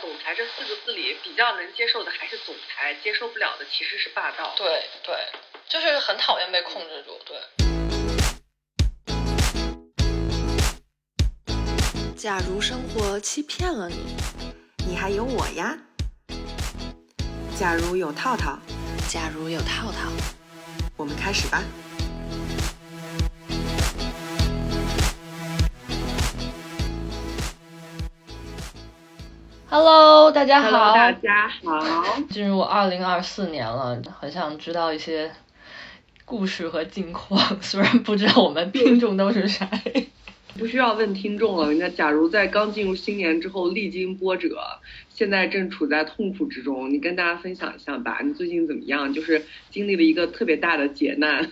总裁这四个字里，比较能接受的还是总裁，接受不了的其实是霸道。对对，就是很讨厌被控制住。对。假如生活欺骗了你，你还有我呀。假如有套套，假如有套套，我们开始吧。Hello，大家好。大家好。进入二零二四年了，很想知道一些故事和近况，虽然不知道我们听众都是谁。不需要问听众了。那假如在刚进入新年之后历经波折，现在正处在痛苦之中，你跟大家分享一下吧。你最近怎么样？就是经历了一个特别大的劫难。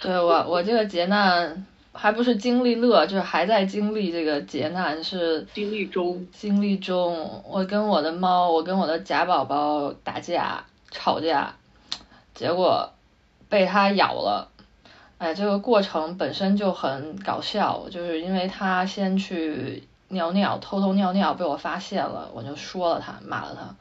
对我，我这个劫难。还不是经历乐，就是还在经历这个劫难，是经历中，经历中。我跟我的猫，我跟我的假宝宝打架吵架，结果被它咬了。哎，这个过程本身就很搞笑，就是因为它先去尿尿，偷偷尿尿被我发现了，我就说了它，骂了它。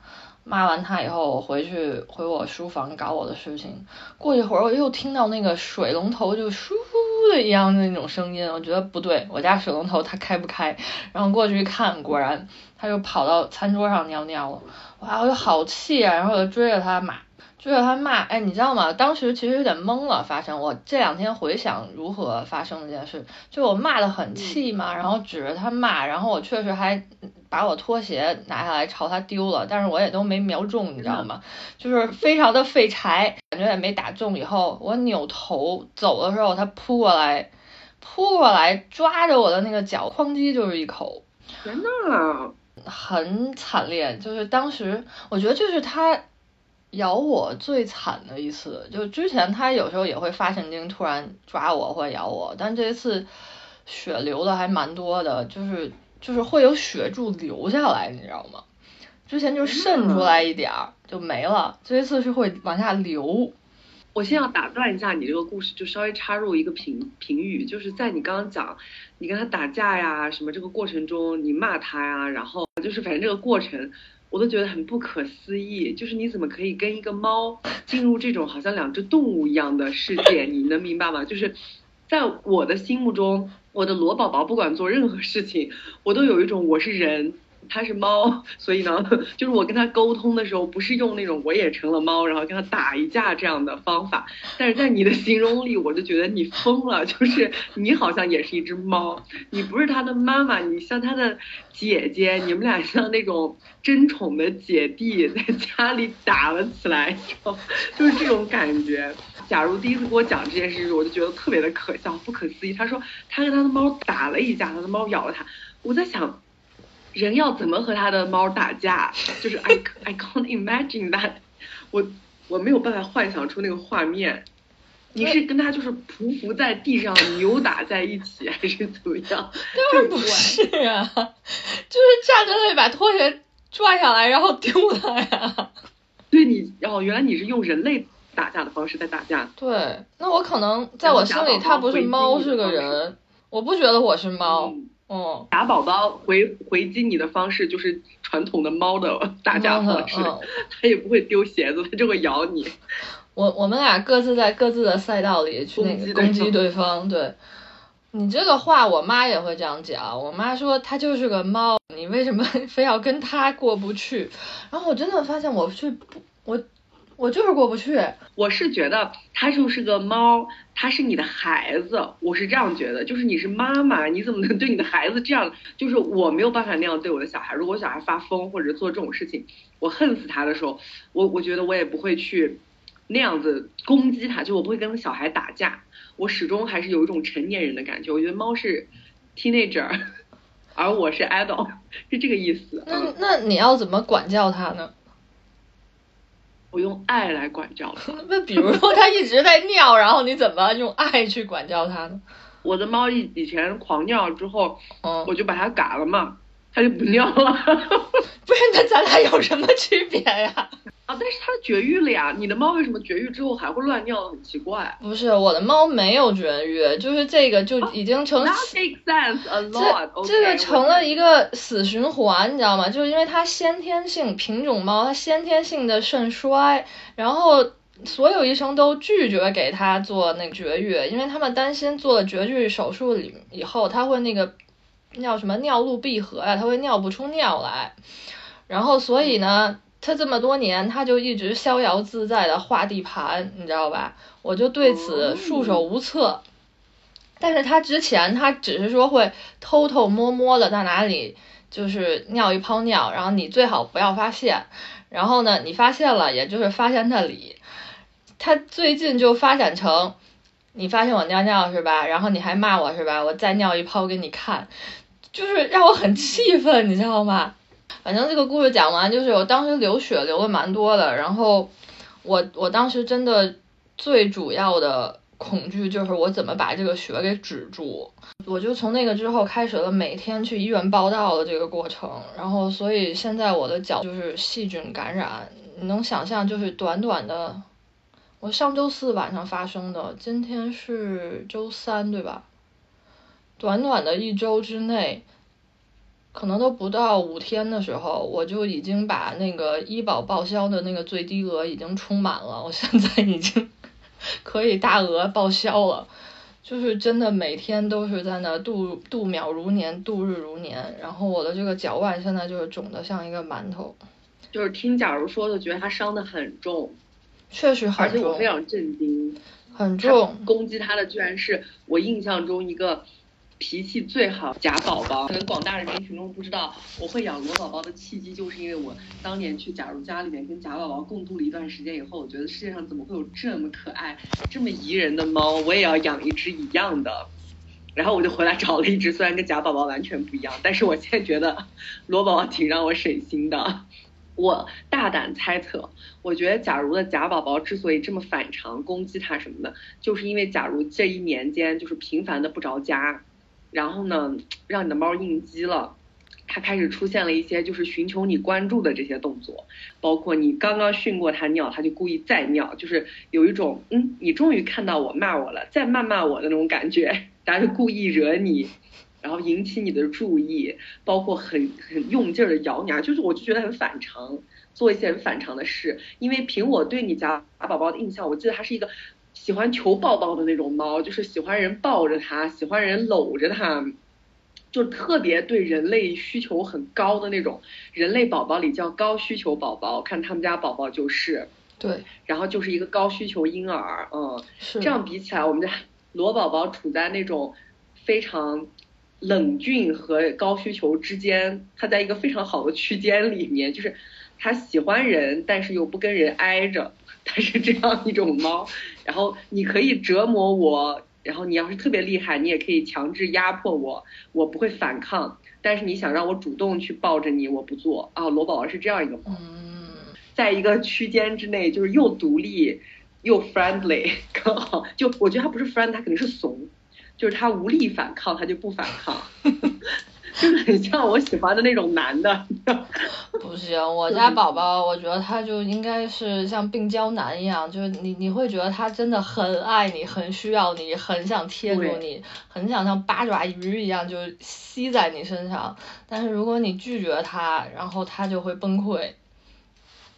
骂完他以后，我回去回我书房搞我的事情。过一会儿，我又听到那个水龙头就呼呼的一样的那种声音，我觉得不对，我家水龙头它开不开。然后过去一看，果然他又跑到餐桌上尿尿了。哇，我就好气啊！然后我就追着他骂。追着他骂，哎，你知道吗？当时其实有点懵了。发生，我这两天回想如何发生这件事，就我骂的很气嘛，然后指着他骂，然后我确实还把我拖鞋拿下来朝他丢了，但是我也都没瞄中，你知道吗？就是非常的废柴，感觉也没打中。以后我扭头走的时候，他扑过来，扑过来抓着我的那个脚，哐叽就是一口，天呐，很惨烈。就是当时我觉得就是他。咬我最惨的一次，就是之前他有时候也会发神经，突然抓我或咬我，但这一次血流的还蛮多的，就是就是会有血柱流下来，你知道吗？之前就渗出来一点儿就没了，这一次是会往下流。我先要打断一下你这个故事，就稍微插入一个评评语，就是在你刚刚讲你跟他打架呀什么这个过程中，你骂他呀，然后就是反正这个过程。我都觉得很不可思议，就是你怎么可以跟一个猫进入这种好像两只动物一样的世界？你能明白吗？就是在我的心目中，我的罗宝宝不管做任何事情，我都有一种我是人。它是猫，所以呢，就是我跟它沟通的时候，不是用那种我也成了猫，然后跟它打一架这样的方法。但是在你的形容里，我就觉得你疯了，就是你好像也是一只猫，你不是它的妈妈，你像它的姐姐，你们俩像那种争宠的姐弟，在家里打了起来，就是这种感觉。假如第一次给我讲这件事，我就觉得特别的可笑、不可思议。他说他跟他的猫打了一架，他的猫咬了他。我在想。人要怎么和他的猫打架？就是 I I can't imagine that，我我没有办法幻想出那个画面。你是跟他就是匍匐在地上扭打在一起，还是怎么样？当然不是啊，就是站在那里把拖鞋拽下来，然后丢他呀。对你哦，原来你是用人类打架的方式在打架。对，那我可能在我心里他不是猫，是个人。我不觉得我是猫。哦，打宝宝回回击你的方式就是传统的猫的打架方式，它也不会丢鞋子，它就会咬你。我我们俩各自在各自的赛道里去那个攻击对方。对，你这个话我妈也会这样讲。我妈说它就是个猫，你为什么 非要跟它过不去？然后我真的发现我是不我。我就是过不去，我是觉得它就是个猫，它是你的孩子，我是这样觉得，就是你是妈妈，你怎么能对你的孩子这样？就是我没有办法那样对我的小孩，如果小孩发疯或者做这种事情，我恨死他的时候，我我觉得我也不会去那样子攻击他，就我不会跟小孩打架，我始终还是有一种成年人的感觉。我觉得猫是 teenager，而我是 adult，是这个意思。那那你要怎么管教它呢？我用爱来管教它。那比如说它一直在尿，然后你怎么用爱去管教它呢？我的猫以以前狂尿之后，我就把它嘎了嘛，它就不尿了。不是，那咱俩有什么区别呀？啊，但是它绝育了呀！你的猫为什么绝育之后还会乱尿？很奇怪。不是我的猫没有绝育，就是这个就已经成。That makes sense a lot. 这这个成了一个死循环，你知道吗？就是因为它先天性品种猫，它先天性的肾衰，然后所有医生都拒绝给它做那个绝育，因为他们担心做了绝育手术里以后，它会那个尿什么尿路闭合呀，它会尿不出尿来，然后所以呢。他这么多年，他就一直逍遥自在的画地盘，你知道吧？我就对此束手无策。但是他之前，他只是说会偷偷摸摸的在哪里就是尿一泡尿，然后你最好不要发现。然后呢，你发现了，也就是发现那里。他最近就发展成，你发现我尿尿是吧？然后你还骂我是吧？我再尿一泡给你看，就是让我很气愤，你知道吗？反正这个故事讲完，就是我当时流血流的蛮多的，然后我我当时真的最主要的恐惧就是我怎么把这个血给止住，我就从那个之后开始了每天去医院报道的这个过程，然后所以现在我的脚就是细菌感染，你能想象就是短短的，我上周四晚上发生的，今天是周三对吧？短短的一周之内。可能都不到五天的时候，我就已经把那个医保报销的那个最低额已经充满了，我现在已经 可以大额报销了，就是真的每天都是在那度度秒如年，度日如年。然后我的这个脚腕现在就是肿得像一个馒头。就是听假如说的，觉得他伤得很重，确实很重，而且我非常震惊，很重。攻击他的居然是我印象中一个。脾气最好假宝宝，可能广大人民群众不知道，我会养罗宝宝的契机，就是因为我当年去假如家里面跟假宝宝共度了一段时间以后，我觉得世界上怎么会有这么可爱、这么宜人的猫，我也要养一只一样的。然后我就回来找了一只，虽然跟假宝宝完全不一样，但是我现在觉得罗宝宝挺让我省心的。我大胆猜测，我觉得假如的假宝宝之所以这么反常攻击它什么的，就是因为假如这一年间就是频繁的不着家。然后呢，让你的猫应激了，它开始出现了一些就是寻求你关注的这些动作，包括你刚刚训过它尿，它就故意再尿，就是有一种嗯，你终于看到我骂我了，再骂骂我的那种感觉，它就故意惹你，然后引起你的注意，包括很很用劲儿的咬你啊，就是我就觉得很反常，做一些很反常的事，因为凭我对你家宝宝的印象，我记得它是一个。喜欢求抱抱的那种猫，就是喜欢人抱着它，喜欢人搂着它，就特别对人类需求很高的那种。人类宝宝里叫高需求宝宝，看他们家宝宝就是。对。然后就是一个高需求婴儿，嗯。是。这样比起来，我们家罗宝宝处在那种非常冷峻和高需求之间，它在一个非常好的区间里面，就是它喜欢人，但是又不跟人挨着。它是这样一种猫，然后你可以折磨我，然后你要是特别厉害，你也可以强制压迫我，我不会反抗。但是你想让我主动去抱着你，我不做啊。罗宝宝是这样一个猫，在一个区间之内，就是又独立又 friendly，刚好就我觉得他不是 friend，他肯定是怂，就是他无力反抗，他就不反抗。就是很像我喜欢的那种男的，不行，我家宝宝，我觉得他就应该是像病娇男一样，就是你你会觉得他真的很爱你，很需要你，很想贴住你，很想像八爪鱼一样就吸在你身上。但是如果你拒绝他，然后他就会崩溃，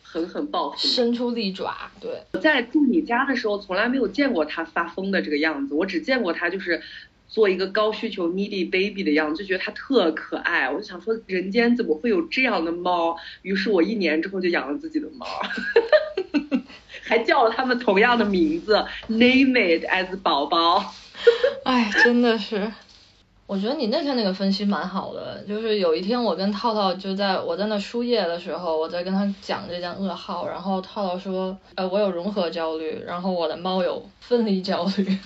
狠狠报复，伸出利爪。对，我在住你家的时候，从来没有见过他发疯的这个样子，我只见过他就是。做一个高需求 needy baby 的样子，就觉得它特可爱。我就想说，人间怎么会有这样的猫？于是我一年之后就养了自己的猫，还叫了它们同样的名字，name it as 宝宝。哎，真的是，我觉得你那天那个分析蛮好的。就是有一天我跟套套就在我在那输液的时候，我在跟他讲这件噩耗，然后套套说，呃，我有融合焦虑，然后我的猫有分离焦虑。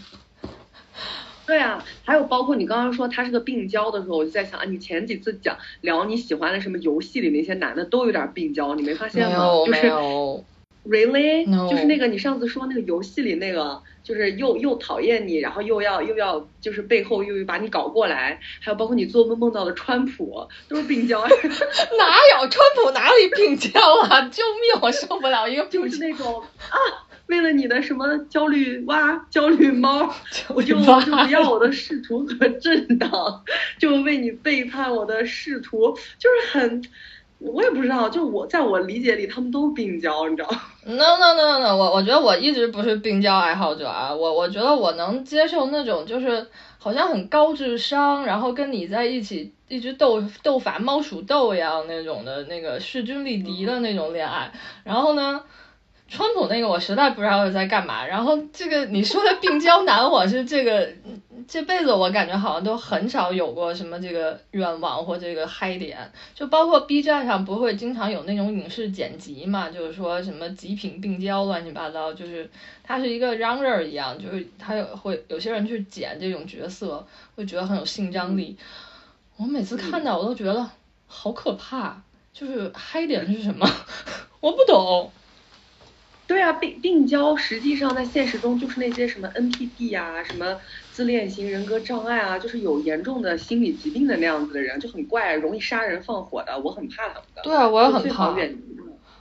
对啊，还有包括你刚刚说他是个病娇的时候，我就在想啊，你前几次讲聊你喜欢的什么游戏里那些男的都有点病娇，你没发现吗？没有，没有。Really？No 就是那个你上次说那个游戏里那个，就是又又讨厌你，然后又要又要就是背后又把你搞过来，还有包括你做梦梦到的川普，都是病娇，哪有川普哪里病娇啊？救命！我受不了一个病就是那种啊，为了你的什么焦虑蛙、焦虑猫，我就我就不要我的仕途和政党，就为你背叛我的仕途，就是很。我也不知道，就我在我理解里，他们都是病娇，你知道吗？No no no no，我我觉得我一直不是病娇爱好者啊，我我觉得我能接受那种就是好像很高智商，然后跟你在一起一直斗斗法猫鼠斗一样那种的那个势均力敌的那种恋爱。然后呢，川普那个我实在不知道在干嘛。然后这个你说的病娇男，我是这个这辈子我感觉好像都很少有过什么这个愿望或这个嗨点，就包括 B 站上不会经常有那种影视剪辑嘛，就是说什么极品病娇乱七八糟，就是他是一个 genre 一样，就是他有会有些人去剪这种角色，会觉得很有性张力。我每次看到我都觉得好可怕，就是嗨点是什么？我不懂。对啊，病病娇实际上在现实中就是那些什么 NPD 啊，什么自恋型人格障碍啊，就是有严重的心理疾病的那样子的人，就很怪，容易杀人放火的，我很怕他们的。对啊，我也很怕。远。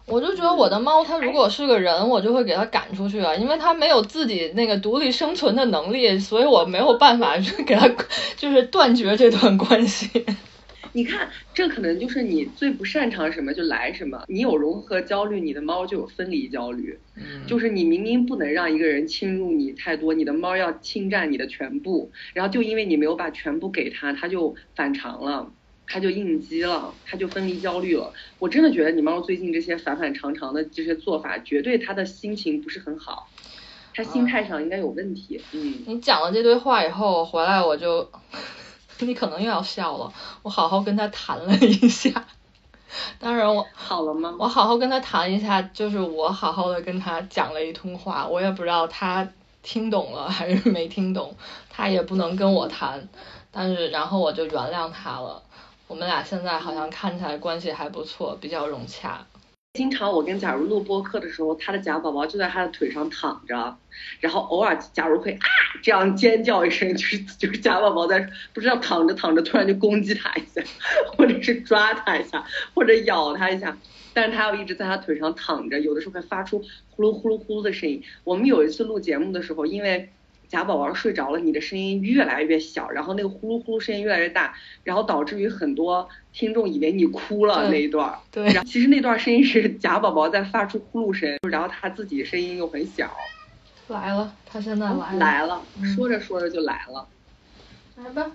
我就觉得我的猫，它如果是个人，我就会给它赶出去啊，因为它没有自己那个独立生存的能力，所以我没有办法去给它，就是断绝这段关系。你看，这可能就是你最不擅长什么就来什么。你有融合焦虑，你的猫就有分离焦虑。嗯就是你明明不能让一个人侵入你太多，你的猫要侵占你的全部，然后就因为你没有把全部给它，它就反常了，它就应激了，它就分离焦虑了。我真的觉得你猫最近这些反反常常的这些做法，绝对它的心情不是很好，它心态上应该有问题。嗯，你讲了这堆话以后，回来我就，你可能又要笑了。我好好跟他谈了一下，当然我好了吗？我好好跟他谈一下，就是我好好的跟他讲了一通话，我也不知道他听懂了还是没听懂，他也不能跟我谈，但是然后我就原谅他了。我们俩现在好像看起来关系还不错，比较融洽。经常我跟假如录播课的时候，他的假宝宝就在他的腿上躺着，然后偶尔假如会啊这样尖叫一声，就是就是假宝宝在不知道躺着躺着突然就攻击他一下，或者是抓他一下，或者咬他一下，但是他要一直在他腿上躺着，有的时候会发出呼噜呼噜呼噜的声音。我们有一次录节目的时候，因为假宝宝睡着了，你的声音越来越小，然后那个呼噜呼噜声音越来越大，然后导致于很多听众以为你哭了那一段儿。对，然后其实那段声音是假宝宝在发出呼噜声，然后他自己声音又很小。来了，他现在来了，来了，嗯说着说着就来了。来吧。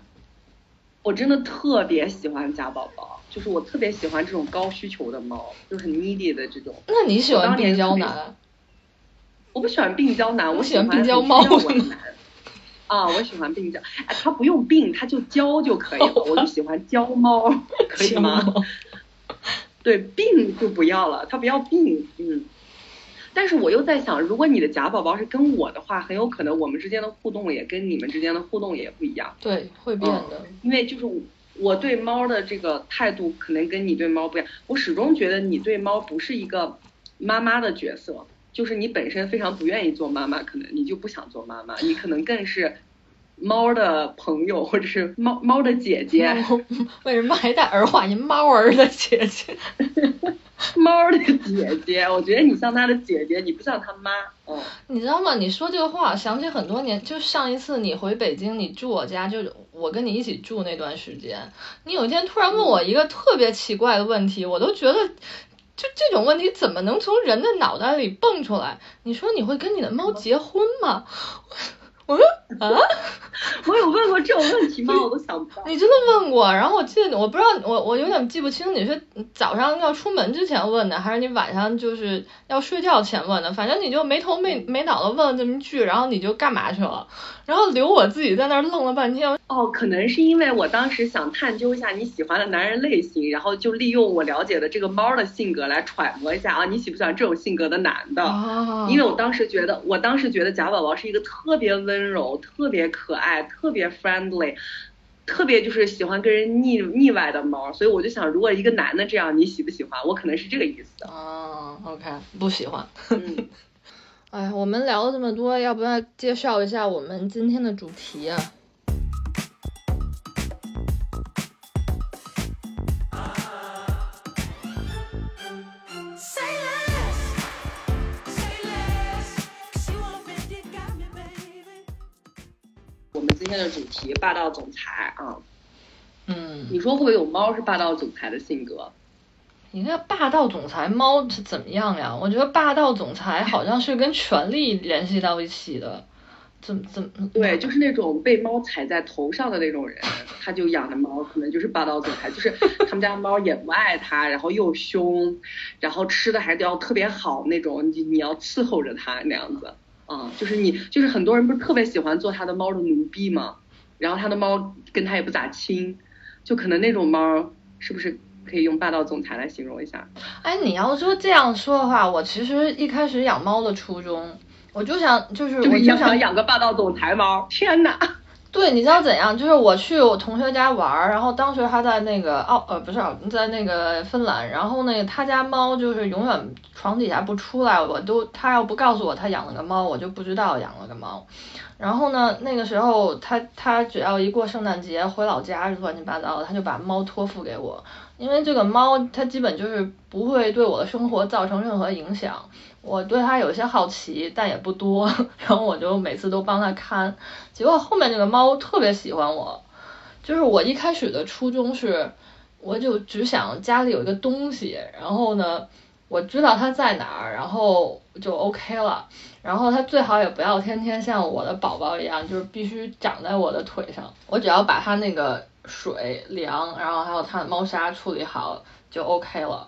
我真的特别喜欢假宝宝，就是我特别喜欢这种高需求的猫，就是很 needy 的这种。那你喜欢我当年病娇男？我不喜欢病娇男，我喜欢娇猫。啊，我喜欢病娇，哎，他不用病，他就娇就可以了，我就喜欢娇猫，可以吗？对，病就不要了，他不要病，嗯。但是我又在想，如果你的假宝宝是跟我的话，很有可能我们之间的互动也跟你们之间的互动也不一样，对，会变的。因为就是我我对猫的这个态度可能跟你对猫不一样，我始终觉得你对猫不是一个妈妈的角色，就是你本身非常不愿意做妈妈，可能你就不想做妈妈，你可能更是猫的朋友或者是猫猫的姐姐。为什么还带儿化音？猫儿的姐姐。猫的姐姐，我觉得你像它的姐姐，你不像他妈。嗯，你知道吗？你说这个话，想起很多年，就上一次你回北京，你住我家，就是我跟你一起住那段时间，你有一天突然问我一个特别奇怪的问题，我都觉得，就这种问题怎么能从人的脑袋里蹦出来？你说你会跟你的猫结婚吗？我说啊，我有问过这种问题吗？我都想不到。你真的问过？然后我记得，我不知道，我我有点记不清，你是早上要出门之前问的，还是你晚上就是要睡觉前问的？反正你就没头没没脑的问了这么一句，然后你就干嘛去了？然后留我自己在那儿愣了半天。哦，可能是因为我当时想探究一下你喜欢的男人类型，然后就利用我了解的这个猫的性格来揣摩一下啊，你喜不喜欢这种性格的男的？啊因为我当时觉得，我当时觉得贾宝宝是一个特别温柔、特别可爱、特别 friendly，特别就是喜欢跟人腻腻歪的猫，所以我就想，如果一个男的这样，你喜不喜欢？我可能是这个意思。哦，OK，不喜欢。嗯，哎，我们聊了这么多，要不要介绍一下我们今天的主题啊？今天的主题霸道总裁啊，嗯，你说会不会有猫是霸道总裁的性格？你那霸道总裁猫是怎么样呀？我觉得霸道总裁好像是跟权力联系到一起的，怎么怎么？对，就是那种被猫踩在头上的那种人，他就养的猫可能就是霸道总裁，就是他们家猫也不爱他，然后又凶，然后吃的还要特别好那种，你你要伺候着他那样子。啊，就是你，就是很多人不是特别喜欢做他的猫的奴婢嘛，然后他的猫跟他也不咋亲，就可能那种猫是不是可以用霸道总裁来形容一下？哎，你要说这样说的话，我其实一开始养猫的初衷，我就想就是我就想养个霸道总裁猫，天哪！对，你知道怎样？就是我去我同学家玩儿，然后当时他在那个奥呃不是在那个芬兰，然后那个他家猫就是永远床底下不出来，我都他要不告诉我他养了个猫，我就不知道养了个猫。然后呢，那个时候他他只要一过圣诞节回老家乱七八糟的，他就把猫托付给我，因为这个猫它基本就是不会对我的生活造成任何影响。我对它有些好奇，但也不多，然后我就每次都帮它看。结果后面那个猫特别喜欢我，就是我一开始的初衷是，我就只想家里有一个东西，然后呢，我知道它在哪儿，然后就 OK 了。然后它最好也不要天天像我的宝宝一样，就是必须长在我的腿上。我只要把它那个水凉，然后还有它的猫砂处理好就 OK 了。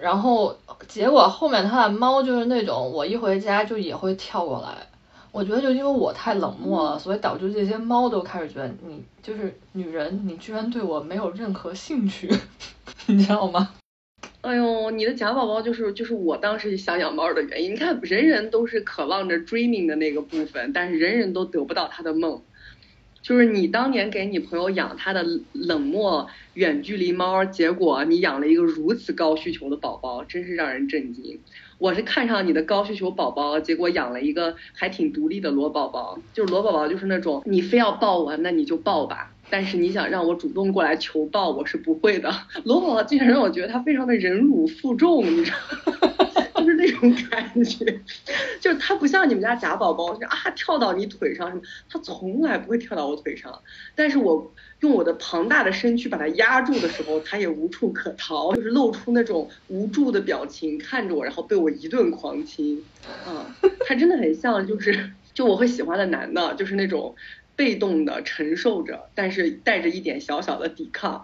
然后结果后面他的猫就是那种，我一回家就也会跳过来。我觉得就因为我太冷漠了，所以导致这些猫都开始觉得你就是女人，你居然对我没有任何兴趣，你知道吗？哎呦，你的假宝宝就是就是我当时想养猫的原因。你看，人人都是渴望着 dreaming 的那个部分，但是人人都得不到他的梦。就是你当年给你朋友养他的冷漠远距离猫，结果你养了一个如此高需求的宝宝，真是让人震惊。我是看上你的高需求宝宝，结果养了一个还挺独立的罗宝宝。就是罗宝宝就是那种你非要抱我，那你就抱吧。但是你想让我主动过来求抱，我是不会的。罗宝宝竟然让我觉得他非常的忍辱负重，你知道。就是那种感觉，就是它不像你们家假宝宝，就啊跳到你腿上什么，它从来不会跳到我腿上。但是我用我的庞大的身躯把它压住的时候，他也无处可逃，就是露出那种无助的表情，看着我，然后被我一顿狂亲。嗯，他真的很像，就是就我会喜欢的男的，就是那种被动的承受着，但是带着一点小小的抵抗。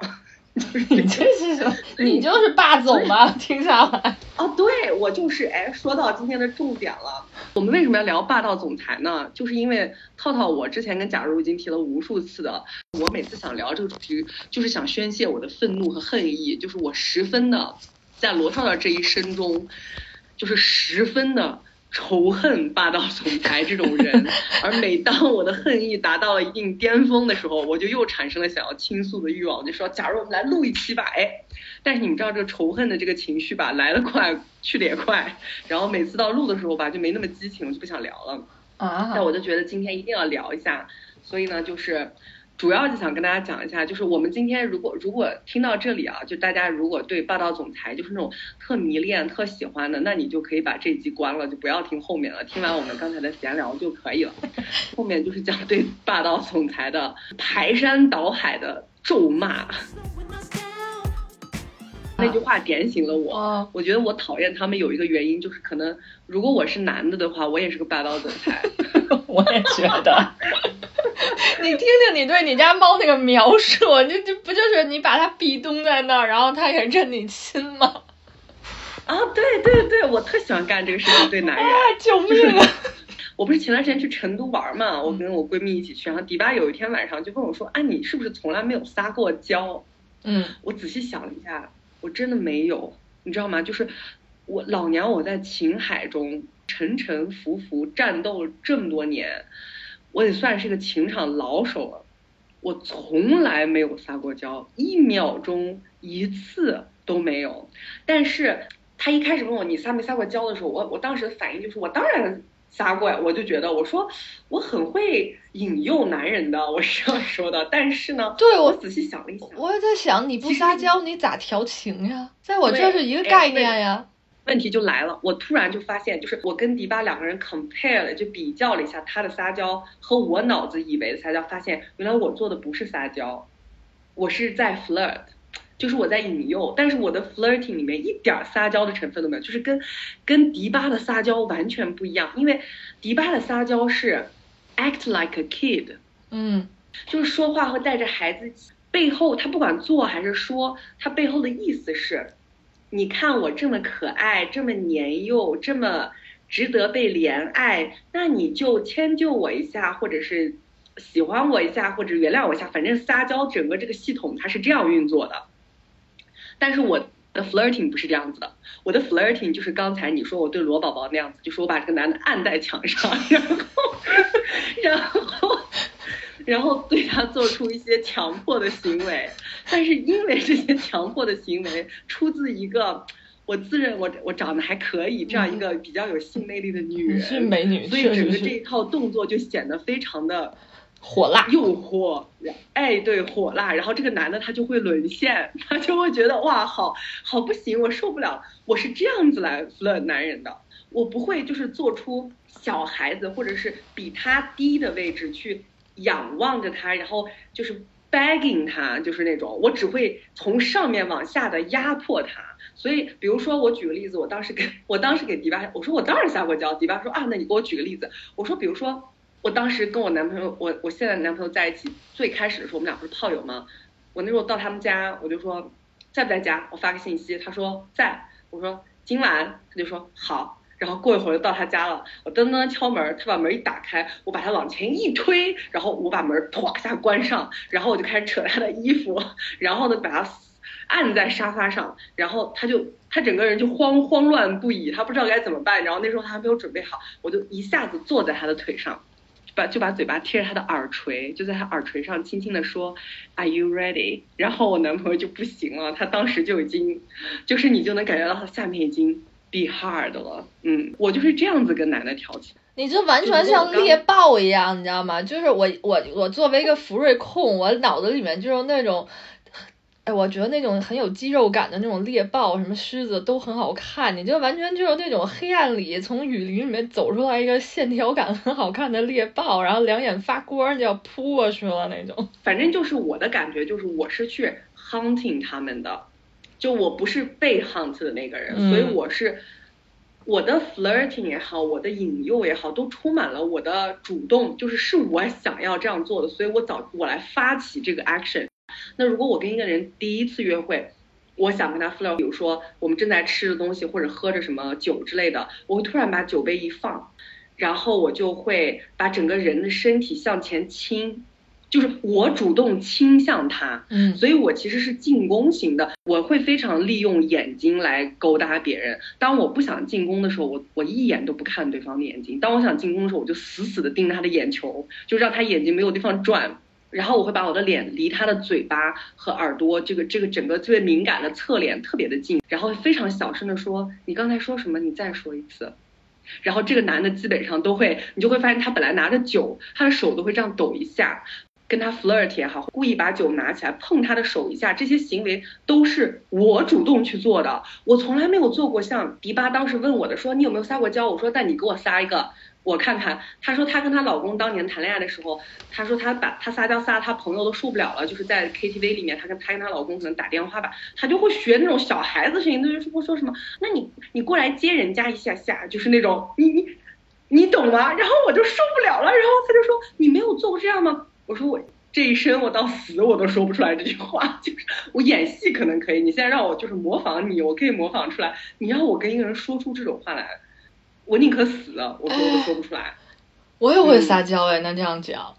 你这是什么？你就是霸总吧？听下来。哦，对，我就是。哎，说到今天的重点了，我们为什么要聊霸道总裁呢？就是因为套套，我之前跟假如已经提了无数次的，我每次想聊这个主题，就是想宣泄我的愤怒和恨意，就是我十分的在罗套套这一生中，就是十分的。仇恨霸道总裁这种人，而每当我的恨意达到了一定巅峰的时候，我就又产生了想要倾诉的欲望，就说：假如我们来录一期吧，哎，但是你们知道这个仇恨的这个情绪吧，来得快，去的也快，然后每次到录的时候吧，就没那么激情，我就不想聊了。啊，但我就觉得今天一定要聊一下，所以呢，就是。主要就想跟大家讲一下，就是我们今天如果如果听到这里啊，就大家如果对霸道总裁就是那种特迷恋、特喜欢的，那你就可以把这集关了，就不要听后面了。听完我们刚才的闲聊就可以了。后面就是讲对霸道总裁的排山倒海的咒骂。那句话点醒了我，我觉得我讨厌他们有一个原因，就是可能如果我是男的的话，我也是个霸道总裁。我也觉得。你听听你对你家猫那个描述，这这不就是你把它壁咚在那儿，然后它也认你亲吗？啊，对对对，我特喜欢干这个事情，对男人。救命啊！我不是前段时间去成都玩嘛，我跟我闺蜜一起去，然后迪巴有一天晚上就问我说：“啊，你是不是从来没有撒过娇？”嗯，我仔细想了一下，我真的没有，你知道吗？就是我老娘我在情海中沉沉浮浮战斗了这么多年。我也算是个情场老手了，我从来没有撒过娇，一秒钟一次都没有。但是他一开始问我你撒没撒过娇的时候，我我当时的反应就是我当然撒过呀，我就觉得我说我很会引诱男人的，我是这样说的。但是呢，对我仔细想了一想，我也在想你不撒娇你咋调情呀？在我这是一个哎概念呀。问题就来了，我突然就发现，就是我跟迪巴两个人 compare 了，就比较了一下他的撒娇和我脑子以为的撒娇，发现原来我做的不是撒娇，我是在 flirt，就是我在引诱，但是我的 flirting 里面一点儿撒娇的成分都没有，就是跟跟迪巴的撒娇完全不一样，因为迪巴的撒娇是 act like a kid，嗯。就是说话会带着孩子气，背后他不管做还是说，他背后的意思是，你看我这么可爱，这么年幼，这么值得被怜爱，那你就迁就我一下，或者是喜欢我一下，或者原谅我一下，反正撒娇整个这个系统它是这样运作的。但是我的 flirting 不是这样子的，我的 flirting 就是刚才你说我对罗宝宝那样子，就是我把这个男的按在墙上，然后，然后。然后对他做出一些强迫的行为，但是因为这些强迫的行为出自一个我自认我我长得还可以这样一个比较有性魅力的女人，是美女所以整个这一套动作就显得非常的火辣。诱惑，哎，对，火辣。然后这个男的他就会沦陷，他就会觉得哇，好好不行，我受不了，我是这样子来 flirt 男人的，我不会就是做出小孩子或者是比他低的位置去仰望着他，然后就是 begging 他，就是那种，我只会从上面往下的压迫他。所以，比如说我举个例子，我当时给我当时给迪巴，我说我当然撒过娇，迪巴说啊，那你给我举个例子。我说，比如说我当时跟我男朋友，我我现在男朋友在一起，最开始的时候我们俩不是炮友吗？我那时候到他们家，我就说在不在家，我发个信息，他说在，我说今晚，他就说好。然后过一会儿就到他家了，我噔噔敲门，他把门一打开，我把他往前一推，然后我把门唰一下关上，然后我就开始扯他的衣服，然后呢把他按在沙发上，然后他就他整个人就慌慌乱不已，他不知道该怎么办，然后那时候他还没有准备好，我就一下子坐在他的腿上，把就把嘴巴贴着他的耳垂，就在他耳垂上轻轻的说，Are you ready？然后我男朋友就不行了，他当时就已经，就是你就能感觉到他下面已经 be hard 了，嗯，我就是这样子跟奶奶调情。你这完全像猎豹一样，你知道吗？就是我我我作为一个福瑞控，我脑子里面就是那种，哎，我觉得那种很有肌肉感的那种猎豹，什么狮子都很好看。你就完全就是那种黑暗里从雨林里面走出来一个线条感很好看的猎豹，然后两眼发光就要扑过去了那种。反正就是我的感觉，就是我是去 hunting 他们的，就我不是被 hunt 的那个人，嗯所以我是我的 flirting 也好，我的引诱也好，都充满了我的主动，就是是我想要这样做的，所以我早我来发起这个 action。那如果我跟一个人第一次约会，我想跟他 flirt，比如说我们正在吃的东西或者喝着什么酒之类的，我会突然把酒杯一放，然后我就会把整个人的身体向前倾，就是我主动倾向他，嗯所以我其实是进攻型的，我会非常利用眼睛来勾搭别人。当我不想进攻的时候，我我一眼都不看对方的眼睛；当我想进攻的时候，我就死死的盯着他的眼球，就让他眼睛没有地方转。然后我会把我的脸离他的嘴巴和耳朵这个这个整个最敏感的侧脸特别的近，然后非常小声的说：“你刚才说什么？你再说一次。”然后这个男的基本上都会，你就会发现他本来拿着酒，他的手都会这样抖一下，跟他 flirt 也好，故意把酒拿起来碰他的手一下，这些行为都是我主动去做的。我从来没有做过像迪巴当时问我的，说你有没有撒过娇？我说但你给我撒一个。我看看，她说她跟她老公当年谈恋爱的时候，她说她把她撒娇撒她朋友都受不了了，就是在 KTV 里面，她跟她跟她老公可能打电话吧，她就会学那种小孩子声音，她就是会说什么，那你你过来接人家一下下，就是那种你你你懂吗？然后我就受不了了，然后她就说你没有做过这样吗？我说我这一生我到死我都说不出来这句话，就是我演戏可能可以，你现在让我就是模仿你，我可以模仿出来，你让我跟一个人说出这种话来。我宁可死，我说我都说不出来。我也会撒娇哎，那这样讲，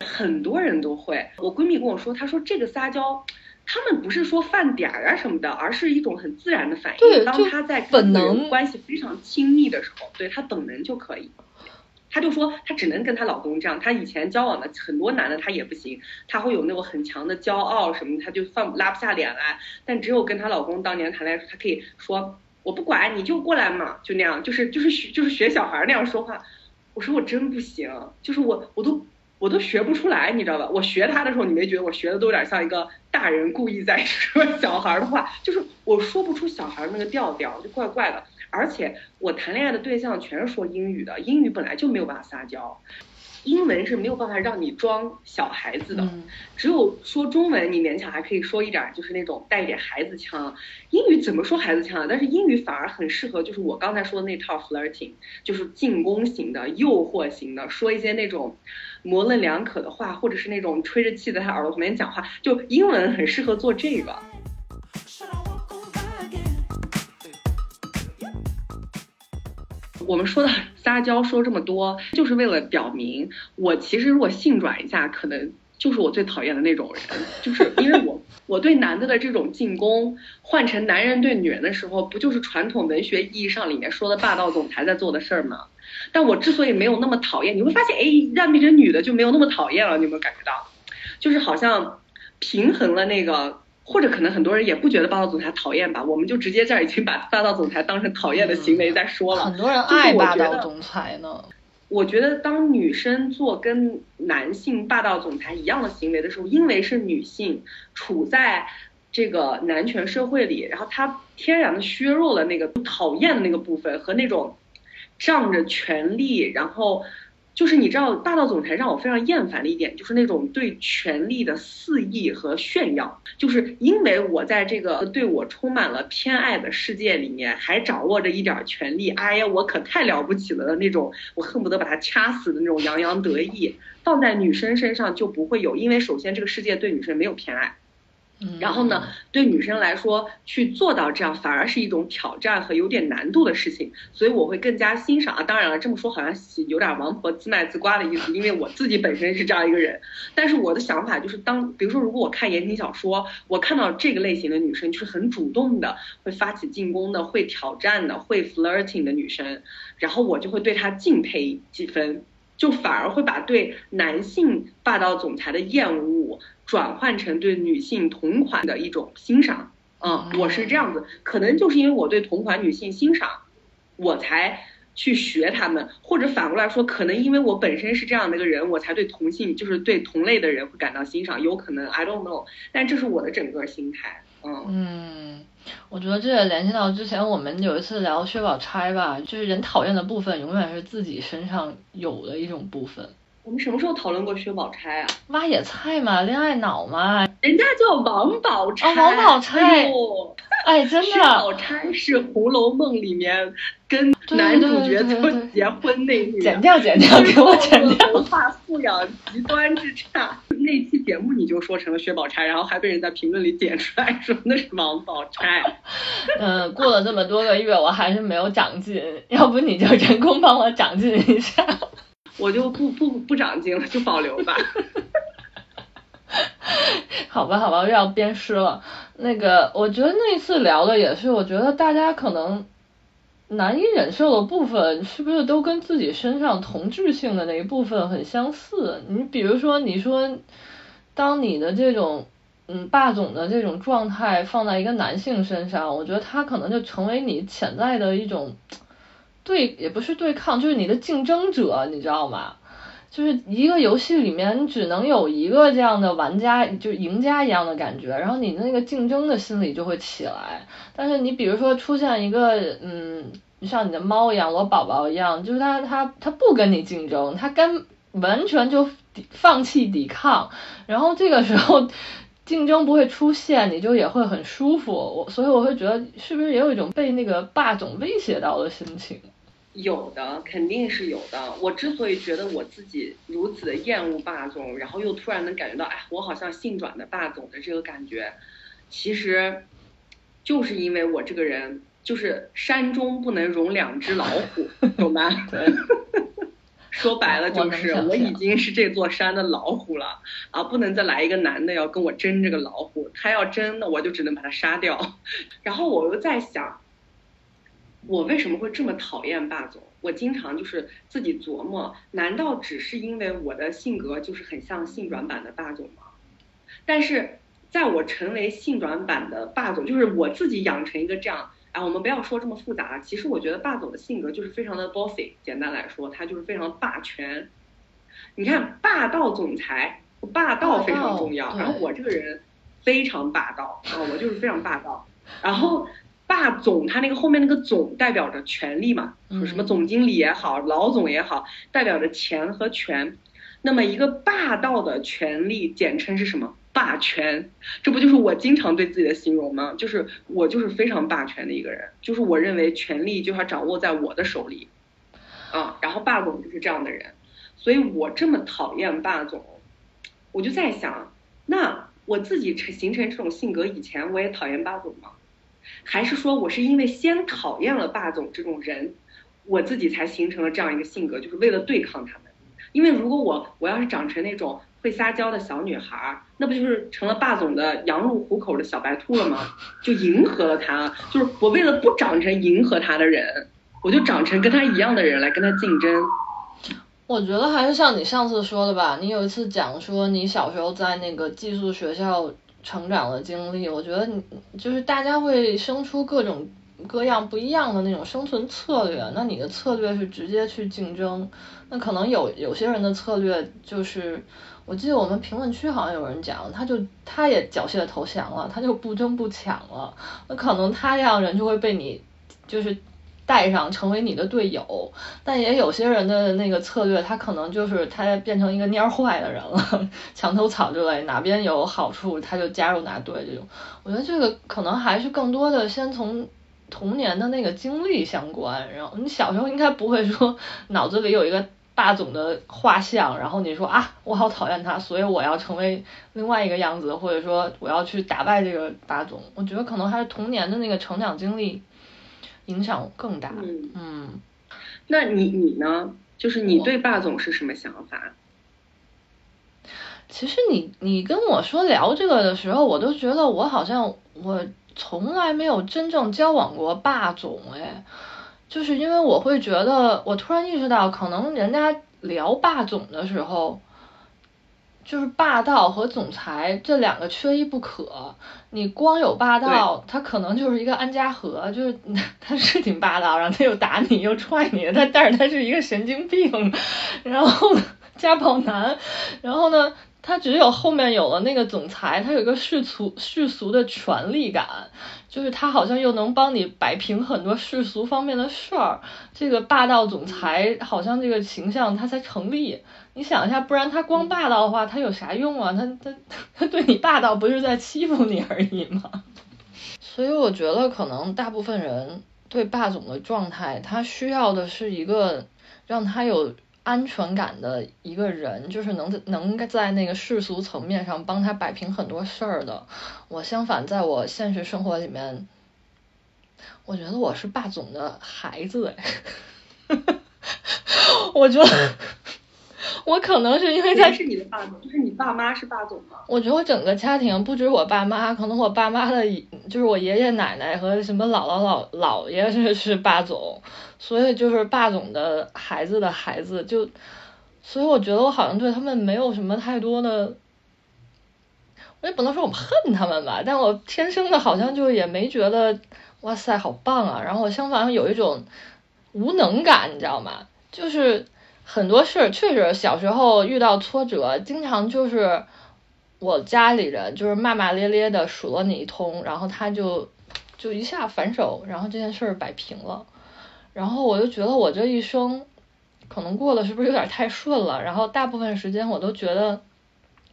很多人都会。我闺蜜跟我说，她说这个撒娇，他们不是说犯点儿啊什么的，而是一种很自然的反应。对当她在跟人能关系非常亲密的时候，对她本能就可以。她就说她只能跟她老公这样，她以前交往的很多男的她也不行，她会有那种很强的骄傲什么，她就放拉不下脸来。但只有跟她老公当年谈恋爱时，她可以说我不管你就过来嘛，就那样，就是就是学就是学小孩那样说话。我说我真不行，就是我我都我都学不出来，你知道吧？我学他的时候，你没觉得我学的都有点像一个大人故意在 说小孩的话，就是我说不出小孩那个调调，就怪怪的。而且我谈恋爱的对象全是说英语的，英语本来就没有办法撒娇，英文是没有办法让你装小孩子的，只有说中文你勉强还可以说一点，就是那种带一点孩子腔。英语怎么说孩子腔啊？但是英语反而很适合，就是我刚才说的那套 flirting，就是进攻型的、诱惑型的，说一些那种模棱两可的话，或者是那种吹着气在他耳朵旁边讲话，就英文很适合做这个。我们说的 撒娇说这么多，就是为了表明我其实如果性转一下，可能就是我最讨厌的那种人，就是因为我我对男的的这种进攻，换成男人对女人的时候，不就是传统文学意义上里面说的霸道总裁在做的事儿吗？但我之所以没有那么讨厌，你会发现，哎，让变成女的就没有那么讨厌了，你有没有感觉到？就是好像平衡了那个。或者可能很多人也不觉得霸道总裁讨厌吧，我们就直接这儿已经把霸道总裁当成讨厌的行为在说了。很多人爱霸道总裁呢。我觉得当女生做跟男性霸道总裁一样的行为的时候，因为是女性处在这个男权社会里，然后她天然的削弱了那个讨厌的那个部分和那种仗着权力，然后。就是你知道，霸道总裁让我非常厌烦的一点，就是那种对权力的肆意和炫耀。就是因为我在这个对我充满了偏爱的世界里面，还掌握着一点权力，哎呀，我可太了不起了的那种，我恨不得把他掐死的那种洋洋得意，放在女生身上就不会有，因为首先这个世界对女生没有偏爱。然后呢，对女生来说，去做到这样反而是一种挑战和有点难度的事情，所以我会更加欣赏啊。当然了，这么说好像有点王婆自卖自夸的意思，因为我自己本身是这样一个人。但是我的想法就是，当比如说，如果我看言情小说，我看到这个类型的女生，就是很主动的，会发起进攻的，会挑战的，会 flirting 的女生，然后我就会对她敬佩几分，就反而会把对男性霸道总裁的厌恶。转换成对女性同款的一种欣赏，嗯，我是这样子，可能就是因为我对同款女性欣赏，我才去学他们，或者反过来说，可能因为我本身是这样的一个人，我才对同性，就是对同类的人会感到欣赏，有可能 I don't know，但这是我的整个心态，嗯。嗯，我觉得这也联系到之前我们有一次聊薛宝钗吧，就是人讨厌的部分永远是自己身上有的一种部分。我们什么时候讨论过薛宝钗啊？挖野菜嘛，恋爱脑嘛。人家叫王宝钗。王宝钗。哎，真的。薛宝钗是《红楼梦》里面跟男主角做结婚那女。剪掉，剪掉，给我剪掉。文化素养极端之差。那期节目你就说成了薛宝钗，然后还被人在评论里点出来说那是王宝钗。嗯，过了这么多个月，我还是没有长进，要不你就人工帮我长进一下。我就不不不长进了，就保留吧。好吧，好吧，又要鞭尸了。那个，我觉得那一次聊的也是，我觉得大家可能难以忍受的部分，是不是都跟自己身上同质性的那一部分很相似？你比如说，你说，当你的这种嗯霸总的这种状态放在一个男性身上，我觉得他可能就成为你潜在的一种。对，也不是对抗，就是你的竞争者，你知道吗？就是一个游戏里面，你只能有一个这样的玩家，就赢家一样的感觉，然后你的那个竞争的心理就会起来。但是你比如说出现一个，嗯，像你的猫一样，我宝宝一样，就是他他他不跟你竞争，他跟完全就放弃抵抗，然后这个时候竞争不会出现，你就也会很舒服。我所以我会觉得，是不是也有一种被那个霸总威胁到的心情？有的肯定是有的。我之所以觉得我自己如此的厌恶霸总，然后又突然能感觉到，哎，我好像性转的霸总的这个感觉，其实就是因为我这个人就是山中不能容两只老虎，懂吗？说白了就是我已经是这座山的老虎了啊，不能再来一个男的要跟我争这个老虎，他要争那我就只能把他杀掉。然后我又在想。我为什么会这么讨厌霸总？我经常就是自己琢磨，难道只是因为我的性格就是很像性转版的霸总吗？但是在我成为性转版的霸总，就是我自己养成一个这样，啊，我们不要说这么复杂。其实我觉得霸总的性格就是非常的 bossy，简单来说，他就是非常霸权。你看，霸道总裁，霸道非常重要。然后我这个人非常霸道啊，我就是非常霸道。然后霸总他那个后面那个总代表着权力嘛，什么总经理也好，老总也好，代表着钱和权。那么一个霸道的权力简称是什么？霸权，这不就是我经常对自己的形容吗？就是我就是非常霸权的一个人，就是我认为权力就要掌握在我的手里，啊，然后霸总就是这样的人，所以我这么讨厌霸总，我就在想，那我自己成形成这种性格以前，我也讨厌霸总吗？还是说我是因为先讨厌了霸总这种人，我自己才形成了这样一个性格，就是为了对抗他们？因为如果我我要是长成那种。会撒娇的小女孩，那不就是成了霸总的羊入虎口的小白兔了吗？就迎合了他，就是我为了不长成迎合他的人，我就长成跟他一样的人来跟他竞争。我觉得还是像你上次说的吧，你有一次讲说你小时候在那个寄宿学校成长的经历，我觉得你就是大家会生出各种各样不一样的那种生存策略，那你的策略是直接去竞争，那可能有有些人的策略就是。我记得我们评论区好像有人讲，他就他也缴械投降了，他就不争不抢了。那可能他这样人就会被你就是带上成为你的队友，但也有些人的那个策略，他可能就是他变成一个蔫坏的人了，墙头草之类，哪边有好处他就加入哪队这种。我觉得这个可能还是更多的先从童年的那个经历相关，然后你小时候应该不会说脑子里有一个。霸总的画像，然后你说啊，我好讨厌他，所以我要成为另外一个样子，或者说我要去打败这个霸总。我觉得可能还是童年的那个成长经历影响更大。嗯，那你你呢？就是你对霸总是什么想法？其实你你跟我说聊这个的时候，我都觉得我好像我从来没有真正交往过霸总哎。就是因为我会觉得，我突然意识到，可能人家聊霸总的时候，就是霸道和总裁这两个缺一不可。你光有霸道，他可能就是一个安家和，就是 他是挺霸道，然后他又打你又踹你，他但是他是一个神经病，然后家暴男，然后呢？他只有后面有了那个总裁，他有一个世俗世俗的权力感，就是他好像又能帮你摆平很多世俗方面的事儿。这个霸道总裁好像这个形象他才成立。你想一下，不然他光霸道的话，他有啥用啊？他他 他对你霸道不是在欺负你而已吗？所以我觉得可能大部分人对霸总的状态，他需要的是一个让他有。安全感的一个人，就是能在能在那个世俗层面上帮他摆平很多事儿的。我相反，在我现实生活里面，我觉得我是霸总的孩子哎，我觉得 我可能是因为他是你的霸总，就是你爸妈是霸总吗？我觉得我整个家庭不止我爸妈，可能我爸妈的就是我爷爷奶奶和什么姥姥姥姥爷是是霸总。所以就是霸总的孩子的孩子，就，所以我觉得我好像对他们没有什么太多的，我也不能说我恨他们吧，但我天生的好像就也没觉得哇塞好棒啊，然后我相反有一种无能感，你知道吗？就是很多事确实小时候遇到挫折，经常就是我家里人就是骂骂咧咧的数落你一通，然后他就就一下反手，然后这件事儿摆平了。然后我就觉得我这一生可能过得是不是有点太顺了？然后大部分时间我都觉得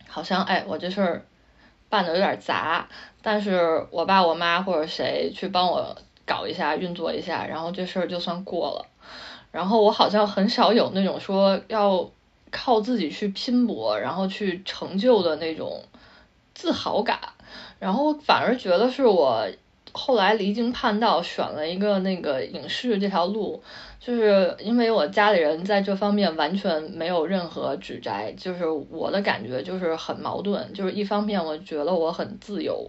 好像哎，我这事儿办的有点杂，但是我爸我妈或者谁去帮我搞一下运作一下，然后这事儿就算过了。然后我好像很少有那种说要靠自己去拼搏，然后去成就的那种自豪感。然后反而觉得是我。后来离经叛道，选了一个那个影视这条路，就是因为我家里人在这方面完全没有任何指摘，就是我的感觉就是很矛盾，就是一方面我觉得我很自由，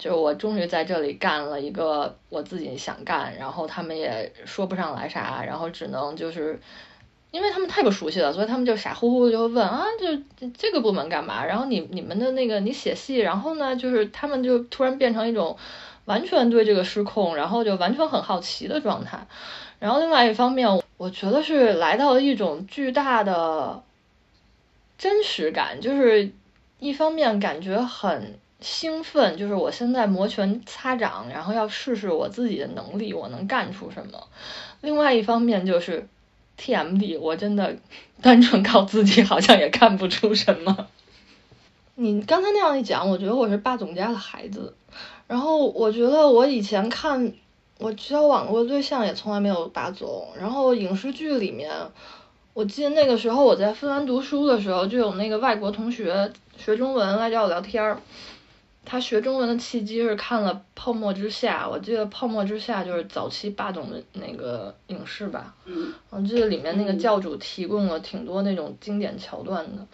就是我终于在这里干了一个我自己想干，然后他们也说不上来啥，然后只能就是，因为他们太不熟悉了，所以他们就傻乎乎的就会问啊，就这个部门干嘛？然后你你们的那个你写戏，然后呢，就是他们就突然变成一种完全对这个失控，然后就完全很好奇的状态。然后另外一方面，我觉得是来到了一种巨大的真实感，就是一方面感觉很兴奋，就是我现在摩拳擦掌，然后要试试我自己的能力，我能干出什么。另外一方面就是 TMD，我真的 单纯靠自己好像也干不出什么。你刚才那样一讲，我觉得我是霸总家的孩子。然后我觉得我以前看我交往过对象也从来没有霸总，然后影视剧里面，我记得那个时候我在芬兰读书的时候，就有那个外国同学学中文来找我聊天儿。他学中文的契机是看了《泡沫之夏》，我记得《泡沫之夏》就是早期霸总的那个影视吧。嗯，我记得里面那个教主提供了挺多那种经典桥段的，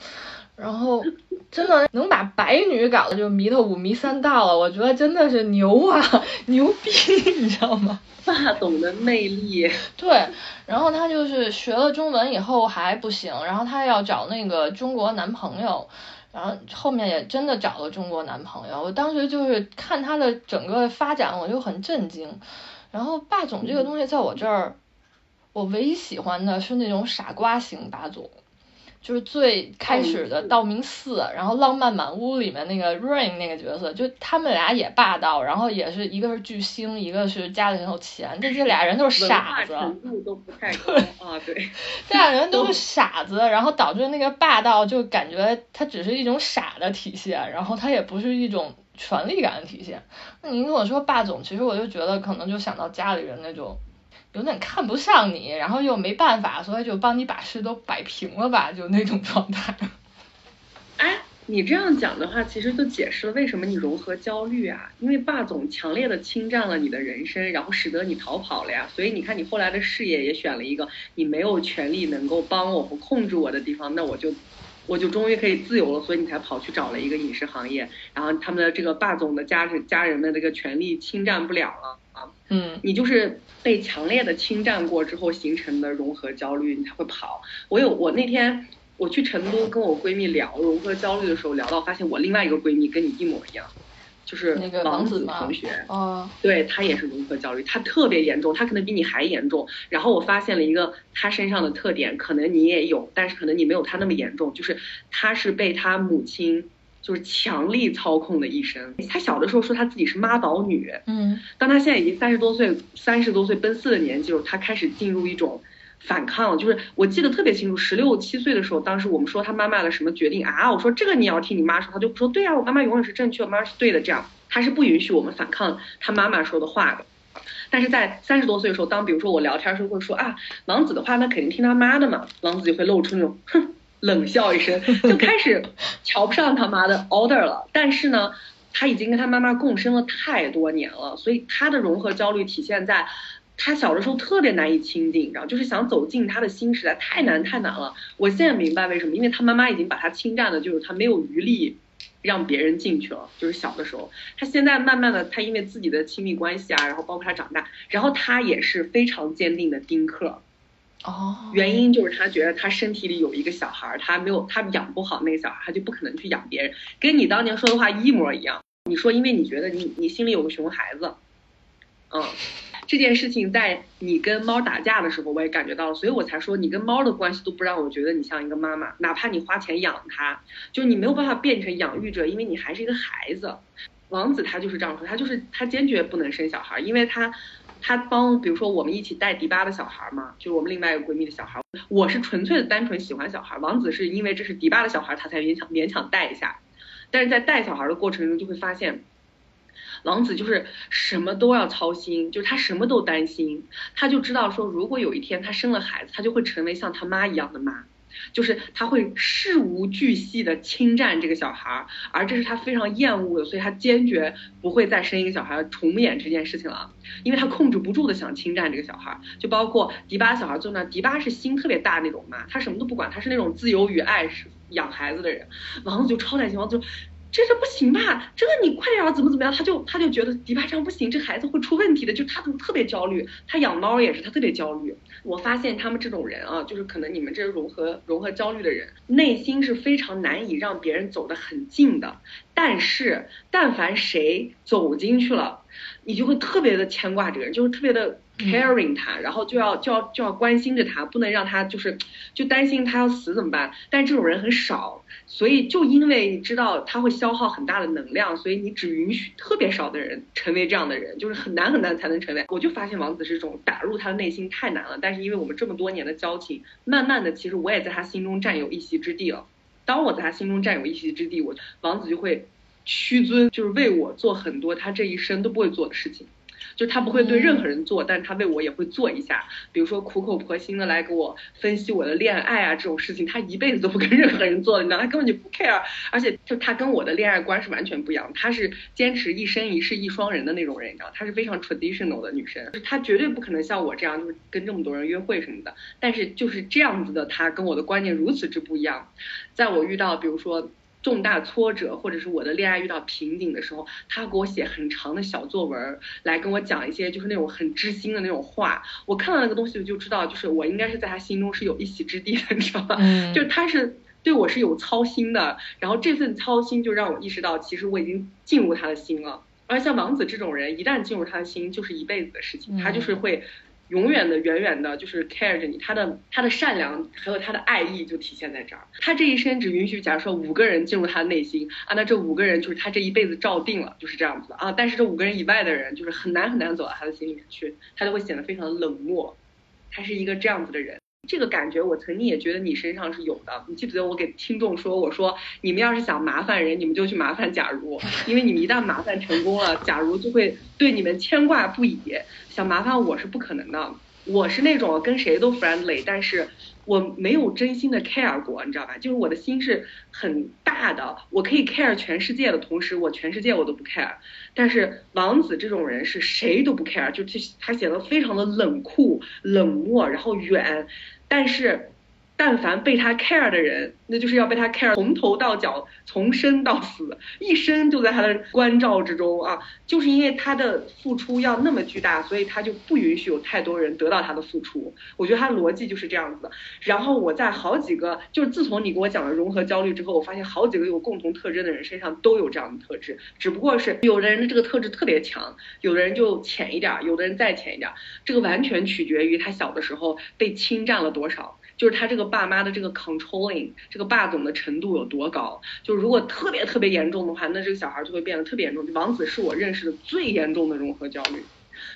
然后真的能把白女搞得就迷得五迷三道了，我觉得真的是牛啊，牛逼，你知道吗？霸总的魅力。对，然后他就是学了中文以后还不行，然后他要找那个中国男朋友。然后后面也真的找了中国男朋友，我当时就是看他的整个发展，我就很震惊。然后霸总这个东西在我这儿，我唯一喜欢的是那种傻瓜型霸总，就是最开始的道明寺，然后浪漫满屋里面那个 Rain 那个角色，就他们俩也霸道，然后也是一个是巨星，一个是家里很有钱，这这俩人都是傻子，程度都不太高啊，对，这俩人都是 傻子，然后导致那个霸道就感觉他只是一种傻的体现，然后他也不是一种权力感的体现。那您跟我说霸总，其实我就觉得可能就想到家里人那种。有点看不上你，然后又没办法，所以就帮你把事都摆平了吧，就那种状态。哎，你这样讲的话，其实就解释了为什么你融合焦虑啊，因为霸总强烈的侵占了你的人生，然后使得你逃跑了呀。所以你看，你后来的事业也选了一个你没有权利能够帮我和控制我的地方，那我就我就终于可以自由了，所以你才跑去找了一个影视行业，然后他们的这个霸总的家人家人的这个权利侵占不了了。嗯，你就是被强烈的侵占过之后形成的融合焦虑，你才会跑。我有我那天我去成都跟我闺蜜聊融合焦虑的时候，聊到发现我另外一个闺蜜跟你一模一样，就是那个王子同学，哦，对她也是融合焦虑，她特别严重，她可能比你还严重。然后我发现了一个她身上的特点，可能你也有，但是可能你没有她那么严重，就是她是被她母亲。就是强力操控的一生。她小的时候说她自己是妈宝女，嗯，当她现在已经三十多岁、三十多岁奔四的年纪了，她开始进入一种反抗了。就是我记得特别清楚，十六七岁的时候，当时我们说他妈妈的什么决定啊，我说这个你要听你妈说，他就说对啊，我妈妈永远是正确，我妈妈是对的，这样他是不允许我们反抗他妈妈说的话的。但是在三十多岁的时候，当比如说我聊天的时候会说啊，王子的话那肯定听他妈的嘛，王子就会露出那种哼。冷笑一声，就开始瞧不上他妈的 order 了。但是呢，他已经跟他妈妈共生了太多年了，所以他的融合焦虑体现在他小的时候特别难以亲近，然后就是想走进他的心实在太难太难了。我现在明白为什么，因为他妈妈已经把他侵占的，就是他没有余力让别人进去了。就是小的时候，他现在慢慢的，他因为自己的亲密关系啊，然后包括他长大，然后他也是非常坚定的丁克。哦，原因就是他觉得他身体里有一个小孩，他没有他养不好那个小孩，他就不可能去养别人，跟你当年说的话一模一样。你说因为你觉得你你心里有个熊孩子，嗯，这件事情在你跟猫打架的时候我也感觉到了，所以我才说你跟猫的关系都不让我觉得你像一个妈妈，哪怕你花钱养它，就你没有办法变成养育者，因为你还是一个孩子。王子他就是这样说，他就是他坚决不能生小孩，因为他。他帮，比如说我们一起带迪巴的小孩嘛，就是我们另外一个闺蜜的小孩。我是纯粹的单纯喜欢小孩，王子是因为这是迪巴的小孩，他才勉强勉强带一下。但是在带小孩的过程中，就会发现，王子就是什么都要操心，就是他什么都担心。他就知道说，如果有一天他生了孩子，他就会成为像他妈一样的妈。就是他会事无巨细的侵占这个小孩，而这是他非常厌恶的，所以他坚决不会再生一个小孩重演这件事情了，因为他控制不住的想侵占这个小孩，就包括迪巴小孩坐那，迪巴是心特别大那种嘛，他什么都不管，他是那种自由与爱养孩子的人，王子就超担心，王子说这这不行吧？这个你快点啊，怎么怎么样？他就他就觉得迪巴这样不行，这孩子会出问题的，就他特别焦虑。他养猫也是，他特别焦虑。我发现他们这种人啊，就是可能你们这融合融合焦虑的人，内心是非常难以让别人走得很近的。但是但凡谁走进去了，你就会特别的牵挂这个人，就是特别的。Caring 他，然后就要就要就要关心着他，不能让他就是就担心他要死怎么办？但这种人很少，所以就因为你知道他会消耗很大的能量，所以你只允许特别少的人成为这样的人，就是很难很难才能成为。我就发现王子是这种打入他的内心太难了，但是因为我们这么多年的交情，慢慢的其实我也在他心中占有一席之地了。当我在他心中占有一席之地，我王子就会屈尊，就是为我做很多他这一生都不会做的事情。就他不会对任何人做，但是他为我也会做一下。比如说苦口婆心的来给我分析我的恋爱啊这种事情，他一辈子都不跟任何人做，你知道，他根本就不 care。而且就他跟我的恋爱观是完全不一样，他是坚持一生一世一双人的那种人，你知道，他是非常 traditional 的女生，他绝对不可能像我这样，就是跟这么多人约会什么的。但是就是这样子的，他跟我的观念如此之不一样。在我遇到比如说。重大挫折，或者是我的恋爱遇到瓶颈的时候，他给我写很长的小作文，来跟我讲一些就是那种很知心的那种话。我看到那个东西，我就知道，就是我应该是在他心中是有一席之地的，你知道吧？嗯。就是他是对我是有操心的，然后这份操心就让我意识到，其实我已经进入他的心了。而像王子这种人，一旦进入他的心，就是一辈子的事情，他就是会。永远的、远远的，就是 care 着你，他的他的善良还有他的爱意就体现在这儿。他这一生只允许，假如说五个人进入他的内心啊，那这五个人就是他这一辈子照定了，就是这样子的啊。但是这五个人以外的人，就是很难很难走到他的心里面去，他就会显得非常的冷漠。他是一个这样子的人。这个感觉我曾经也觉得你身上是有的。你记不记得我给听众说，我说你们要是想麻烦人，你们就去麻烦假如，因为你们一旦麻烦成功了，假如就会对你们牵挂不已。想麻烦我是不可能的。我是那种跟谁都 friendly，但是我没有真心的 care 过，你知道吧？就是我的心是很大的，我可以 care 全世界的同时，我全世界我都不 care。但是王子这种人是谁都不 care，就他他显得非常的冷酷、冷漠，然后远，但是。但凡被他 care 的人，那就是要被他 care 从头到脚，从生到死，一生就在他的关照之中啊！就是因为他的付出要那么巨大，所以他就不允许有太多人得到他的付出。我觉得他的逻辑就是这样子的。然后我在好几个，就是自从你给我讲了融合焦虑之后，我发现好几个有共同特征的人身上都有这样的特质，只不过是有的人的这个特质特别强，有的人就浅一点，有的人再浅一点。这个完全取决于他小的时候被侵占了多少。就是他这个爸妈的这个 controlling，这个霸总的程度有多高？就是如果特别特别严重的话，那这个小孩就会变得特别严重。王子是我认识的最严重的融合焦虑，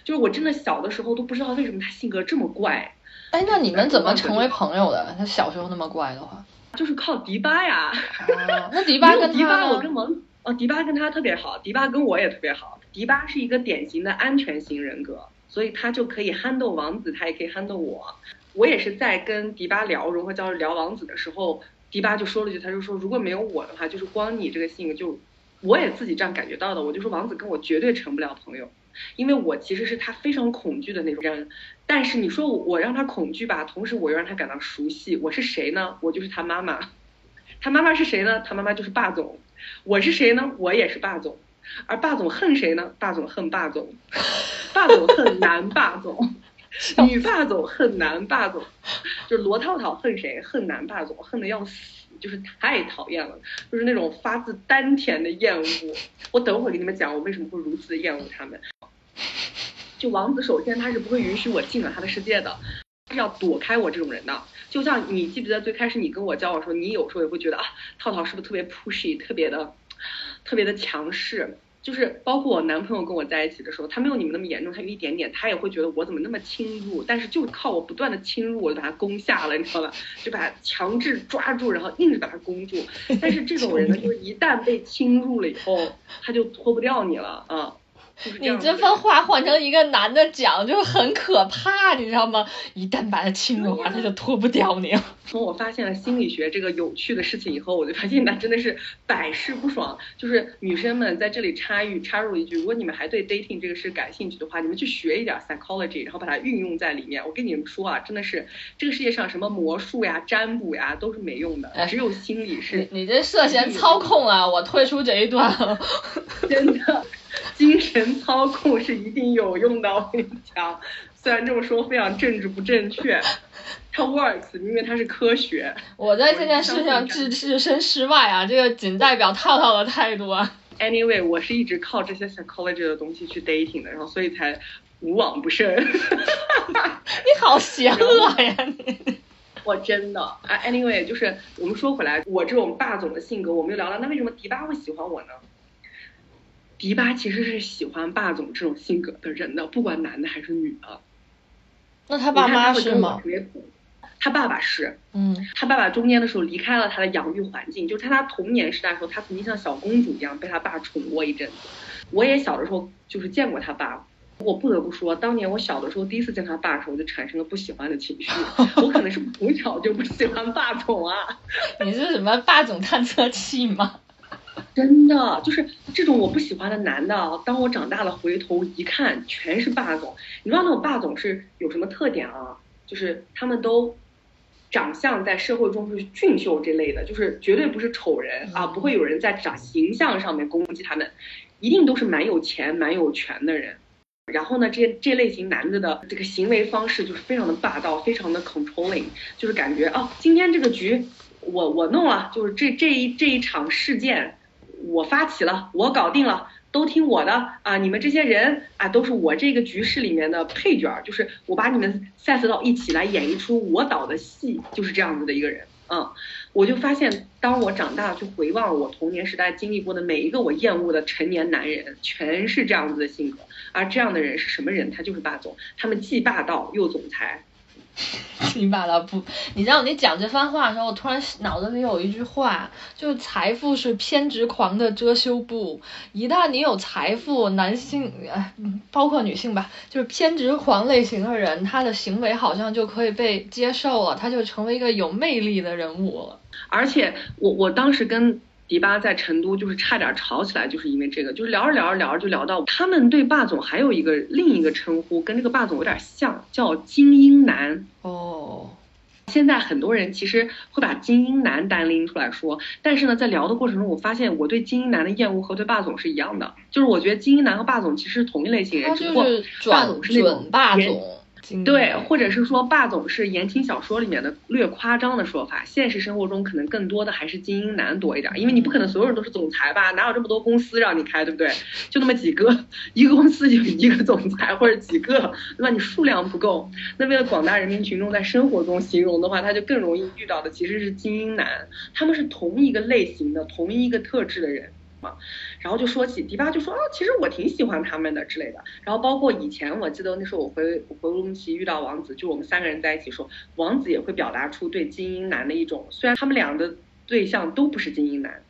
就是我真的小的时候都不知道为什么他性格这么怪。哎，那你们怎么成为朋友的？他小时候那么怪的话，就是靠迪巴呀。那迪巴跟迪巴，我跟王哦，迪巴跟他特别好，迪巴跟我也特别好。迪巴是一个典型的安全型人格，所以他就可以 handle 王子，他也可以 handle 我。我也是在跟迪巴聊融合教育、聊王子的时候，迪巴就说了句，他就说如果没有我的话，就是光你这个性格，就我也自己这样感觉到的。我就说王子跟我绝对成不了朋友，因为我其实是他非常恐惧的那种人。但是你说我让他恐惧吧，同时我又让他感到熟悉。我是谁呢？我就是他妈妈。他妈妈是谁呢？他妈妈就是霸总。我是谁呢？我也是霸总。而霸总恨谁呢？霸总恨霸总。霸总恨男霸总。女霸总恨男霸总，就是罗套套恨谁？恨男霸总，恨的要死，就是太讨厌了，就是那种发自丹田的厌恶。我等会儿给你们讲我为什么会如此厌恶他们。就王子，首先他是不会允许我进了他的世界的，是要躲开我这种人的。就像你记不记得最开始你跟我交往的时候，你有时候也会觉得啊，套套是不是特别 pushy，特别的，特别的强势？就是包括我男朋友跟我在一起的时候，他没有你们那么严重，他有一点点，他也会觉得我怎么那么侵入，但是就靠我不断的侵入，我就把他攻下了，你知道吧？就把他强制抓住，然后硬是把他攻住。但是这种人呢，就是一旦被侵入了以后，他就脱不掉你了啊。你这番话换成一个男的讲就很可怕，你知道吗？一旦把他亲的话，他就脱不掉你。从我发现了心理学这个有趣的事情以后，我就发现那真的是百试不爽。就是女生们在这里插一插入一句，如果你们还对 dating 这个事感兴趣的话，你们去学一点 psychology，然后把它运用在里面。我跟你们说啊，真的是这个世界上什么魔术呀、占卜呀都是没用的，只有心理是。你这涉嫌操控啊！我退出这一段了。真的。精神操控是一定有用的，我跟你讲，虽然这么说非常政治不正确，它 works，因为它是科学。我在这件事上置置身事外啊，这个仅代表套套的态度啊。Anyway，我是一直靠这些 psychology 的东西去 dating 的，然后所以才无往不胜。你好邪恶呀你！我真的啊，Anyway，就是我们说回来，我这种霸总的性格，我们又聊了，那为什么迪巴会喜欢我呢？迪巴其实是喜欢霸总这种性格的人的，不管男的还是女的。那他爸妈是吗？他爸爸是，嗯，他爸爸中间的时候离开了他的养育环境，就是在他童年时代的时候，他曾经像小公主一样被他爸宠过一阵子。我也小的时候就是见过他爸，我不得不说，当年我小的时候第一次见他爸的时候，我就产生了不喜欢的情绪。我可能是从小就不喜欢霸总啊。你是什么霸总探测器吗？真的就是这种我不喜欢的男的，当我长大了回头一看，全是霸总。你知道那种霸总是有什么特点啊？就是他们都长相在社会中是俊秀这类的，就是绝对不是丑人啊，不会有人在长形象上面攻击他们，一定都是蛮有钱、蛮有权的人。然后呢，这这类型男的的这个行为方式就是非常的霸道，非常的 controlling，就是感觉哦，今天这个局我我弄了，就是这这一这一场事件。我发起了，我搞定了，都听我的啊！你们这些人啊，都是我这个局势里面的配角，就是我把你们赛斯到一起来演一出我导的戏，就是这样子的一个人。嗯，我就发现，当我长大去回望我童年时代经历过的每一个我厌恶的成年男人，全是这样子的性格。而这样的人是什么人？他就是霸总，他们既霸道又总裁。你把他不，你知道你讲这番话的时候，我突然脑子里有一句话，就是财富是偏执狂的遮羞布。一旦你有财富，男性，哎，包括女性吧，就是偏执狂类型的人，他的行为好像就可以被接受了，他就成为一个有魅力的人物了。而且我我当时跟。迪巴在成都就是差点吵起来，就是因为这个，就是聊着聊着聊着就聊到他们对霸总还有一个另一个称呼，跟这个霸总有点像，叫精英男。哦，现在很多人其实会把精英男单拎出来说，但是呢，在聊的过程中，我发现我对精英男的厌恶和对霸总是一样的，就是我觉得精英男和霸总其实是同一类型人，只不过霸总是那种霸总。对，或者是说霸总是言情小说里面的略夸张的说法，现实生活中可能更多的还是精英男多一点，因为你不可能所有人都是总裁吧，哪有这么多公司让你开，对不对？就那么几个，一个公司有一个总裁或者几个，对吧？你数量不够，那为了广大人民群众在生活中形容的话，他就更容易遇到的其实是精英男，他们是同一个类型的、同一个特质的人。嘛，然后就说起迪巴，就说啊，其实我挺喜欢他们的之类的。然后包括以前，我记得那时候我回回乌鲁木齐遇到王子，就我们三个人在一起说，王子也会表达出对精英男的一种，虽然他们俩的对象都不是精英男，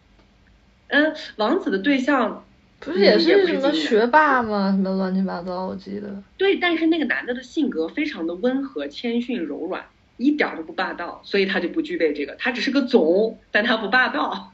嗯，王子的对象不是也是什么学霸吗？什么乱七八糟，我记得。对，但是那个男的的性格非常的温和、谦逊、柔软，一点都不霸道，所以他就不具备这个，他只是个总，但他不霸道。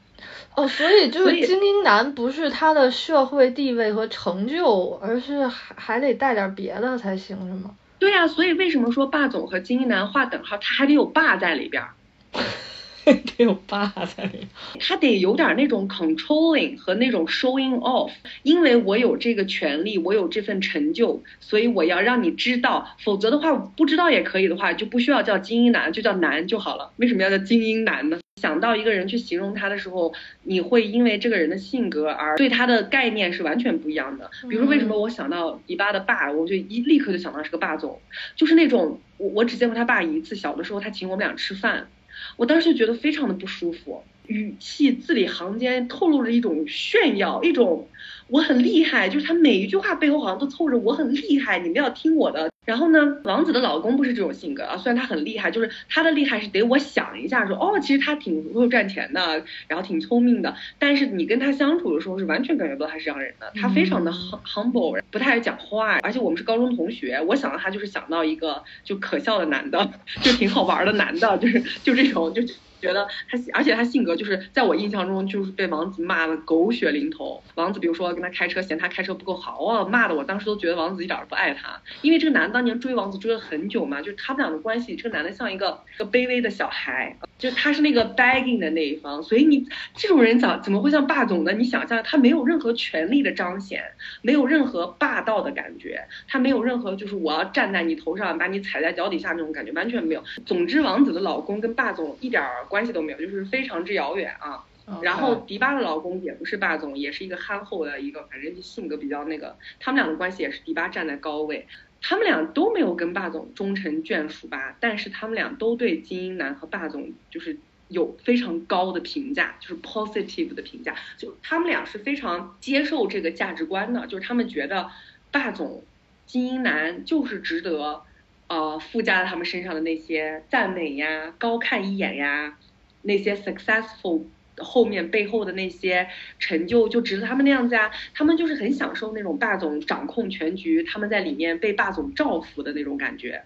哦，所以就是精英男不是他的社会地位和成就，而是还还得带点别的才行，是吗？对呀，所以为什么说霸总和精英男划等号，他还得有霸在里边儿。得有霸在里，他得有点那种 controlling 和那种 showing off，因为我有这个权利，我有这份成就，所以我要让你知道，否则的话不知道也可以的话，就不需要叫精英男，就叫男就好了。为什么要叫精英男呢？想到一个人去形容他的时候，你会因为这个人的性格而对他的概念是完全不一样的。比如说为什么我想到迪巴的爸，我就一立刻就想到是个霸总，就是那种我我只见过他爸一次，小的时候他请我们俩吃饭。我当时就觉得非常的不舒服，语气字里行间透露着一种炫耀，一种我很厉害，就是他每一句话背后好像都凑着我很厉害，你们要听我的。然后呢，王子的老公不是这种性格啊，虽然他很厉害，就是他的厉害是得我想一下说，哦，其实他挺会赚钱的，然后挺聪明的，但是你跟他相处的时候是完全感觉不到他是这样人的，他非常的 humble，不太爱讲话，而且我们是高中同学，我想到他就是想到一个就可笑的男的，就挺好玩的男的，就是就这种就。觉得他，而且他性格就是在我印象中就是被王子骂的狗血淋头。王子比如说跟他开车，嫌他开车不够好，哇，骂的我当时都觉得王子一点都不爱他。因为这个男的当年追王子追了很久嘛，就是他们俩的关系，这个男的像一个个卑微的小孩，就他是那个 begging 的那一方，所以你这种人怎怎么会像霸总呢？你想象他没有任何权力的彰显，没有任何霸道的感觉，他没有任何就是我要站在你头上把你踩在脚底下那种感觉，完全没有。总之，王子的老公跟霸总一点。关系都没有，就是非常之遥远啊。然后迪巴的老公也不是霸总，也是一个憨厚的一个，反正就性格比较那个。他们俩的关系也是迪巴站在高位，他们俩都没有跟霸总终成眷属吧？但是他们俩都对金英男和霸总就是有非常高的评价，就是 positive 的评价。就他们俩是非常接受这个价值观的，就是他们觉得霸总金英男就是值得。呃，附加在他们身上的那些赞美呀、高看一眼呀，那些 successful 后面背后的那些成就，就值得他们那样子啊。他们就是很享受那种霸总掌控全局，他们在里面被霸总照拂的那种感觉。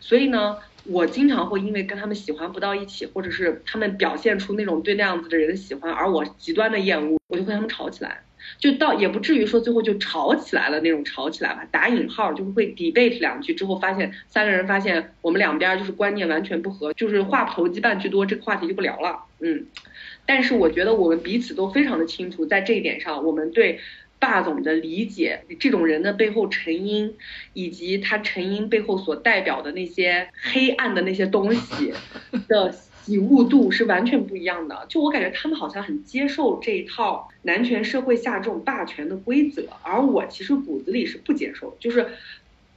所以呢，我经常会因为跟他们喜欢不到一起，或者是他们表现出那种对那样子的人的喜欢，而我极端的厌恶，我就跟他们吵起来。就到也不至于说最后就吵起来了那种吵起来吧，打引号就是会 debate 两句之后发现三个人发现我们两边就是观念完全不合，就是话不投机半句多，这个话题就不聊了。嗯，但是我觉得我们彼此都非常的清楚，在这一点上，我们对霸总的理解，这种人的背后成因，以及他成因背后所代表的那些黑暗的那些东西的。醒悟度是完全不一样的，就我感觉他们好像很接受这一套男权社会下这种霸权的规则，而我其实骨子里是不接受，就是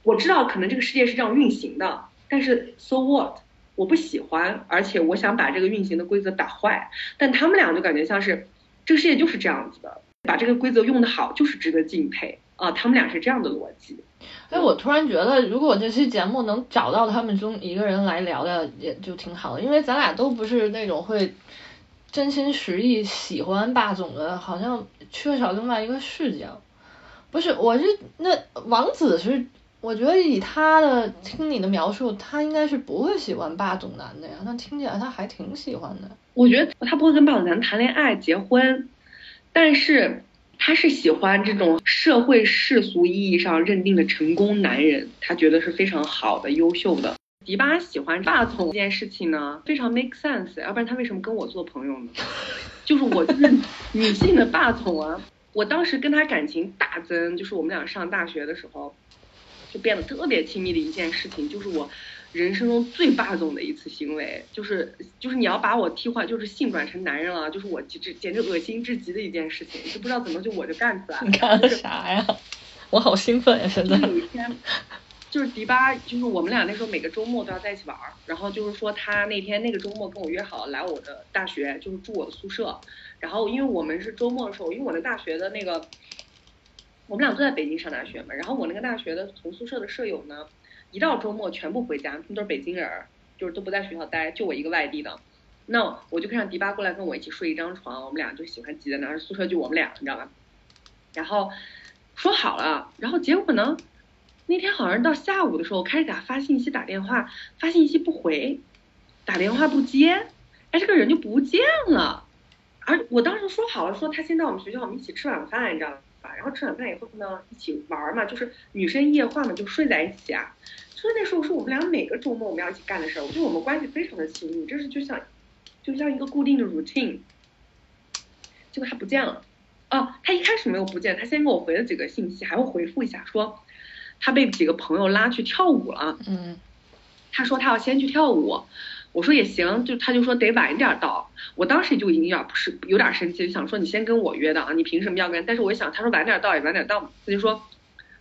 我知道可能这个世界是这样运行的，但是 so what，我不喜欢，而且我想把这个运行的规则打坏，但他们俩就感觉像是这个世界就是这样子的，把这个规则用得好就是值得敬佩。啊，他们俩是这样的逻辑。哎，我突然觉得，如果这期节目能找到他们中一个人来聊聊，也就挺好的，因为咱俩都不是那种会真心实意喜欢霸总的，好像缺少另外一个视角。不是，我是那王子是，我觉得以他的听你的描述，他应该是不会喜欢霸总男的呀。那听起来他还挺喜欢的。我觉得他不会跟霸总男谈恋爱、结婚，但是。他是喜欢这种社会世俗意义上认定的成功男人，他觉得是非常好的、优秀的。迪巴喜欢霸总这件事情呢，非常 make sense，要不然他为什么跟我做朋友呢？就是我就是女性的霸总啊！我当时跟他感情大增，就是我们俩上大学的时候，就变得特别亲密的一件事情，就是我。人生中最霸总的一次行为，就是就是你要把我替换，就是性转成男人了，就是我简直简直恶心至极的一件事情，就不知道怎么就我就干出来了。你干了啥呀？我好兴奋呀！现在。有一天，就是迪巴，就是我们俩那时候每个周末都要在一起玩儿，然后就是说他那天那个周末跟我约好来我的大学，就是住我的宿舍，然后因为我们是周末的时候，因为我的大学的那个，我们俩都在北京上大学嘛，然后我那个大学的同宿舍的舍友呢。一到周末全部回家，他们都是北京人，就是都不在学校待，就我一个外地的。那我就让迪巴过来跟我一起睡一张床，我们俩就喜欢挤在那儿，宿舍就我们俩，你知道吧？然后说好了，然后结果呢，那天好像到下午的时候开始给他发信息、打电话，发信息不回，打电话不接，哎，这个人就不见了。而我当时说好了，说他先到我们学校，我们一起吃晚饭，你知道吗。然后吃晚饭以后呢，一起玩嘛，就是女生夜话嘛，就睡在一起啊。所以那时候是我们俩每个周末我们要一起干的事儿，我觉得我们关系非常的亲密，这是就像就像一个固定的 routine。结果他不见了，哦，他一开始没有不见，他先给我回了几个信息，还会回复一下，说他被几个朋友拉去跳舞了。嗯，他说他要先去跳舞。我说也行，就他就说得晚一点到，我当时就已经有点不是有点生气，就想说你先跟我约的啊，你凭什么要跟？但是我一想，他说晚点到也晚点到，他就说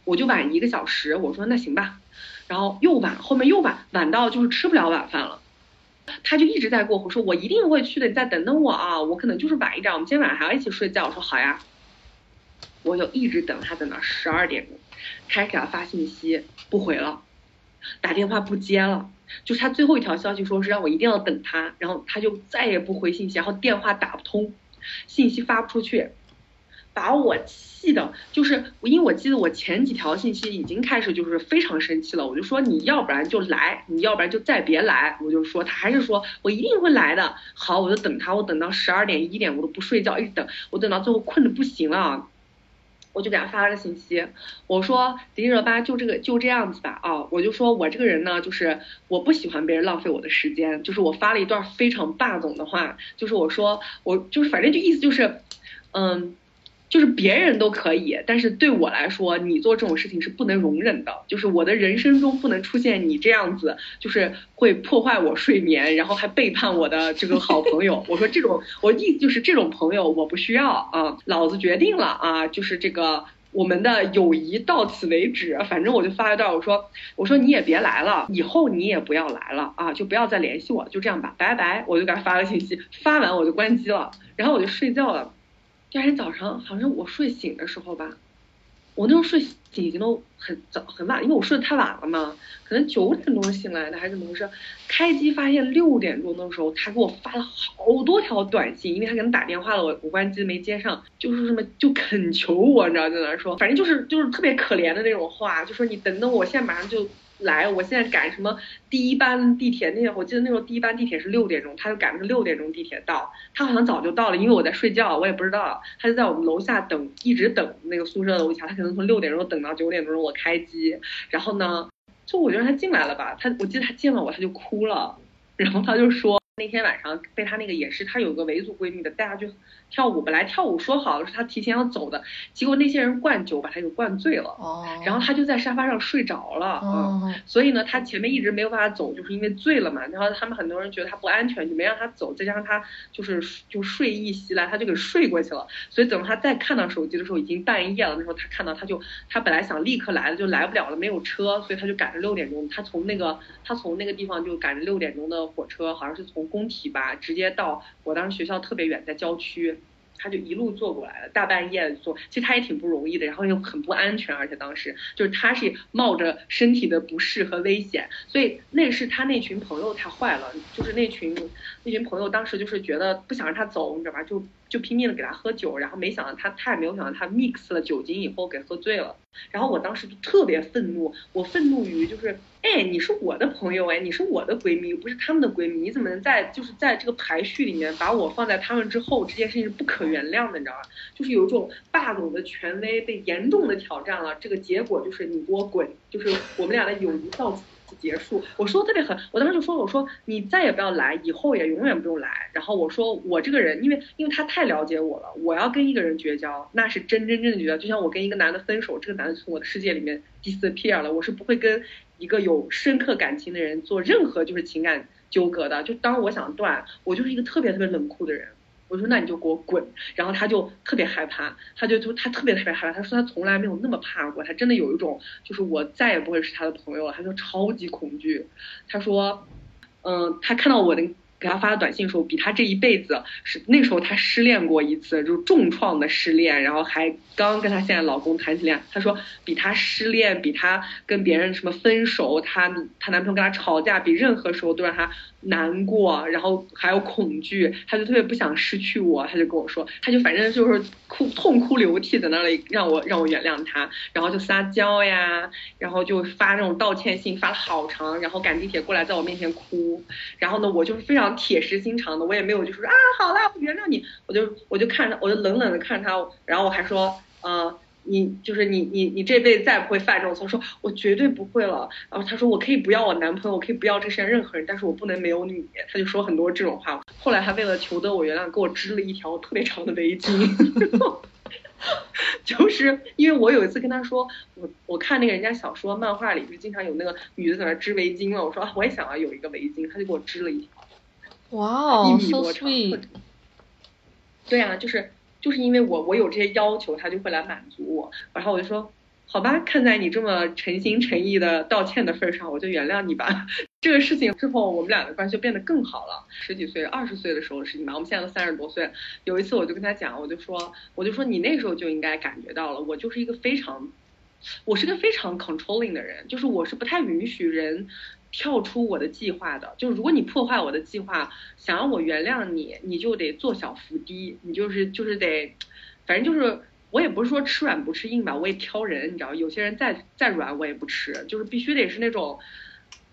我就晚一个小时，我说那行吧，然后又晚，后面又晚，晚到就是吃不了晚饭了，他就一直在过火，说我一定会去的，你再等等我啊，我可能就是晚一点，我们今天晚上还要一起睡觉，我说好呀，我就一直等他，等到十二点钟，开始给他发信息，不回了，打电话不接了，就是他最后一条消息说是让我一定要等他，然后他就再也不回信息，然后电话打不通，信息发不出去，把我气的，就是因为我记得我前几条信息已经开始就是非常生气了，我就说你要不然就来，你要不然就再别来，我就说他还是说我一定会来的，好，我就等他，我等到十二点一点我都不睡觉，一直等，我等到最后困的不行了。我就给他发了个信息，我说迪丽热巴就这个就这样子吧啊，我就说我这个人呢，就是我不喜欢别人浪费我的时间，就是我发了一段非常霸总的话，就是我说我就是反正就意思就是，嗯。就是别人都可以，但是对我来说，你做这种事情是不能容忍的。就是我的人生中不能出现你这样子，就是会破坏我睡眠，然后还背叛我的这个好朋友。我说这种，我意思就是这种朋友我不需要啊。老子决定了啊，就是这个我们的友谊到此为止。反正我就发一段，我说我说你也别来了，以后你也不要来了啊，就不要再联系我，就这样吧，拜拜。我就给他发个信息，发完我就关机了，然后我就睡觉了。第二天早上，好像我睡醒的时候吧，我那时候睡醒已经都很早很晚，因为我睡得太晚了嘛，可能九点钟醒来的还是怎么回事？开机发现六点钟的时候，他给我发了好多条短信，因为他给他打电话了，我我关机没接上，就是什么就恳求我，你知道在那说，反正就是就是特别可怜的那种话，就说你等等我，现在马上就。来，我现在赶什么第一班地铁？那我记得那时候第一班地铁是六点钟，他就赶的是六点钟地铁到。他好像早就到了，因为我在睡觉，我也不知道。他就在我们楼下等，一直等那个宿舍楼下。他可能从六点钟等到九点钟我开机。然后呢，就我觉得他进来了吧，他我记得他见了我他就哭了，然后他就说。那天晚上被他那个也是，他有个维族闺蜜的带他去跳舞，本来跳舞说好了是她提前要走的，结果那些人灌酒把她给灌醉了，哦，然后她就在沙发上睡着了，哦，所以呢她前面一直没有办法走，就是因为醉了嘛，然后他们很多人觉得她不安全，就没让她走，再加上她就是就睡意袭来，她就给睡过去了，所以等她再看到手机的时候已经半夜了，那时候她看到她就她本来想立刻来的就来不了了，没有车，所以她就赶着六点钟，她从那个她从那个地方就赶着六点钟的火车，好像是从。工体吧，直接到我当时学校特别远，在郊区，他就一路坐过来了，大半夜坐，其实他也挺不容易的，然后又很不安全，而且当时就是他是冒着身体的不适和危险，所以那是他那群朋友太坏了，就是那群那群朋友当时就是觉得不想让他走，你知道吧？就就拼命的给他喝酒，然后没想到他他也没有想到他 mix 了酒精以后给喝醉了。然后我当时就特别愤怒，我愤怒于就是，哎，你是我的朋友哎，你是我的闺蜜，不是他们的闺蜜，你怎么能在就是在这个排序里面把我放在他们之后？这件事情是不可原谅的，你知道吧？就是有一种霸总的权威被严重的挑战了，这个结果就是你给我滚，就是我们俩的友谊到此。结束，我说的特别狠，我当时就说，我说你再也不要来，以后也永远不用来。然后我说我这个人，因为因为他太了解我了，我要跟一个人绝交，那是真真正的绝交。就像我跟一个男的分手，这个男的从我的世界里面 disappear 了，我是不会跟一个有深刻感情的人做任何就是情感纠葛的。就当我想断，我就是一个特别特别冷酷的人。我说那你就给我滚，然后他就特别害怕，他就就他特别特别害怕，他说他从来没有那么怕过，他真的有一种就是我再也不会是他的朋友了，他就超级恐惧，他说，嗯，他看到我的。给他发的短信的时候，比他这一辈子是那时候他失恋过一次，就重创的失恋，然后还刚跟他现在老公谈起恋爱。他说比他失恋，比他跟别人什么分手，他他男朋友跟他吵架，比任何时候都让他难过，然后还有恐惧，他就特别不想失去我，他就跟我说，他就反正就是哭痛哭流涕在那里让我让我原谅他，然后就撒娇呀，然后就发那种道歉信，发了好长，然后赶地铁过来在我面前哭，然后呢我就是非常。铁石心肠的，我也没有就是说啊，好啦，我原谅你，我就我就看着，我就冷冷的看着他，然后我还说，呃，你就是你你你这辈子再也不会犯这种错，说我绝对不会了。然后他说我可以不要我男朋友，我可以不要这世界任何人，但是我不能没有你。他就说很多这种话。后来他为了求得我原谅，给我织了一条特别长的围巾。就是因为我有一次跟他说，我我看那个人家小说漫画里不是经常有那个女的在那织围巾嘛，我说我也想要有一个围巾，他就给我织了一条。哇哦，一米多长，对呀，就是就是因为我我有这些要求，他就会来满足我。然后我就说，好吧，看在你这么诚心诚意的道歉的份上，我就原谅你吧。这个事情之后，我们俩的关系就变得更好了。十几岁、二十岁的时候的事情吧，我们现在都三十多岁。有一次我就跟他讲，我就说，我就说你那时候就应该感觉到了，我就是一个非常，我是个非常 controlling 的人，就是我是不太允许人跳出我的计划的。就是如果你破坏我的计划，想让我原谅你，你就得做小伏低，你就是就是得，反正就是。我也不是说吃软不吃硬吧，我也挑人，你知道，有些人再再软我也不吃，就是必须得是那种，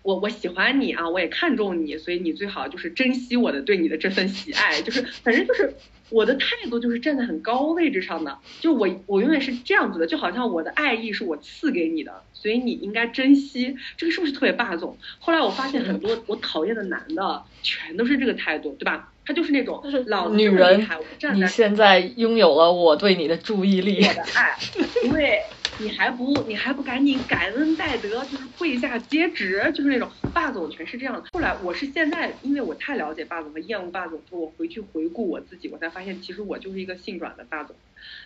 我我喜欢你啊，我也看重你，所以你最好就是珍惜我的对你的这份喜爱，就是反正就是我的态度就是站在很高位置上的，就我我永远是这样子的，就好像我的爱意是我赐给你的，所以你应该珍惜，这个是不是特别霸总？后来我发现很多我讨厌的男的全都是这个态度，对吧？他就是那种老女人，你现在拥有了我对你的注意力，我的爱，对，你还不你还不赶紧感恩戴德，就是跪下接旨，就是那种霸总全是这样的。后来我是现在，因为我太了解霸总和厌恶霸总，我回去回顾我自己，我才发现其实我就是一个性转的霸总。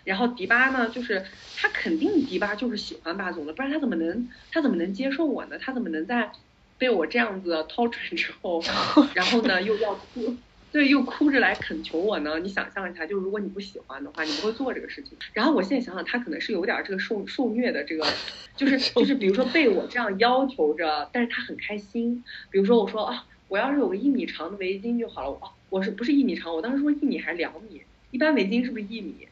然后迪巴呢，就是他肯定迪巴就是喜欢霸总的，不然他怎么能他怎么能接受我呢？他怎么能在被我这样子 掏准之后，然后呢又要哭？对，又哭着来恳求我呢。你想象一下，就如果你不喜欢的话，你不会做这个事情。然后我现在想想，他可能是有点这个受受虐的这个，就是就是比如说被我这样要求着，但是他很开心。比如说我说啊，我要是有个一米长的围巾就好了。哦，我是不是一米长？我当时说一米还是两米？一般围巾是不是一米？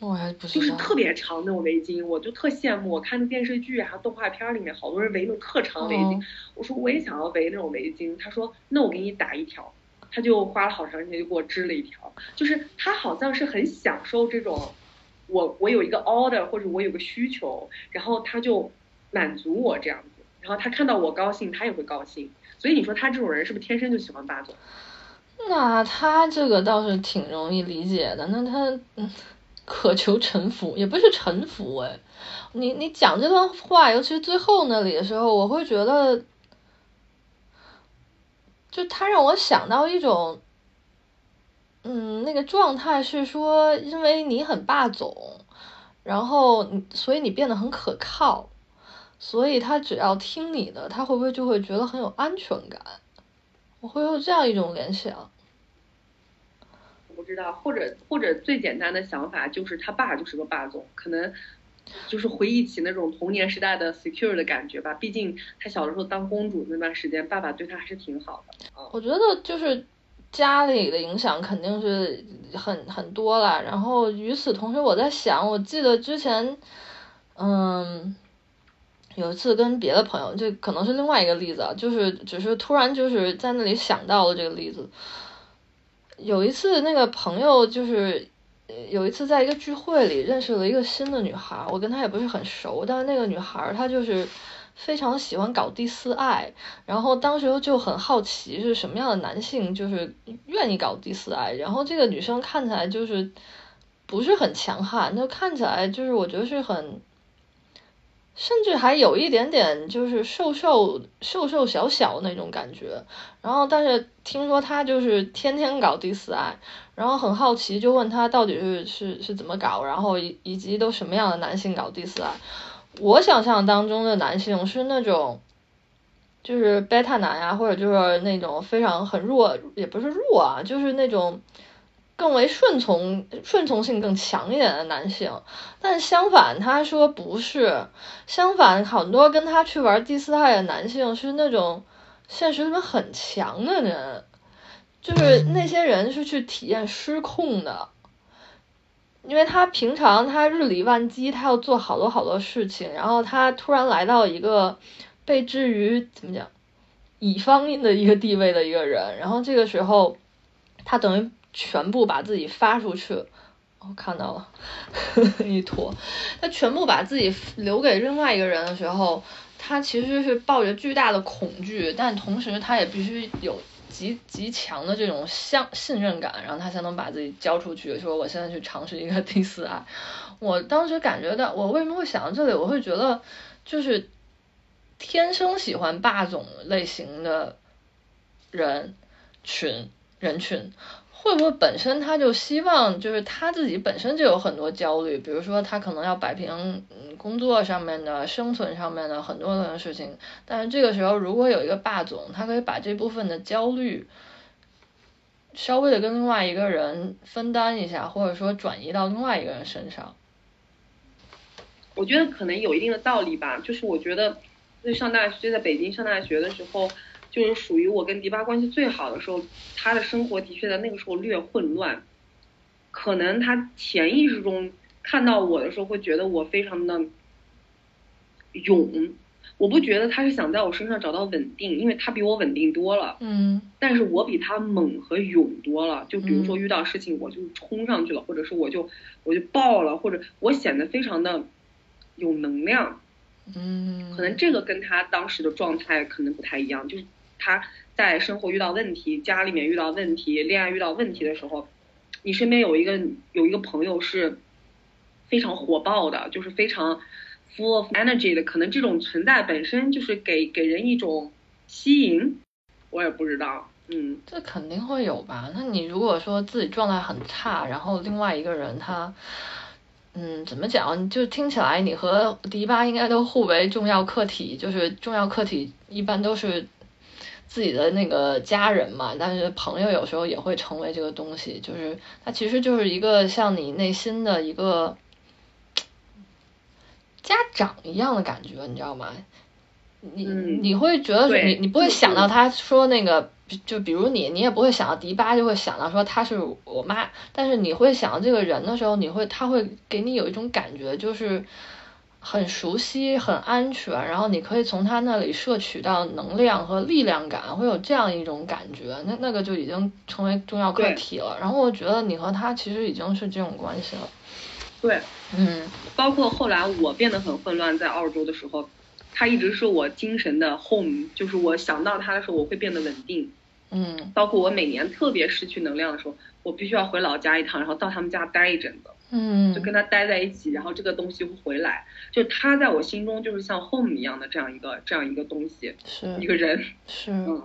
我还不就是特别长那种围巾，我就特羡慕。我看那电视剧啊、动画片里面，好多人围那种特长围巾。我说我也想要围那种围巾。他说那我给你打一条。他就花了好长时间就给我织了一条，就是他好像是很享受这种，我我有一个 order 或者我有个需求，然后他就满足我这样子，然后他看到我高兴，他也会高兴，所以你说他这种人是不是天生就喜欢霸总？那他这个倒是挺容易理解的，那他渴求臣服也不是臣服哎，你你讲这段话，尤其是最后那里的时候，我会觉得。就他让我想到一种，嗯，那个状态是说，因为你很霸总，然后所以你变得很可靠，所以他只要听你的，他会不会就会觉得很有安全感？我会有这样一种联想。我不知道，或者或者最简单的想法就是他爸就是个霸总，可能。就是回忆起那种童年时代的 secure 的感觉吧，毕竟她小的时候当公主那段时间，爸爸对她还是挺好的。我觉得就是家里的影响肯定是很很多了，然后与此同时，我在想，我记得之前，嗯，有一次跟别的朋友，这可能是另外一个例子啊，就是只是突然就是在那里想到了这个例子。有一次那个朋友就是。有一次在一个聚会里认识了一个新的女孩，我跟她也不是很熟，但是那个女孩她就是非常喜欢搞第四爱，然后当时就很好奇是什么样的男性就是愿意搞第四爱，然后这个女生看起来就是不是很强悍，就看起来就是我觉得是很。甚至还有一点点就是瘦瘦瘦瘦小小那种感觉，然后但是听说他就是天天搞第四爱，然后很好奇就问他到底是是是怎么搞，然后以以及都什么样的男性搞第四爱。我想象当中的男性是那种，就是贝塔男呀，或者就是那种非常很弱，也不是弱啊，就是那种。更为顺从、顺从性更强一点的男性，但相反，他说不是。相反，很多跟他去玩第四代的男性是那种现实里面很强的人，就是那些人是去体验失控的，因为他平常他日理万机，他要做好多好多事情，然后他突然来到一个被置于怎么讲乙方的一个地位的一个人，然后这个时候他等于。全部把自己发出去，我看到了呵呵 一坨。他全部把自己留给另外一个人的时候，他其实是抱着巨大的恐惧，但同时他也必须有极极强的这种相信任感，然后他才能把自己交出去。说我现在去尝试一个第四爱。我当时感觉到，我为什么会想到这里？我会觉得，就是天生喜欢霸总类型的人群人群。会不会本身他就希望，就是他自己本身就有很多焦虑，比如说他可能要摆平嗯工作上面的、生存上面的很多的事情，但是这个时候如果有一个霸总，他可以把这部分的焦虑稍微的跟另外一个人分担一下，或者说转移到另外一个人身上。我觉得可能有一定的道理吧，就是我觉得在上大学就，在北京上大学的时候。就是属于我跟迪巴关系最好的时候，他的生活的确在那个时候略混乱，可能他潜意识中看到我的时候会觉得我非常的勇，我不觉得他是想在我身上找到稳定，因为他比我稳定多了，嗯，但是我比他猛和勇多了，就比如说遇到事情我就冲上去了，或者是我就我就爆了，或者我显得非常的有能量，嗯，可能这个跟他当时的状态可能不太一样，就是。他在生活遇到问题，家里面遇到问题，恋爱遇到问题的时候，你身边有一个有一个朋友是非常火爆的，就是非常 full of energy 的，可能这种存在本身就是给给人一种吸引，我也不知道，嗯，这肯定会有吧？那你如果说自己状态很差，然后另外一个人他，嗯，怎么讲？就听起来你和迪巴应该都互为重要客体，就是重要客体一般都是。自己的那个家人嘛，但是朋友有时候也会成为这个东西，就是它其实就是一个像你内心的一个家长一样的感觉，你知道吗？你你会觉得你你不会想到他说那个，就比如你你也不会想到迪巴就会想到说他是我妈，但是你会想到这个人的时候，你会他会给你有一种感觉，就是。很熟悉，很安全，然后你可以从他那里摄取到能量和力量感，会有这样一种感觉，那那个就已经成为重要课题了。然后我觉得你和他其实已经是这种关系了。对，嗯，包括后来我变得很混乱，在澳洲的时候，他一直是我精神的 home，就是我想到他的时候，我会变得稳定。嗯，包括我每年特别失去能量的时候，我必须要回老家一趟，然后到他们家待一阵子。嗯，就跟他待在一起，然后这个东西会回来，就他在我心中就是像 home 一样的这样一个这样一个东西，是一个人，是。嗯，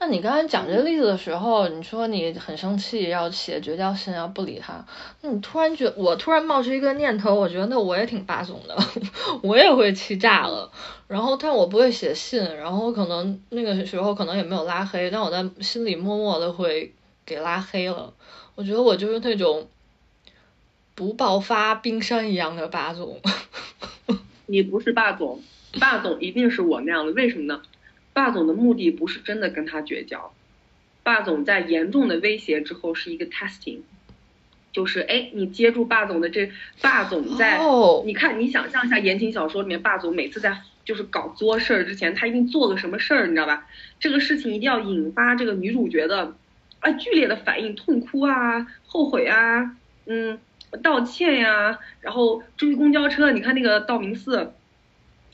那你刚才讲这个例子的时候，你说你很生气，要写绝交信，要不理他，那你突然觉，我突然冒出一个念头，我觉得那我也挺霸总的，我也会气炸了。然后，但我不会写信，然后可能那个时候可能也没有拉黑，但我在心里默默的会给拉黑了。我觉得我就是那种。不爆发冰山一样的霸总，你不是霸总，霸总一定是我那样的。为什么呢？霸总的目的不是真的跟他绝交，霸总在严重的威胁之后是一个 testing，就是哎，你接住霸总的这霸总在，你看你想象一下言情小说里面霸总每次在就是搞作事儿之前，他一定做个什么事儿，你知道吧？这个事情一定要引发这个女主角的啊剧烈的反应，痛哭啊，后悔啊，嗯。道歉呀，然后追公交车，你看那个道明寺，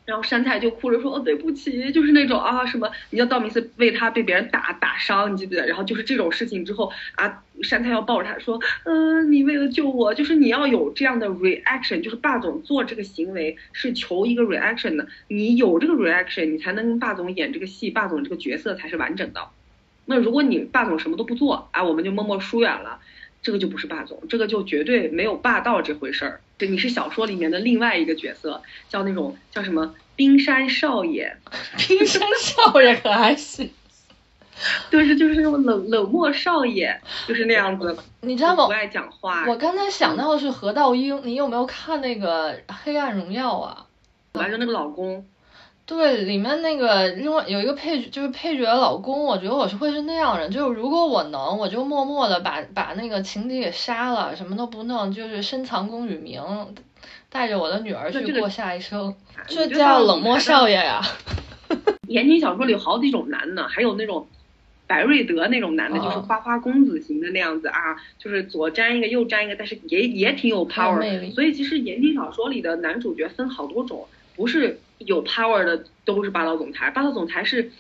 然后山菜就哭着说：“哦，对不起。”就是那种啊什么，你叫道明寺为他被别人打打伤，你记不记得？然后就是这种事情之后啊，山菜要抱着他说：“嗯，你为了救我，就是你要有这样的 reaction，就是霸总做这个行为是求一个 reaction 的，你有这个 reaction，你才能跟霸总演这个戏，霸总这个角色才是完整的。那如果你霸总什么都不做，啊，我们就默默疏远了。”这个就不是霸总，这个就绝对没有霸道这回事儿。对，你是小说里面的另外一个角色，叫那种叫什么冰山少爷。冰山少爷可还行？就，是就是那种冷冷漠少爷，就是那样子。你知道吗？不爱讲话。我刚才想到的是何道英，你有没有看那个《黑暗荣耀》啊？还有那个老公。对，里面那个另外有一个配角，就是配角的老公，我觉得我是会是那样人，就是如果我能，我就默默的把把那个情敌给杀了，什么都不弄，就是深藏功与名，带着我的女儿去过下一生，这叫冷漠少爷呀。言情小说里有好几种男的，还有那种白瑞德那种男的，就是花花公子型的那样子啊，就是左粘一个右粘一个，但是也也挺有 power。所以其实言情小说里的男主角分好多种，不是。有 power 的都是霸道总裁，霸道总裁是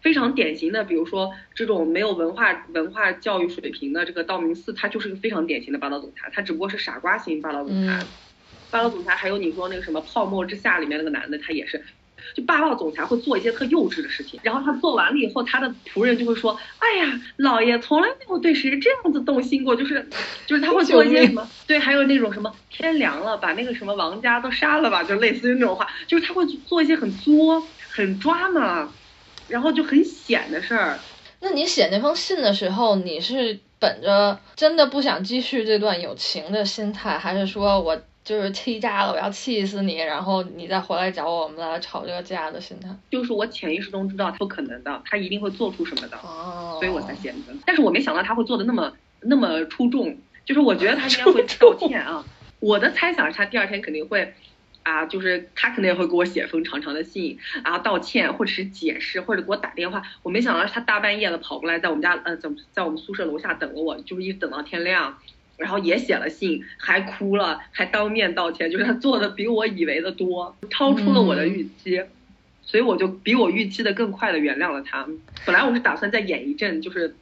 非常典型的，比如说这种没有文化文化教育水平的这个道明寺，他就是个非常典型的霸道总裁，他只不过是傻瓜型霸道总裁。霸道总裁还有你说那个什么泡沫之夏里面那个男的，他也是，就霸道总裁会做一些特幼稚的事情，然后他做完了以后，他的仆人就会说，哎呀，老爷从来没有对谁这样子动心过，就是就是他会做一些什么，对，还有那种什么天凉了，把那个什么王家都杀了吧，就类似于那种话，就是他会做一些很作、很抓嘛，然后就很险的事儿。那你写那封信的时候，你是本着真的不想继续这段友情的心态，还是说我就是气炸了，我要气死你，然后你再回来找我，我们来吵这个架的心态？就是我潜意识中知道他不可能的，他一定会做出什么的，哦，所以我才写的。但是我没想到他会做的那么那么出众，就是我觉得他应该会道歉啊。我的猜想是他第二天肯定会。啊，就是他肯定也会给我写封长长的信，然后道歉或者是解释，或者给我打电话。我没想到他大半夜的跑过来，在我们家呃，在在我们宿舍楼下等了我，就是一直等到天亮，然后也写了信，还哭了，还当面道歉，就是他做的比我以为的多，超出了我的预期，所以我就比我预期的更快的原谅了他。本来我是打算再演一阵，就是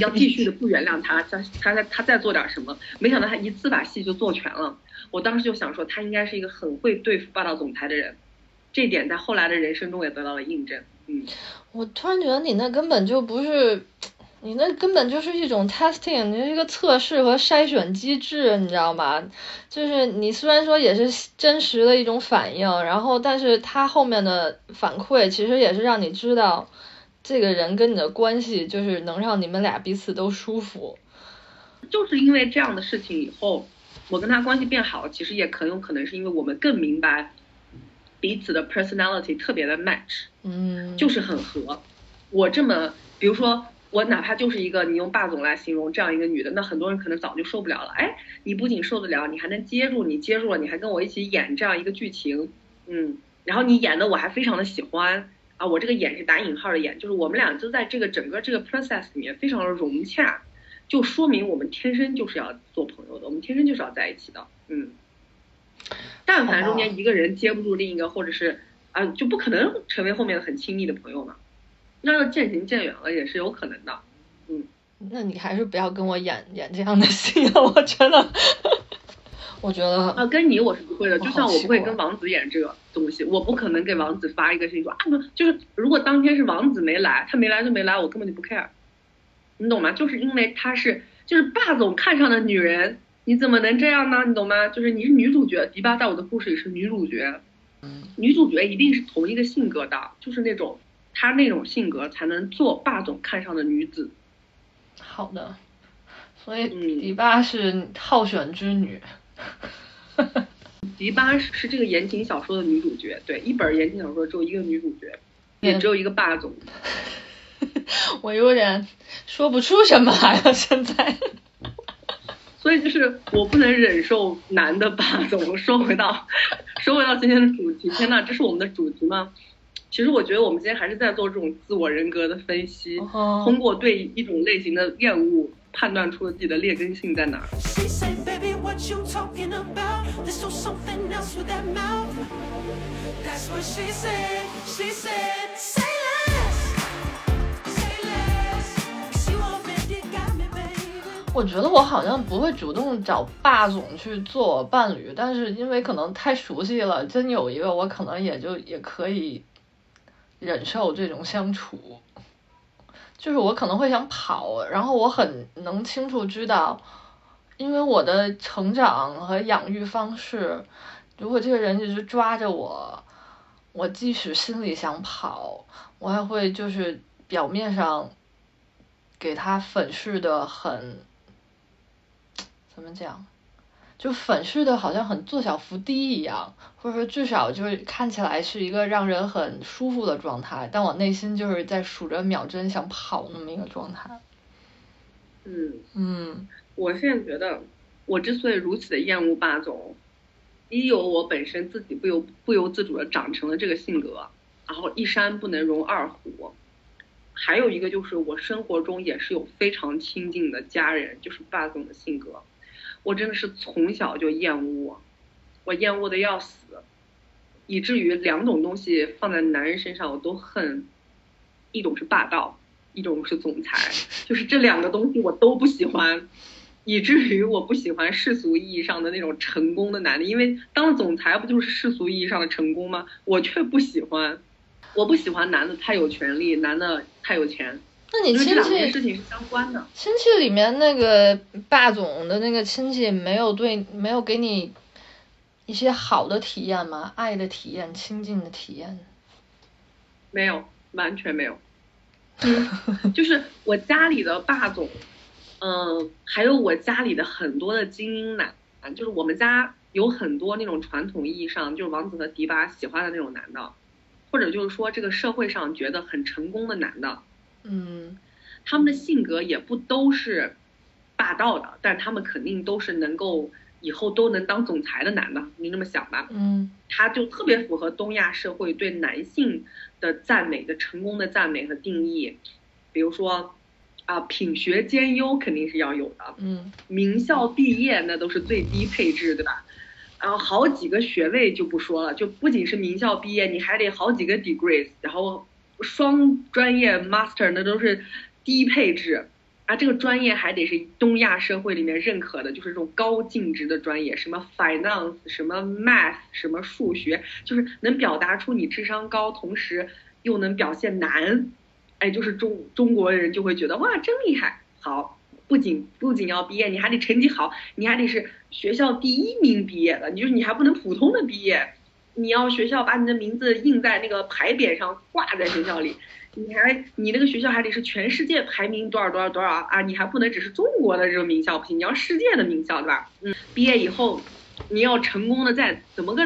要继续的不原谅他，他他他再做点什么，没想到他一次把戏就做全了。我当时就想说，他应该是一个很会对付霸道总裁的人，这点在后来的人生中也得到了印证。嗯，我突然觉得你那根本就不是，你那根本就是一种 testing，你是一个测试和筛选机制，你知道吗？就是你虽然说也是真实的一种反应，然后但是他后面的反馈其实也是让你知道，这个人跟你的关系就是能让你们俩彼此都舒服。就是因为这样的事情以后。我跟他关系变好，其实也很有可能是因为我们更明白彼此的 personality 特别的 match，嗯，就是很合。我这么，比如说我哪怕就是一个你用霸总来形容这样一个女的，那很多人可能早就受不了了。哎，你不仅受得了，你还能接住，你接住了，你还跟我一起演这样一个剧情，嗯，然后你演的我还非常的喜欢啊，我这个演是打引号的演，就是我们俩就在这个整个这个 process 里面非常的融洽。就说明我们天生就是要做朋友的，我们天生就是要在一起的，嗯。但凡中间一个人接不住另一个，或者是啊，就不可能成为后面的很亲密的朋友嘛。那要渐行渐远了也是有可能的，嗯。那你还是不要跟我演演这样的戏了，我觉得，我觉得啊，跟你我是不会的，就像我不会跟王子演这个东西，我不可能给王子发一个信说啊，就是如果当天是王子没来，他没来就没来，我根本就不 care。你懂吗？就是因为他是就是霸总看上的女人，你怎么能这样呢？你懂吗？就是你是女主角，迪巴在我的故事里是女主角，女主角一定是同一个性格的，就是那种她那种性格才能做霸总看上的女子。好的，所以迪巴是好选之女。迪巴是这个言情小说的女主角，对，一本言情小说只有一个女主角，也只有一个霸总。我有点说不出什么来了，现在。所以就是我不能忍受男的霸总。说回到，说回到今天的主题，天呐，这是我们的主题吗？其实我觉得我们今天还是在做这种自我人格的分析，通过对一种类型的厌恶，判断出了自己的劣根性在哪儿。我觉得我好像不会主动找霸总去做我伴侣，但是因为可能太熟悉了，真有一个我可能也就也可以忍受这种相处。就是我可能会想跑，然后我很能清楚知道，因为我的成长和养育方式，如果这个人一直抓着我，我即使心里想跑，我还会就是表面上给他粉饰的很。怎么讲？就粉饰的好像很坐小伏低一样，或者说至少就是看起来是一个让人很舒服的状态，但我内心就是在数着秒针想跑那么一个状态。嗯嗯，我现在觉得，我之所以如此的厌恶霸总，一有我本身自己不由不由自主的长成了这个性格，然后一山不能容二虎，还有一个就是我生活中也是有非常亲近的家人，就是霸总的性格。我真的是从小就厌恶，我厌恶的要死，以至于两种东西放在男人身上我都恨，一种是霸道，一种是总裁，就是这两个东西我都不喜欢，以至于我不喜欢世俗意义上的那种成功的男的，因为当了总裁不就是世俗意义上的成功吗？我却不喜欢，我不喜欢男的太有权利，男的太有钱。那你亲戚事情是相关的。亲戚里面那个霸总的那个亲戚没有对没有给你一些好的体验吗？爱的体验、亲近的体验？没有，完全没有。嗯，就是我家里的霸总，嗯、还有我家里的很多的精英男，就是我们家有很多那种传统意义上就是王子和迪巴喜欢的那种男的，或者就是说这个社会上觉得很成功的男的，嗯他们的性格也不都是霸道的，但他们肯定都是能够以后都能当总裁的男的，你这么想吧。嗯他就特别符合东亚社会对男性的赞美的成功的赞美和定义，比如说啊，品学兼优肯定是要有的，嗯名校毕业那都是最低配置，对吧？然后好几个学位就不说了，就不仅是名校毕业，你还得好几个 degrees，然后双专业 master 那都是低配置。啊，这个专业还得是东亚社会里面认可的，就是这种高净值的专业，什么 finance，什么 math，什么数学，就是能表达出你智商高，同时又能表现难，哎，就是中中国人就会觉得哇，真厉害。好，不仅不仅要毕业，你还得成绩好，你还得是学校第一名毕业的，你就你还不能普通的毕业，你要学校把你的名字印在那个牌匾上，挂在学校里。你还你那个学校还得是全世界排名多少多少多少啊！你还不能只是中国的这种名校不行，你要世界的名校对吧？嗯，毕业以后你要成功的在怎么个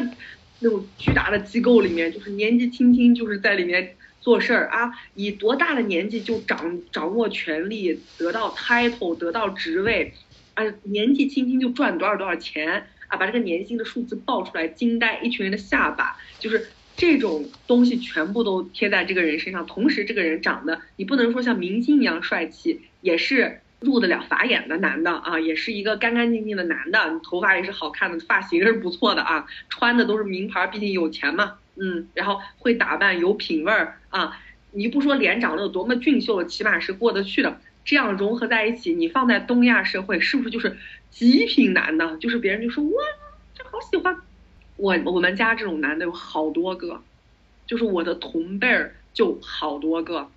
那种巨大的机构里面，就是年纪轻轻就是在里面做事儿啊，以多大的年纪就掌掌握权力，得到 title，得到职位，啊，年纪轻轻就赚多少多少钱把这个年薪的数字报出来，惊呆一群人的下巴，就是。这种东西全部都贴在这个人身上，同时这个人长得你不能说像明星一样帅气，也是入得了法眼的男的啊，也是一个干干净净的男的，头发也是好看的，发型是不错的啊，穿的都是名牌，毕竟有钱嘛，嗯，然后会打扮，有品味儿啊，你不说脸长得有多么俊秀，起码是过得去的，这样融合在一起，你放在东亚社会是不是就是极品男的？就是别人就说哇，这好喜欢。我我们家这种男的有好多个，就是我的同辈儿就好多个，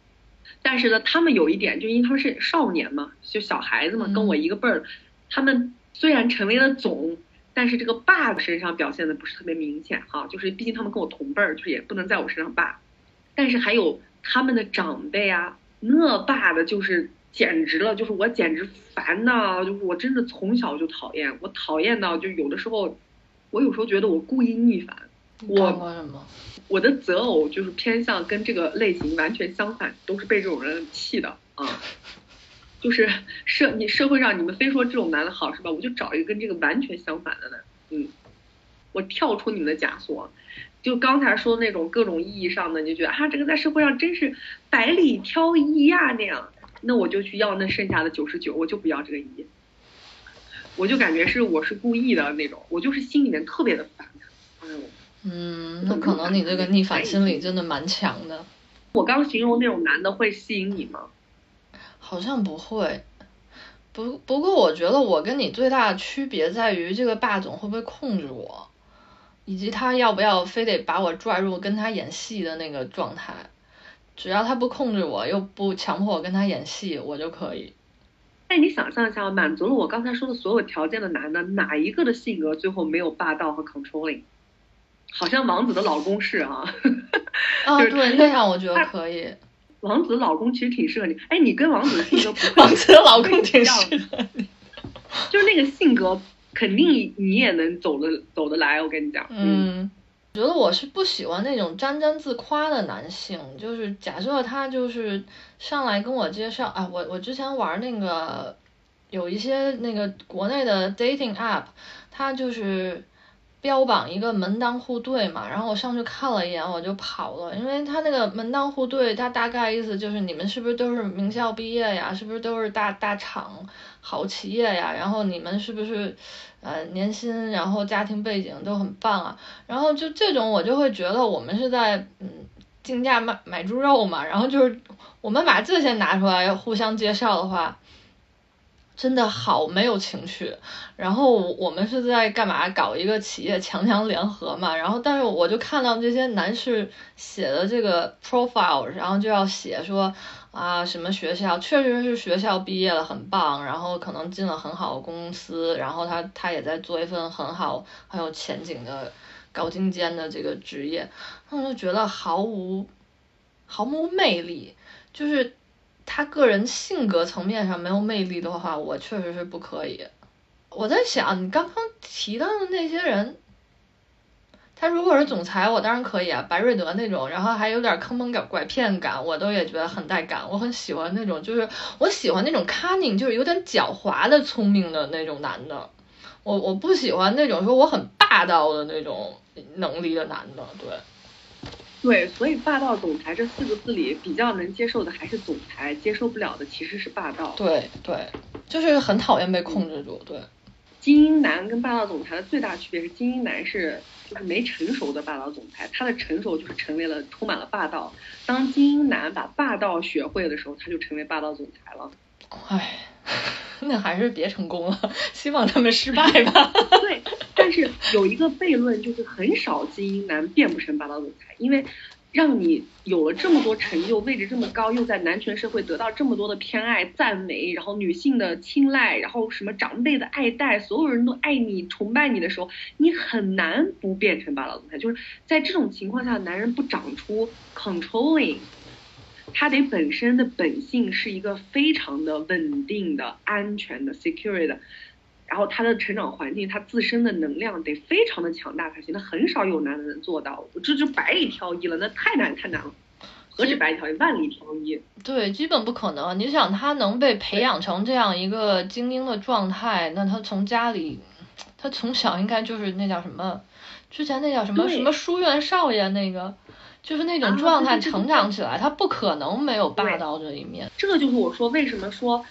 但是呢，他们有一点，就因为他们是少年嘛，就小孩子嘛，嗯跟我一个辈儿，他们虽然成为了总，但是这个霸身上表现的不是特别明显哈，就是毕竟他们跟我同辈儿，就是也不能在我身上霸，但是还有他们的长辈啊，那霸的就是简直了，就是我简直烦呐，就是我真的从小就讨厌，我讨厌到就有的时候。我有时候觉得我故意逆反，你干过什么？我的择偶就是偏向跟这个类型完全相反，都是被这种人气的啊。就是社你社会上你们非说这种男的好是吧？我就找一个跟这个完全相反的男，嗯，我跳出你们的枷锁。就刚才说的那种各种意义上的，你就觉得啊，这个在社会上真是百里挑一呀那样，那我就去要那剩下的九十九，我就不要这个一。我就感觉是我是故意的那种，我就是心里面特别的烦。哎呦，嗯，那可能你这个逆反心理真的蛮强的。我刚形容那种男的会吸引你吗？好像不会。不不过我觉得我跟你最大的区别在于这个霸总会不会控制我，以及他要不要非得把我拽入跟他演戏的那个状态。只要他不控制我，又不强迫我跟他演戏，我就可以。但你想象一下，满足了我刚才说的所有条件的男的，哪一个的性格最后没有霸道和 controlling？好像王子的老公是啊。啊，就是对，那样我觉得可以。王子的老公其实挺适合你，哎，你跟王子的性格不 王子的老公挺适合你。就是那个性格，肯定你也能走得走得来。我跟你讲，嗯，我觉得我是不喜欢那种沾沾自夸的男性，就是假设他就是上来跟我介绍啊，我我之前玩那个有一些那个国内的 dating app，他就是标榜一个门当户对嘛，然后我上去看了一眼我就跑了，因为他那个门当户对，他大概意思就是你们是不是都是名校毕业呀，是不是都是大大厂好企业呀，然后你们是不是呃年薪，然后家庭背景都很棒啊，然后就这种我就会觉得我们是在嗯竞价买买猪肉嘛，然后就是我们把这些拿出来互相介绍的话，真的好没有情趣。然后我们是在干嘛？搞一个企业强强联合嘛。然后，但是我就看到这些男士写的这个 profile，然后就要写说啊，什么学校确实是学校毕业了，很棒。然后可能进了很好的公司，然后他他也在做一份很好很有前景的高精尖的这个职业。我就觉得毫无毫无魅力，就是他个人性格层面上没有魅力的话，我确实是不可以。我在想，你刚刚提到的那些人，他如果是总裁，我当然可以啊，白瑞德那种，然后还有点坑蒙拐拐骗感，我都也觉得很带感。我很喜欢那种，就是我喜欢那种 cunning，就是有点狡猾的聪明的那种男的。我我不喜欢那种说我很霸道的那种能力的男的，对。对，所以霸道总裁这四个字里，比较能接受的还是总裁，接受不了的其实是霸道。对对，就是很讨厌被控制住，对。精英男跟霸道总裁的最大区别是，精英男是就是没成熟的霸道总裁，他的成熟就是成为了充满了霸道。当精英男把霸道学会的时候，他就成为霸道总裁了。唉，那还是别成功了，希望他们失败吧。对，但是有一个悖论，就是很少精英男变不成霸道总裁，因为。让你有了这么多成就，位置这么高，又在男权社会得到这么多的偏爱、赞美，然后女性的青睐，然后什么长辈的爱戴，所有人都爱你、崇拜你的时候，你很难不变成霸道总裁。就是在这种情况下，男人不长出 controlling，他得本身的本性是一个非常的稳定的、安全的、secure 的。然后他的成长环境，他自身的能量得非常的强大才行，那很少有男的能做到，这就百里挑一了，那太难太难了，何止百里挑一，万里挑一。对，基本不可能。你想他能被培养成这样一个精英的状态，那他从家里，他从小应该就是那叫什么，之前那叫什么什么书院少爷那个，就是那种状态成长起来，他不可能没有霸道这一面。这个就是我说为什么说。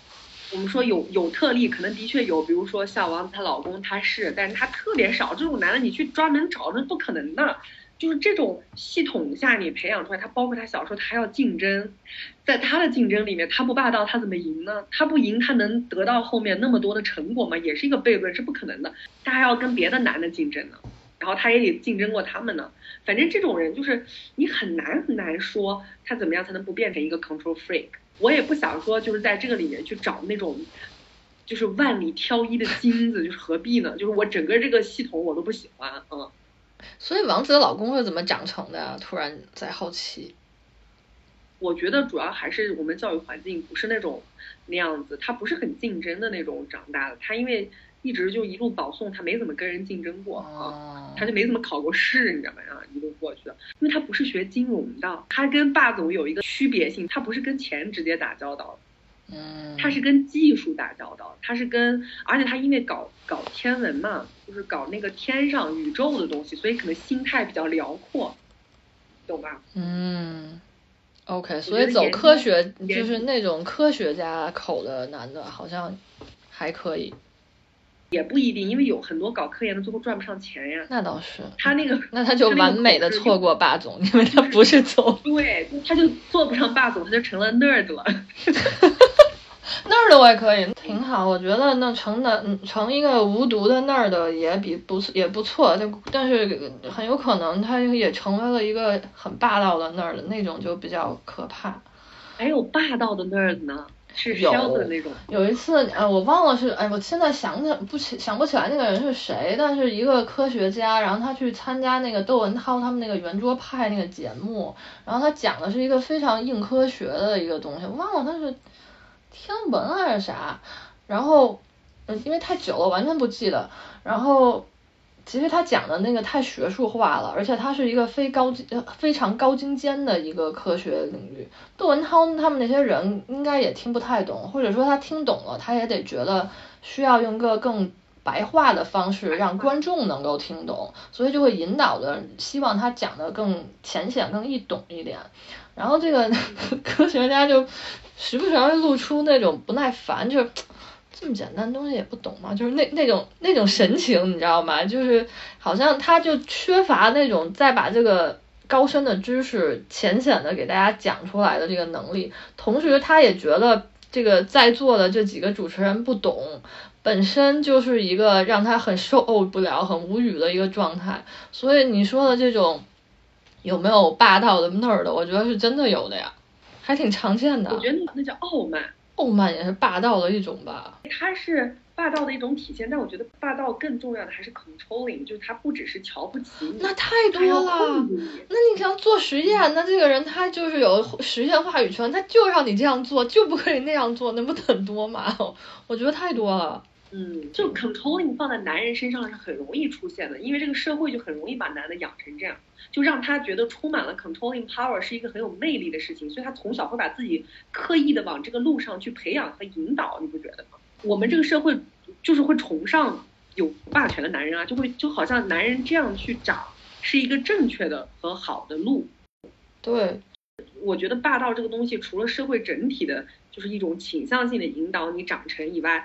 我们说有有特例，可能的确有，比如说像王子她老公，他是，但是他特别少。这种男的你去专门找，那不可能的。就是这种系统下你培养出来，他包括他小时候他还要竞争，在他的竞争里面，他不霸道他怎么赢呢？他不赢他能得到后面那么多的成果吗？也是一个悖论，是不可能的。他还要跟别的男的竞争呢，然后他也得竞争过他们呢。反正这种人就是你很难很难说他怎么样才能不变成一个 control freak。我也不想说，就是在这个里面去找那种，就是万里挑一的金子，就是何必呢？就是我整个这个系统我都不喜欢，嗯。所以王子的老公是怎么长成的？突然在好奇。我觉得主要还是我们教育环境不是那种那样子，他不是很竞争的那种长大的，他因为。一直就一路保送，他没怎么跟人竞争过啊，他就没怎么考过试，你知道吗？啊，一路过去的，因为他不是学金融的，他跟霸总有一个区别性，他不是跟钱直接打交道，嗯，他是跟技术打交道，他是跟，而且他因为搞搞天文嘛，就是搞那个天上宇宙的东西，所以可能心态比较辽阔，懂吧？嗯，OK，所以走科学就是那种科学家口的男的，好像还可以。也不一定，因为有很多搞科研的最后赚不上钱呀。那倒是。他那个，那他就完美的错过霸总，因为他不是总。对，他就做不上霸总，他就成了 nerd 了。nerd 我也可以，挺好。我觉得那成的成一个无毒的 nerd 也比不也不错，就但是很有可能他也成为了一个很霸道的 nerd，那种就比较可怕。还有霸道的 nerd 呢？有有一次，呃，我忘了是，哎，我现在想起不起想不起来那个人是谁，但是一个科学家，然后他去参加那个窦文涛他们那个圆桌派那个节目，然后他讲的是一个非常硬科学的一个东西，我忘了他是天文还是啥，然后，嗯，因为太久了，完全不记得，然后。其实他讲的那个太学术化了，而且他是一个非高精、非常高精尖的一个科学领域。窦文涛他们那些人应该也听不太懂，或者说他听懂了，他也得觉得需要用个更白话的方式让观众能够听懂，所以就会引导的希望他讲的更浅显、更易懂一点。然后这个 科学家就时不时会露出那种不耐烦，就。这么简单东西也不懂吗？就是那那种那种神情，你知道吗？就是好像他就缺乏那种再把这个高深的知识浅显的给大家讲出来的这个能力。同时，他也觉得这个在座的这几个主持人不懂，本身就是一个让他很受不了、很无语的一个状态。所以你说的这种有没有霸道的那儿的，我觉得是真的有的呀，还挺常见的。我觉得那叫傲慢，傲慢也是霸道的一种吧。它是。霸道的一种体现，但我觉得霸道更重要的还是 controlling，就是他不只是瞧不起你，那太多了。那你想做实验，那这个人他就是有实验话语权，他就让你这样做，就不可以那样做，那不很多吗？我觉得太多了。嗯，就 controlling 放在男人身上是很容易出现的，因为这个社会就很容易把男的养成这样，就让他觉得充满了 controlling power 是一个很有魅力的事情，所以他从小会把自己刻意的往这个路上去培养和引导，你不觉得吗？我们这个社会就是会崇尚有霸权的男人啊，就会就好像男人这样去长是一个正确的和好的路。对，我觉得霸道这个东西，除了社会整体的，就是一种倾向性的引导你长成以外，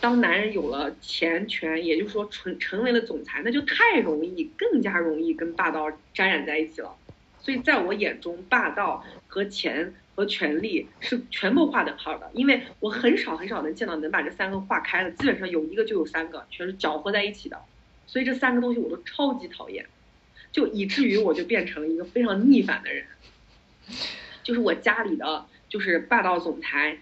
当男人有了钱权，也就是说成成为了总裁，那就太容易，更加容易跟霸道沾染在一起了。所以在我眼中，霸道和钱。和权力是全部划等号的，因为我很少很少能见到能把这三个划开的，基本上有一个就有三个，全是搅和在一起的，所以这三个东西我都超级讨厌，就以至于我就变成了一个非常逆反的人，就是我家里的就是霸道总裁，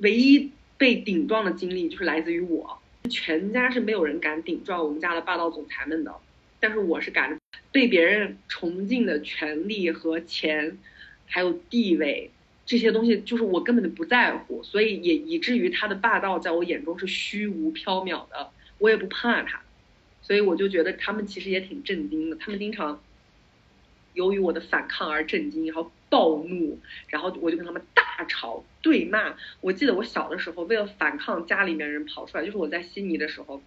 唯一被顶撞的经历就是来自于我，全家是没有人敢顶撞我们家的霸道总裁们的，但是我是敢被别人崇敬的权利和钱，还有地位。这些东西就是我根本就不在乎，所以也以至于他的霸道在我眼中是虚无缥缈的，我也不怕他，所以我就觉得他们其实也挺震惊的，他们经常由于我的反抗而震惊，然后暴怒，然后我就跟他们大吵对骂。我记得我小的时候为了反抗家里面人跑出来，就是我在悉尼的时候，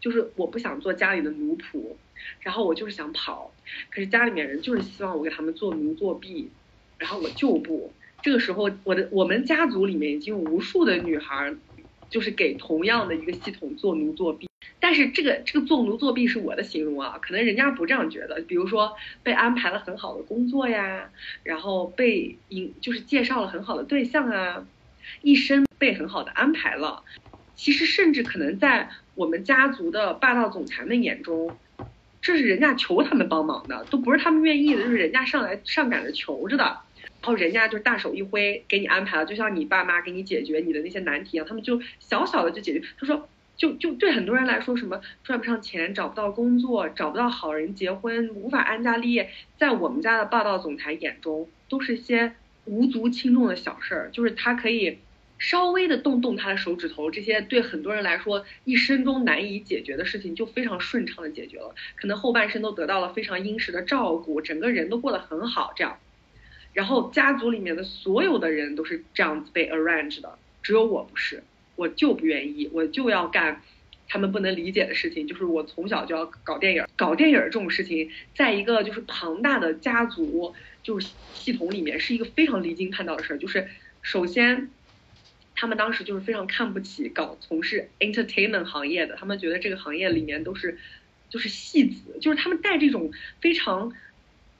就是我不想做家里的奴仆，然后我就是想跑，可是家里面人就是希望我给他们做奴做婢，然后我就不。这个时候，我的我们家族里面已经有无数的女孩，就是给同样的一个系统做奴做婢。但是这个这个纵奴作婢是我的形容啊，可能人家不这样觉得。比如说被安排了很好的工作呀，然后被引就是介绍了很好的对象啊，一生被很好的安排了。其实甚至可能在我们家族的霸道总裁们眼中，这是人家求他们帮忙的，都不是他们愿意的，就是人家上来上赶着求着的。然后人家就大手一挥给你安排了，就像你爸妈给你解决你的那些难题一样，他们就小小的就解决。他说，就就对很多人来说，什么赚不上钱、找不到工作、找不到好人结婚、无法安家立业，在我们家的霸道总裁眼中，都是些无足轻重的小事儿。就是他可以稍微的动动他的手指头，这些对很多人来说一生中难以解决的事情，就非常顺畅的解决了。可能后半生都得到了非常殷实的照顾，整个人都过得很好，这样。然后家族里面的所有的人都是这样子被 arrange 的，只有我不是，我就不愿意，我就要干他们不能理解的事情，就是我从小就要搞电影，搞电影这种事情，在一个就是庞大的家族就是系统里面是一个非常离经叛道的事儿，就是首先他们当时就是非常看不起搞从事 entertainment 行业的，他们觉得这个行业里面都是就是戏子，就是他们带这种非常。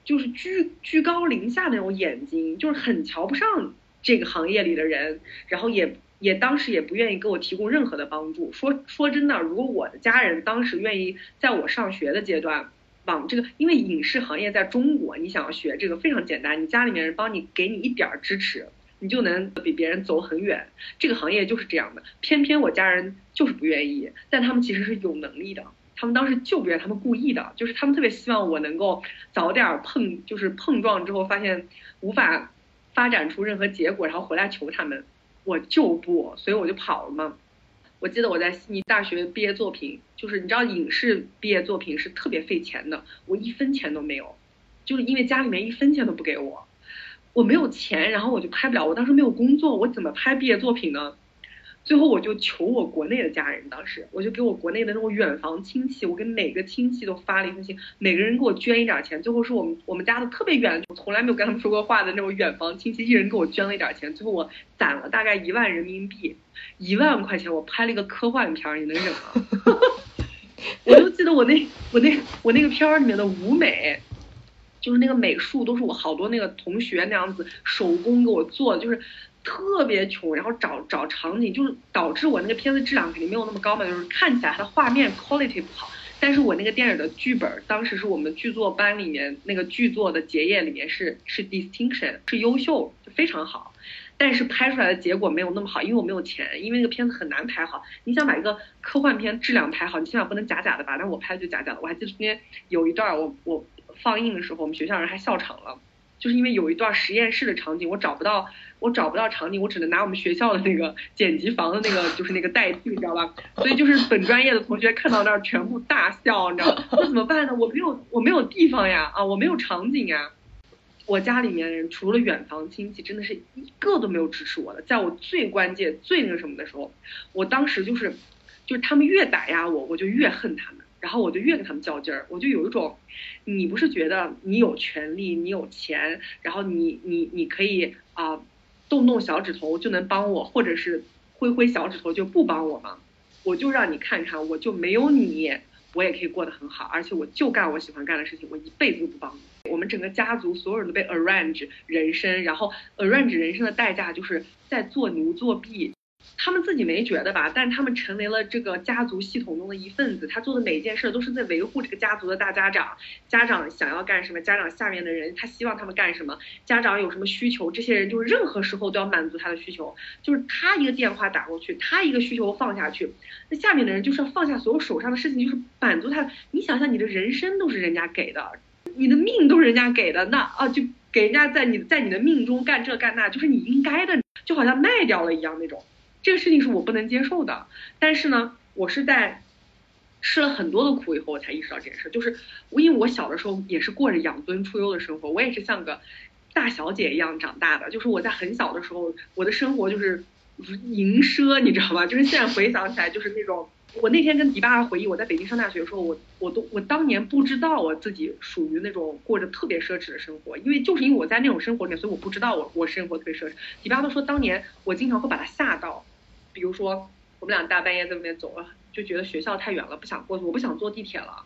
就是居居高临下那种眼睛，就是很瞧不上这个行业里的人，然后也也当时也不愿意给我提供任何的帮助。说说真的，如果我的家人当时愿意在我上学的阶段往这个，因为影视行业在中国，你想要学这个非常简单，你家里面人帮你给你一点支持，你就能比别人走很远。这个行业就是这样的，偏偏我家人就是不愿意，但他们其实是有能力的。他们当时就不愿，他们故意的，就是他们特别希望我能够早点碰，就是碰撞之后发现无法发展出任何结果，然后回来求他们，我就不，所以我就跑了嘛。我记得我在悉尼大学毕业作品，就是你知道影视毕业作品是特别费钱的，我一分钱都没有，就是因为家里面一分钱都不给我，我没有钱，然后我就拍不了，我当时没有工作，我怎么拍毕业作品呢？最后我就求我国内的家人，当时我就给我国内的那种远房亲戚，我跟每个亲戚都发了一封信，每个人给我捐一点钱。最后是我们我们家的特别远，我从来没有跟他们说过话的那种远房亲戚，一人给我捐了一点钱。最后我攒了大概一万人民币，一万块钱，我拍了一个科幻片，你能忍吗？我就记得我那我那我那个片儿里面的舞美，就是那个美术都是我好多那个同学那样子手工给我做的，就是。特别穷，然后找找场景，就是导致我那个片子质量肯定没有那么高嘛，就是看起来它的画面 quality 不好。但是我那个电影的剧本，当时是我们剧作班里面那个剧作的结业里面是是 distinction 是优秀，非常好。但是拍出来的结果没有那么好，因为我没有钱，因为那个片子很难拍好。你想把一个科幻片质量拍好，你起码不能假假的吧？但我拍的就假假的。我还记得中间有一段我我放映的时候，我们学校人还笑场了。就是因为有一段实验室的场景，我找不到，我找不到场景，我只能拿我们学校的那个 剪辑房的那个，就是那个代替，你知道吧？所以就是本专业的同学看到那儿全部大笑，你知道？那怎么办呢？我没有，我没有地方呀，啊，我没有场景呀。我家里面人除了远房亲戚，真的是一个都没有支持我的。在我最关键、最那个什么的时候，我当时就是，就是他们越打压我，我就越恨他们。然后我就越跟他们较劲儿，我就有一种，你不是觉得你有权利，你有钱，然后你你你可以啊，动动小指头就能帮我，或者是挥挥小指头就不帮我吗？我就让你看看，我就没有你，我也可以过得很好，而且我就干我喜欢干的事情，我一辈子都不帮你。我们整个家族所有人都被 arrange 人生，然后 arrange 人生的代价就是在做牛做币。他们自己没觉得吧，但是他们成为了这个家族系统中的一份子。他做的每一件事都是在维护这个家族的大家长。家长想要干什么，家长下面的人他希望他们干什么，家长有什么需求，这些人就是任何时候都要满足他的需求。就是他一个电话打过去，他一个需求放下去，那下面的人就是要放下所有手上的事情，就是满足他。你想想，你的人生都是人家给的，你的命都是人家给的，那啊就给人家在你在你的命中干这干那，就是你应该的，就好像卖掉了一样那种。这个事情是我不能接受的，但是呢，我是在吃了很多的苦以后，我才意识到这件事。就是我因为我小的时候也是过着养尊处优的生活，我也是像个大小姐一样长大的。就是我在很小的时候，我的生活就是淫奢，你知道吗？就是现在回想起来，就是那种。我那天跟迪巴回忆，我在北京上大学的时候，我我都我当年不知道我自己属于那种过着特别奢侈的生活，因为就是因为我在那种生活里面，所以我不知道我我生活特别奢侈。迪巴都说当年我经常会把他吓到。比如说，我们俩大半夜在外面走了，就觉得学校太远了，不想过去，我不想坐地铁了，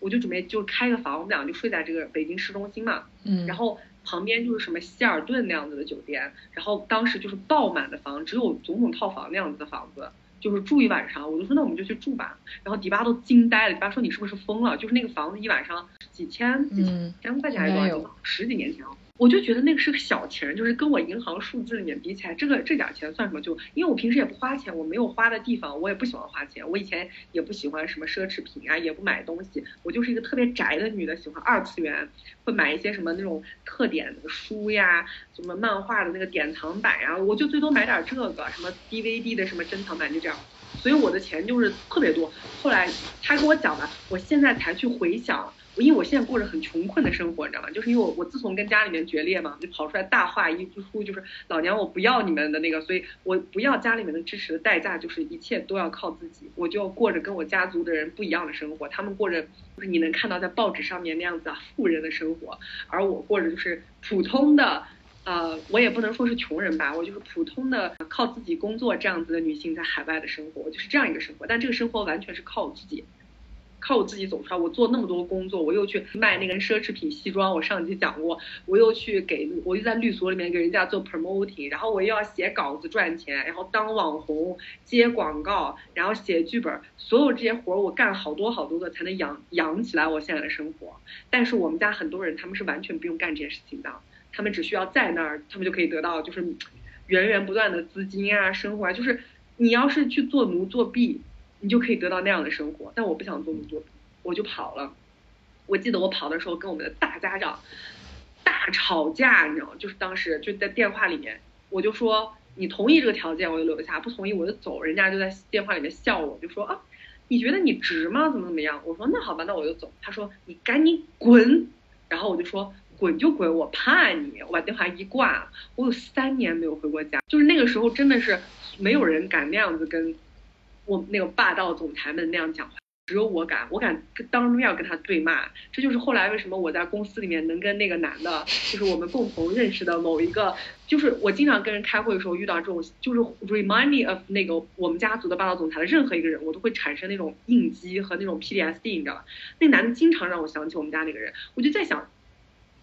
我就准备就开个房，我们俩就睡在这个北京市中心嘛，嗯，然后旁边就是什么希尔顿那样子的酒店，然后当时就是爆满的房，只有总统套房那样子的房子，就是住一晚上，我就说那我们就去住吧，然后迪巴都惊呆了，迪巴说你是不是疯了？就是那个房子一晚上几千几千块钱还是多少钱？十几年前了。我就觉得那个是个小钱，就是跟我银行数字里面比起来，这个这点钱算什么？就因为我平时也不花钱，我没有花的地方，我也不喜欢花钱。我以前也不喜欢什么奢侈品啊，也不买东西。我就是一个特别宅的女的，喜欢二次元，会买一些什么那种特点的书呀，什么漫画的那个典藏版呀，我就最多买点这个，什么 DVD 的什么珍藏版，就这样。所以我的钱就是特别多。后来他跟我讲了，我现在才去回想。因为我现在过着很穷困的生活，你知道吗？就是因为我我自从跟家里面决裂嘛，就跑出来大话一出，就是老娘我不要你们的那个，所以我不要家里面的支持的代价就是一切都要靠自己，我就过着跟我家族的人不一样的生活，他们过着就是你能看到在报纸上面那样子啊富人的生活，而我过着就是普通的，呃，我也不能说是穷人吧，我就是普通的靠自己工作这样子的女性在海外的生活，就是这样一个生活，但这个生活完全是靠我自己。靠我自己走出来，我做那么多工作，我又去卖那个奢侈品西装，我上集讲过，我又去给，我又在律所里面给人家做 promoting，然后我又要写稿子赚钱，然后当网红接广告，然后写剧本，所有这些活儿我干好多好多个才能养养起来我现在的生活。但是我们家很多人他们是完全不用干这件事情的，他们只需要在那儿，他们就可以得到就是源源不断的资金啊，生活啊，就是你要是去做奴做婢。你就可以得到那样的生活，但我不想做那么多，我就跑了。我记得我跑的时候跟我们的大家长大吵架，你知道吗？就是当时就在电话里面，我就说你同意这个条件我就留下，不同意我就走。人家就在电话里面笑我，就说啊，你觉得你值吗？怎么怎么样？我说那好吧，那我就走。他说你赶紧滚。然后我就说滚就滚，我怕你。我把电话一挂，我有三年没有回过家，就是那个时候真的是没有人敢那样子跟。我那个霸道总裁们那样讲话，只有我敢，我敢当面跟他对骂。这就是后来为什么我在公司里面能跟那个男的，就是我们共同认识的某一个，就是我经常跟人开会的时候遇到这种，就是 remind me of 那个我们家族的霸道总裁的任何一个人，我都会产生那种应激和那种 PTSD，你知道吧？那男的经常让我想起我们家那个人，我就在想，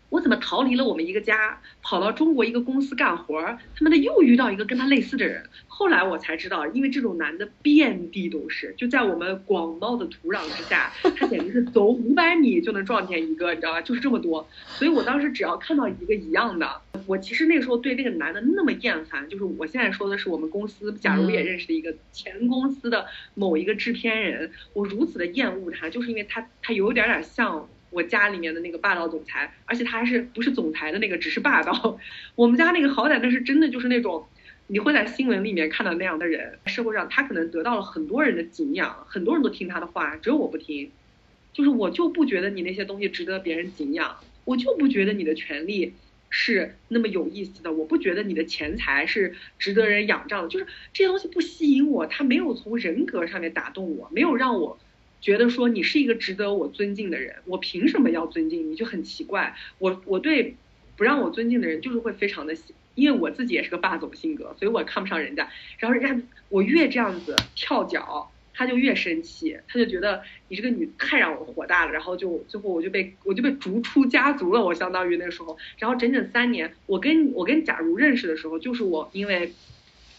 我怎么逃离了我们一个家，跑到中国一个公司干活儿？他妈的又遇到一个跟他类似的人。后来我才知道，因为这种男的遍地都是，就在我们广袤的土壤之下，他简直是走五百米就能撞见一个，你知道吧？就是这么多。所以我当时只要看到一个一样的，我其实那个时候对那个男的那么厌烦。就是我现在说的是我们公司，假如也认识的一个前公司的某一个制片人，我如此的厌恶他，就是因为他他有点点像。我家里面的那个霸道总裁，而且他还是不是总裁的那个，只是霸道。我们家那个好歹那是真的，就是那种你会在新闻里面看到那样的人。社会上他可能得到了很多人的敬仰，很多人都听他的话，只有我不听。就是我就不觉得你那些东西值得别人敬仰，我就不觉得你的权利是那么有意思的，我不觉得你的钱财是值得人仰仗的。就是这些东西不吸引我，他没有从人格上面打动我，没有让我。觉得说你是一个值得我尊敬的人，我凭什么要尊敬你？就很奇怪。我我对不让我尊敬的人，就是会非常的，因为我自己也是个霸总性格，所以我看不上人家。然后人家我越这样子跳脚，他就越生气，他就觉得你这个女太让我火大了。然后就最后我就被我就被逐出家族了。我相当于那个时候，然后整整三年，我跟我跟假如认识的时候，就是我因为。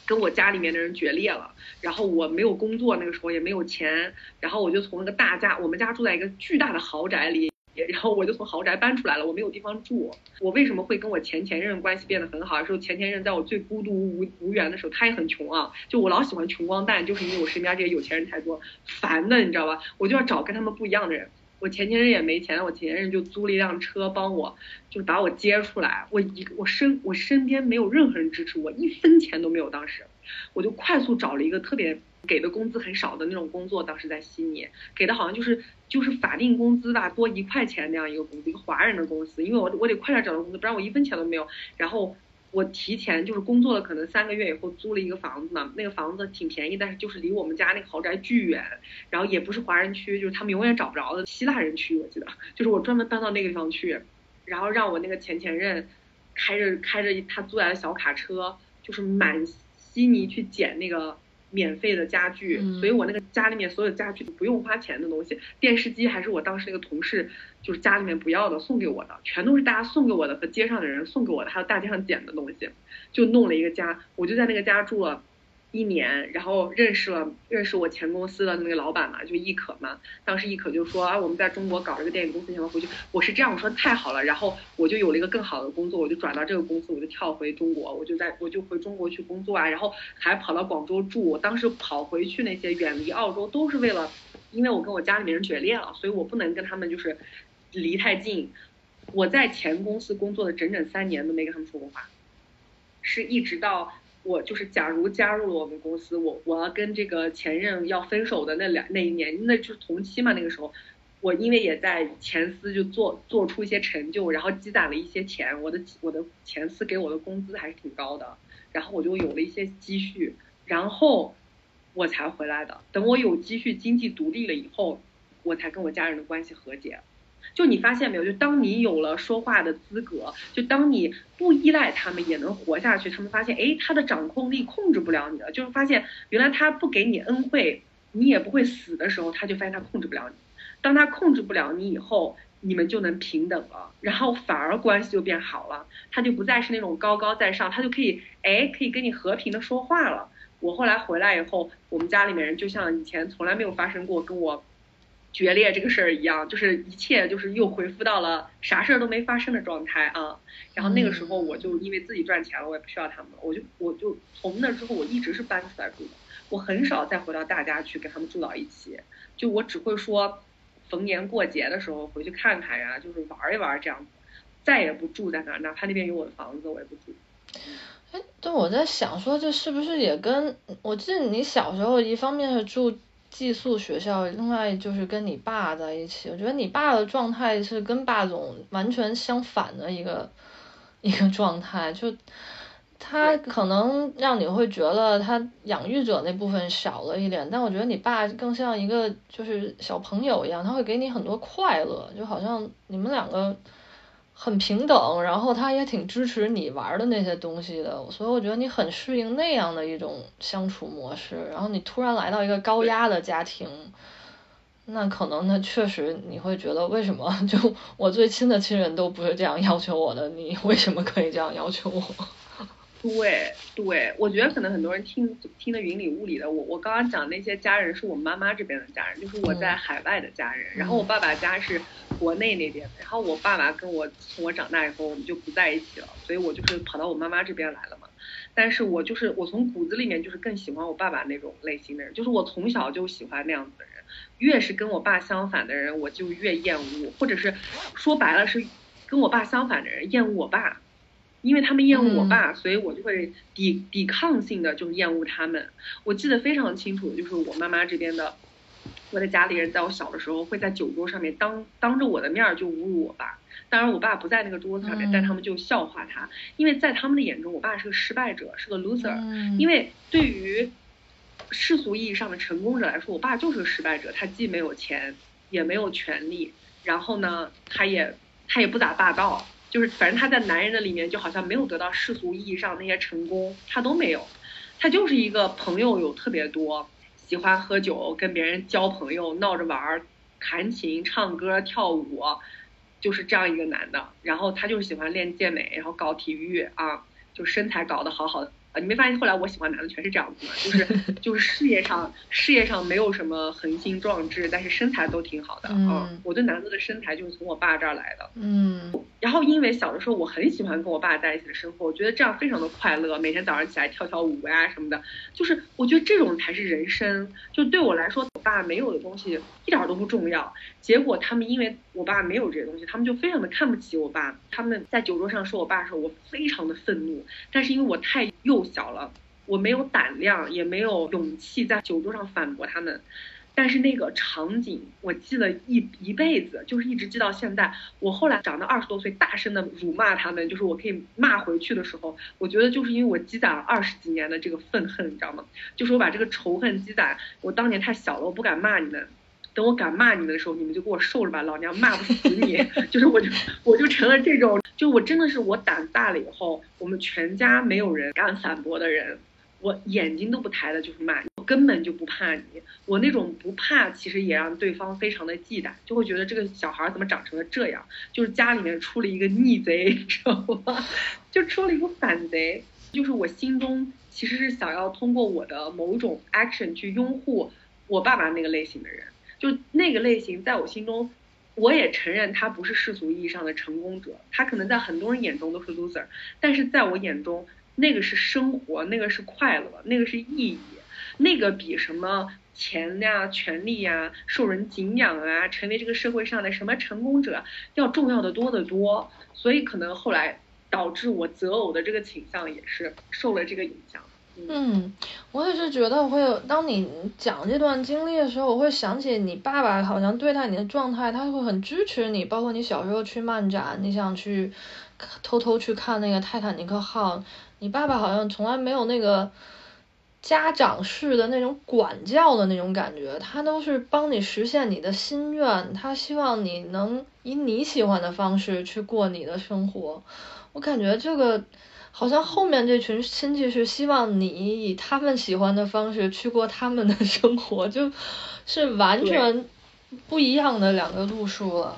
跟我家里面的人决裂了，然后我没有工作，那个时候也没有钱，然后我就从那个大家，我们家住在一个巨大的豪宅里，然后我就从豪宅搬出来了，我没有地方住。我为什么会跟我前前任关系变得很好？是前前任在我最孤独无无缘的时候，他也很穷啊，就我老喜欢穷光蛋，就是因为我身边这些有钱人太多，烦的你知道吧？我就要找跟他们不一样的人。我前前任也没钱，我前前任就租了一辆车帮我，就把我接出来。我一我身我身边没有任何人支持我，一分钱都没有。当时，我就快速找了一个特别给的工资很少的那种工作。当时在悉尼，给的好像就是就是法定工资吧，多一块钱那样一个工资，一个华人的公司。因为我我得快点找到工资，不然我一分钱都没有。然后。我提前就是工作了，可能三个月以后租了一个房子嘛，那个房子挺便宜，但是就是离我们家那个豪宅巨远，然后也不是华人区，就是他们永远找不着的希腊人区，我记得，就是我专门搬到那个地方去，然后让我那个前前任开着开着他租来的小卡车，就是满悉尼去捡那个。免费的家具，所以我那个家里面所有家具不用花钱的东西，电视机还是我当时那个同事就是家里面不要的送给我的，全都是大家送给我的和街上的人送给我的，还有大街上捡的东西，就弄了一个家，我就在那个家住了。一年，然后认识了认识我前公司的那个老板嘛，就易可嘛。当时易可就说啊，我们在中国搞了个电影公司，想要回去。我是这样我说太好了，然后我就有了一个更好的工作，我就转到这个公司，我就跳回中国，我就在我就回中国去工作啊，然后还跑到广州住。我当时跑回去那些远离澳洲，都是为了，因为我跟我家里面人决裂了，所以我不能跟他们就是离太近。我在前公司工作的整整三年都没跟他们说过话，是一直到。我就是，假如加入了我们公司，我我要跟这个前任要分手的那两那一年，那就是同期嘛。那个时候，我因为也在前司就做做出一些成就，然后积攒了一些钱，我的我的前司给我的工资还是挺高的，然后我就有了一些积蓄，然后我才回来的。等我有积蓄，经济独立了以后，我才跟我家人的关系和解。就你发现没有？就当你有了说话的资格，就当你不依赖他们也能活下去，他们发现，哎，他的掌控力控制不了你了。就是发现原来他不给你恩惠，你也不会死的时候，他就发现他控制不了你。当他控制不了你以后，你们就能平等了，然后反而关系就变好了。他就不再是那种高高在上，他就可以，哎，可以跟你和平的说话了。我后来回来以后，我们家里面人就像以前从来没有发生过跟我。决裂这个事儿一样，就是一切就是又恢复到了啥事儿都没发生的状态啊。然后那个时候我就因为自己赚钱了，我也不需要他们了，我就我就从那之后我一直是搬出来住的，我很少再回到大家去跟他们住到一起，就我只会说逢年过节的时候回去看看呀，就是玩一玩这样子，再也不住在那儿，哪怕那边有我的房子我也不住。哎，对，我在想说这是不是也跟我记得你小时候一方面是住。寄宿学校，另外就是跟你爸在一起，我觉得你爸的状态是跟霸总完全相反的一个 一个状态，就他可能让你会觉得他养育者那部分少了一点，但我觉得你爸更像一个就是小朋友一样，他会给你很多快乐，就好像你们两个。很平等，然后他也挺支持你玩的那些东西的，所以我觉得你很适应那样的一种相处模式。然后你突然来到一个高压的家庭，那可能那确实你会觉得为什么 就我最亲的亲人都不是这样要求我的，你为什么可以这样要求我？对对，我觉得可能很多人听听得云里雾里的。我我刚刚讲那些家人是我妈妈这边的家人，就是我在海外的家人。然后我爸爸家是国内那边的。然后我爸爸跟我从我长大以后，我们就不在一起了，所以我就是跑到我妈妈这边来了嘛。但是我就是我从骨子里面就是更喜欢我爸爸那种类型的人，就是我从小就喜欢那样子的人。越是跟我爸相反的人，我就越厌恶，或者是说白了是跟我爸相反的人厌恶我爸。因为他们厌恶我爸，所以我就会抵抵抗性的就厌恶他们。我记得非常清楚，就是我妈妈这边的，我的家里人在我小的时候会在酒桌上面当当着我的面就侮辱我爸。当然我爸不在那个桌子上面，但他们就笑话他，因为在他们的眼中，我爸是个失败者，是个 loser。因为对于世俗意义上的成功者来说，我爸就是个失败者。他既没有钱，也没有权利，然后呢，他也他也不咋霸道。就是反正他在男人的里面就好像没有得到世俗意义上那些成功，他都没有，他就是一个朋友有特别多，喜欢喝酒，跟别人交朋友，闹着玩儿，弹琴、唱歌、跳舞，就是这样一个男的。然后他就是喜欢练健美，然后搞体育啊，就身材搞得好好的。你没发现后来我喜欢男的全是这样子吗？就是 就是事业上事业上没有什么横心壮志，但是身材都挺好的嗯。我对男的的身材就是从我爸这儿来的。嗯。然后因为小的时候我很喜欢跟我爸在一起的生活，我觉得这样非常的快乐，每天早上起来跳跳舞呀什么的，就是我觉得这种才是人生。就对我来说，我爸没有的东西一点都不重要。结果他们因为我爸没有这些东西，他们就非常的看不起我爸。他们在酒桌上说我爸的时候，我非常的愤怒。但是因为我太幼小了，我没有胆量，也没有勇气在酒桌上反驳他们。但是那个场景，我记了一一辈子，就是一直记到现在。我后来长到二十多岁，大声的辱骂他们，就是我可以骂回去的时候，我觉得就是因为我积攒了二十几年的这个愤恨，你知道吗？就是我把这个仇恨积攒，我当年太小了，我不敢骂你们。等我敢骂你们的时候，你们就给我受着吧，老娘骂不死你。就是我就我就成了这种，就我真的是我胆大了以后，我们全家没有人敢反驳的人。我眼睛都不抬的，就是骂你，我根本就不怕你。我那种不怕，其实也让对方非常的忌惮，就会觉得这个小孩怎么长成了这样？就是家里面出了一个逆贼，知道吗？就出了一个反贼。就是我心中其实是想要通过我的某种 action 去拥护我爸爸那个类型的人。就那个类型，在我心中，我也承认他不是世俗意义上的成功者，他可能在很多人眼中都是 loser，但是在我眼中。那个是生活，那个是快乐，那个是意义，那个比什么钱呀、权利呀、受人敬仰啊、成为这个社会上的什么成功者要重要的多得多。所以可能后来导致我择偶的这个倾向也是受了这个影响。嗯，我也是觉得会有，当你讲这段经历的时候，我会想起你爸爸好像对待你的状态，他会很支持你，包括你小时候去漫展，你想去偷偷去看那个泰坦尼克号。你爸爸好像从来没有那个家长式的那种管教的那种感觉，他都是帮你实现你的心愿，他希望你能以你喜欢的方式去过你的生活。我感觉这个好像后面这群亲戚是希望你以他们喜欢的方式去过他们的生活，就是完全不一样的两个路数了。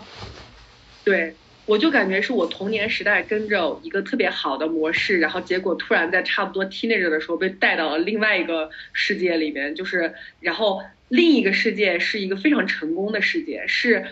对。我就感觉是我童年时代跟着一个特别好的模式，然后结果突然在差不多 teenager 的时候被带到了另外一个世界里面，就是然后另一个世界是一个非常成功的世界，是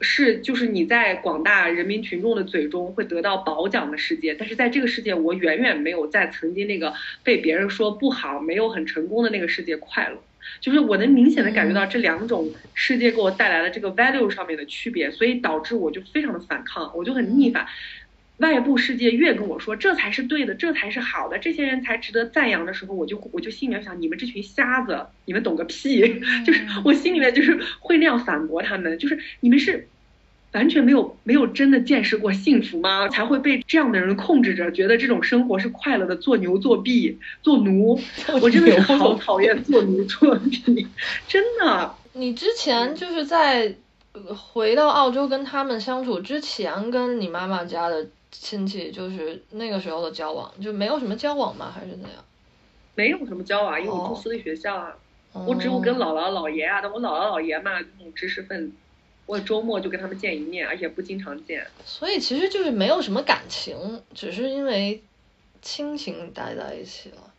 是就是你在广大人民群众的嘴中会得到褒奖的世界，但是在这个世界我远远没有在曾经那个被别人说不好、没有很成功的那个世界快乐。就是我能明显的感觉到这两种世界给我带来的这个 value 上面的区别，所以导致我就非常的反抗，我就很逆反。外部世界越跟我说这才是对的，这才是好的，这些人才值得赞扬的时候，我就我就心里面想，你们这群瞎子，你们懂个屁！就是我心里面就是会那样反驳他们，就是你们是。完全没有没有真的见识过幸福吗？才会被这样的人控制着，觉得这种生活是快乐的，做牛做婢做奴，我真的是好讨厌做奴做婢，真的。你之前就是在回到澳洲跟他们相处之前，跟你妈妈家的亲戚就是那个时候的交往，就没有什么交往吗？还是怎样？没有什么交往，因为我住私立学校啊。我只有跟姥姥姥爷啊，但我姥姥姥爷嘛，那种知识分子，我周末就跟他们见一面，而且不经常见。所以其实就是没有什么感情，只是因为亲情待在一起了。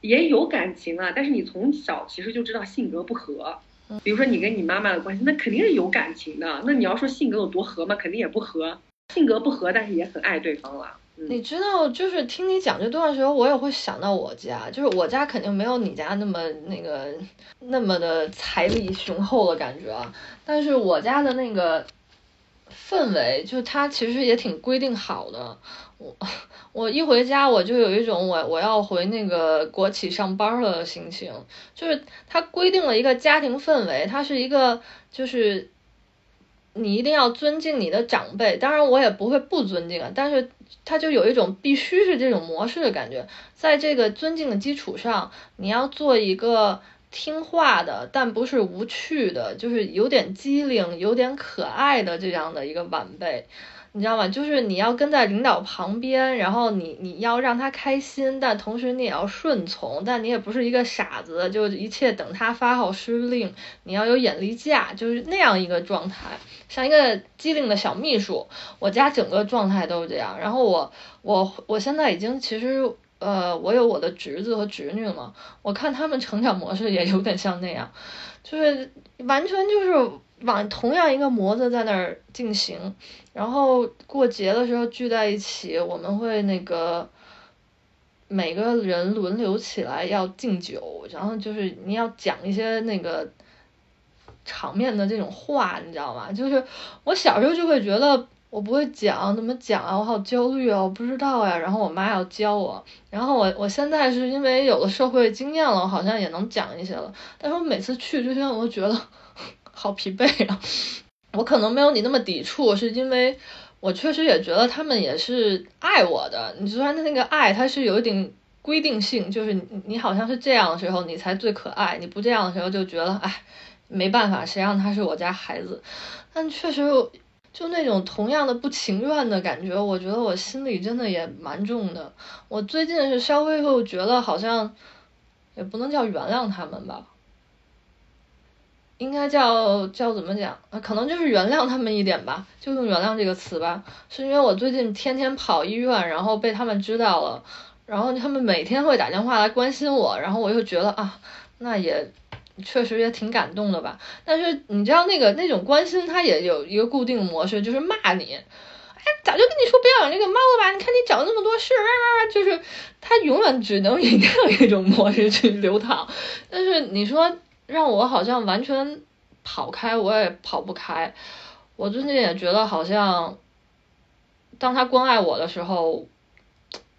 也有感情啊，但是你从小其实就知道性格不合。比如说你跟你妈妈的关系，那肯定是有感情的。那你要说性格有多合嘛，肯定也不合。性格不合，但是也很爱对方了。你知道，就是听你讲这段时候，我也会想到我家，就是我家肯定没有你家那么那个那么的财力雄厚的感觉啊。但是我家的那个氛围，就它其实也挺规定好的。我我一回家，我就有一种我我要回那个国企上班的心情。就是它规定了一个家庭氛围，它是一个就是你一定要尊敬你的长辈，当然我也不会不尊敬啊，但是他就有一种必须是这种模式的感觉。在这个尊敬的基础上，你要做一个听话的，但不是无趣的，就是有点机灵、有点可爱的这样的一个晚辈。你知道吗？就是你要跟在领导旁边，然后你你要让他开心，但同时你也要顺从，但你也不是一个傻子，就一切等他发号施令。你要有眼力架，就是那样一个状态，像一个机灵的小秘书。我家整个状态都是这样。然后我我我现在已经其实呃，我有我的侄子和侄女嘛，我看他们成长模式也有点像那样，就是完全就是。往同样一个模子在那儿进行，然后过节的时候聚在一起，我们会那个每个人轮流起来要敬酒，然后就是你要讲一些那个场面的这种话，你知道吗？就是我小时候就会觉得我不会讲，怎么讲啊？我好焦虑啊，我不知道呀。然后我妈要教我，然后我我现在是因为有了社会经验了，我好像也能讲一些了。但是我每次去之前，我都觉得。好疲惫啊！我可能没有你那么抵触，是因为我确实也觉得他们也是爱我的。你说那个爱，他是有一点规定性，就是你好像是这样的时候，你才最可爱；你不这样的时候，就觉得哎，没办法，谁让他是我家孩子。但确实，就那种同样的不情愿的感觉，我觉得我心里真的也蛮重的。我最近是稍微会觉得，好像也不能叫原谅他们吧。应该叫叫怎么讲？可能就是原谅他们一点吧，就用原谅这个词吧。是因为我最近天天跑医院，然后被他们知道了，然后他们每天会打电话来关心我，然后我又觉得啊，那也确实也挺感动的吧。但是你知道那个那种关心，它也有一个固定模式，就是骂你。哎，早就跟你说不要养这个猫了吧？你看你找那么多事，就是它永远只能以那样一种模式去流淌。但是你说。让我好像完全跑开，我也跑不开。我最近也觉得好像，当他关爱我的时候，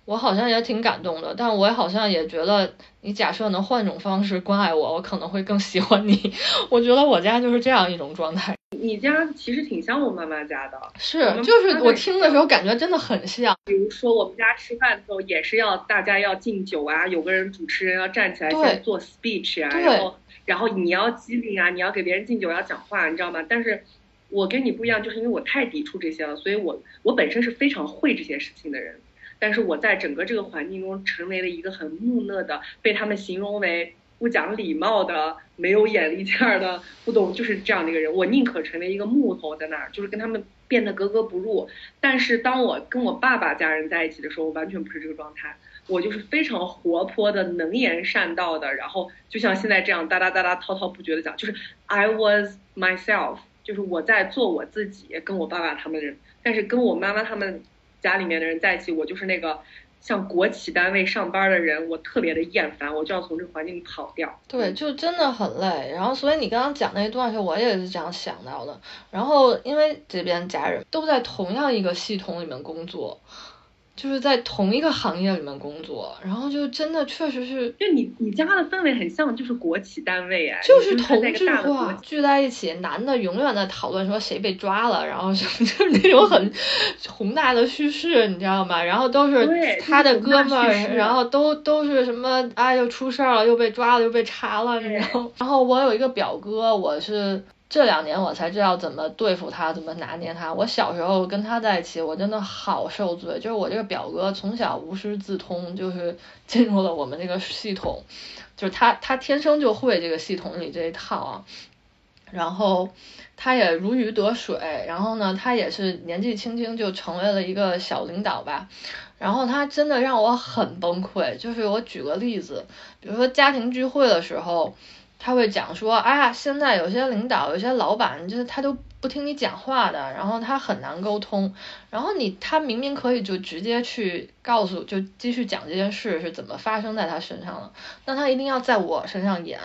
我好像也挺感动的。但我好像也觉得，你假设能换种方式关爱我，我可能会更喜欢你。我觉得我家就是这样一种状态。你家其实挺像我妈妈家的，是，就是我听的时候感觉真的很像。比如说我们家吃饭的时候也是要大家要敬酒啊，有个人主持人要站起来先做 speech 啊，然后。然后你要机灵啊，你要给别人敬酒，要讲话，你知道吗？但是，我跟你不一样，就是因为我太抵触这些了，所以我我本身是非常会这些事情的人，但是我在整个这个环境中成为了一个很木讷的，被他们形容为不讲礼貌的、没有眼力见儿的、不懂就是这样的一个人。我宁可成为一个木头在那儿，就是跟他们变得格格不入。但是当我跟我爸爸家人在一起的时候，我完全不是这个状态。我就是非常活泼的、能言善道的，然后就像现在这样哒哒哒哒滔滔不绝的讲，就是 I was myself，就是我在做我自己，跟我爸爸他们人，但是跟我妈妈他们家里面的人在一起，我就是那个像国企单位上班的人，我特别的厌烦，我就要从这个环境里跑掉。对，就真的很累。然后，所以你刚刚讲那一段时候，我也是这样想到的。然后，因为这边家人都在同样一个系统里面工作。就是在同一个行业里面工作，然后就真的确实是，就你你家的氛围很像就是国企单位啊，就是同质化，聚在一起，男的永远在讨论说谁被抓了，然后 就是那种很宏大的叙事，你知道吗？然后都是他的哥们儿，然后都都是什么啊又出事儿了，又被抓了，又被查了，你知道？然后我有一个表哥，我是这两年我才知道怎么对付他，怎么拿捏他。我小时候跟他在一起，我真的好受罪。就是我这个表哥从小无师自通，就是 进入了我们这个系统，就是他他天生就会这个系统里这一套啊。然后他也如鱼得水，然后呢，他也是年纪轻轻就成为了一个小领导吧。然后他真的让我很崩溃。就是我举个例子，比如说家庭聚会的时候。他会讲说，哎呀，现在有些领导、有些老板，就是他都不听你讲话的，然后他很难沟通。然后你他明明可以就直接去告诉，就继续讲这件事是怎么发生在他身上的，那他一定要在我身上演，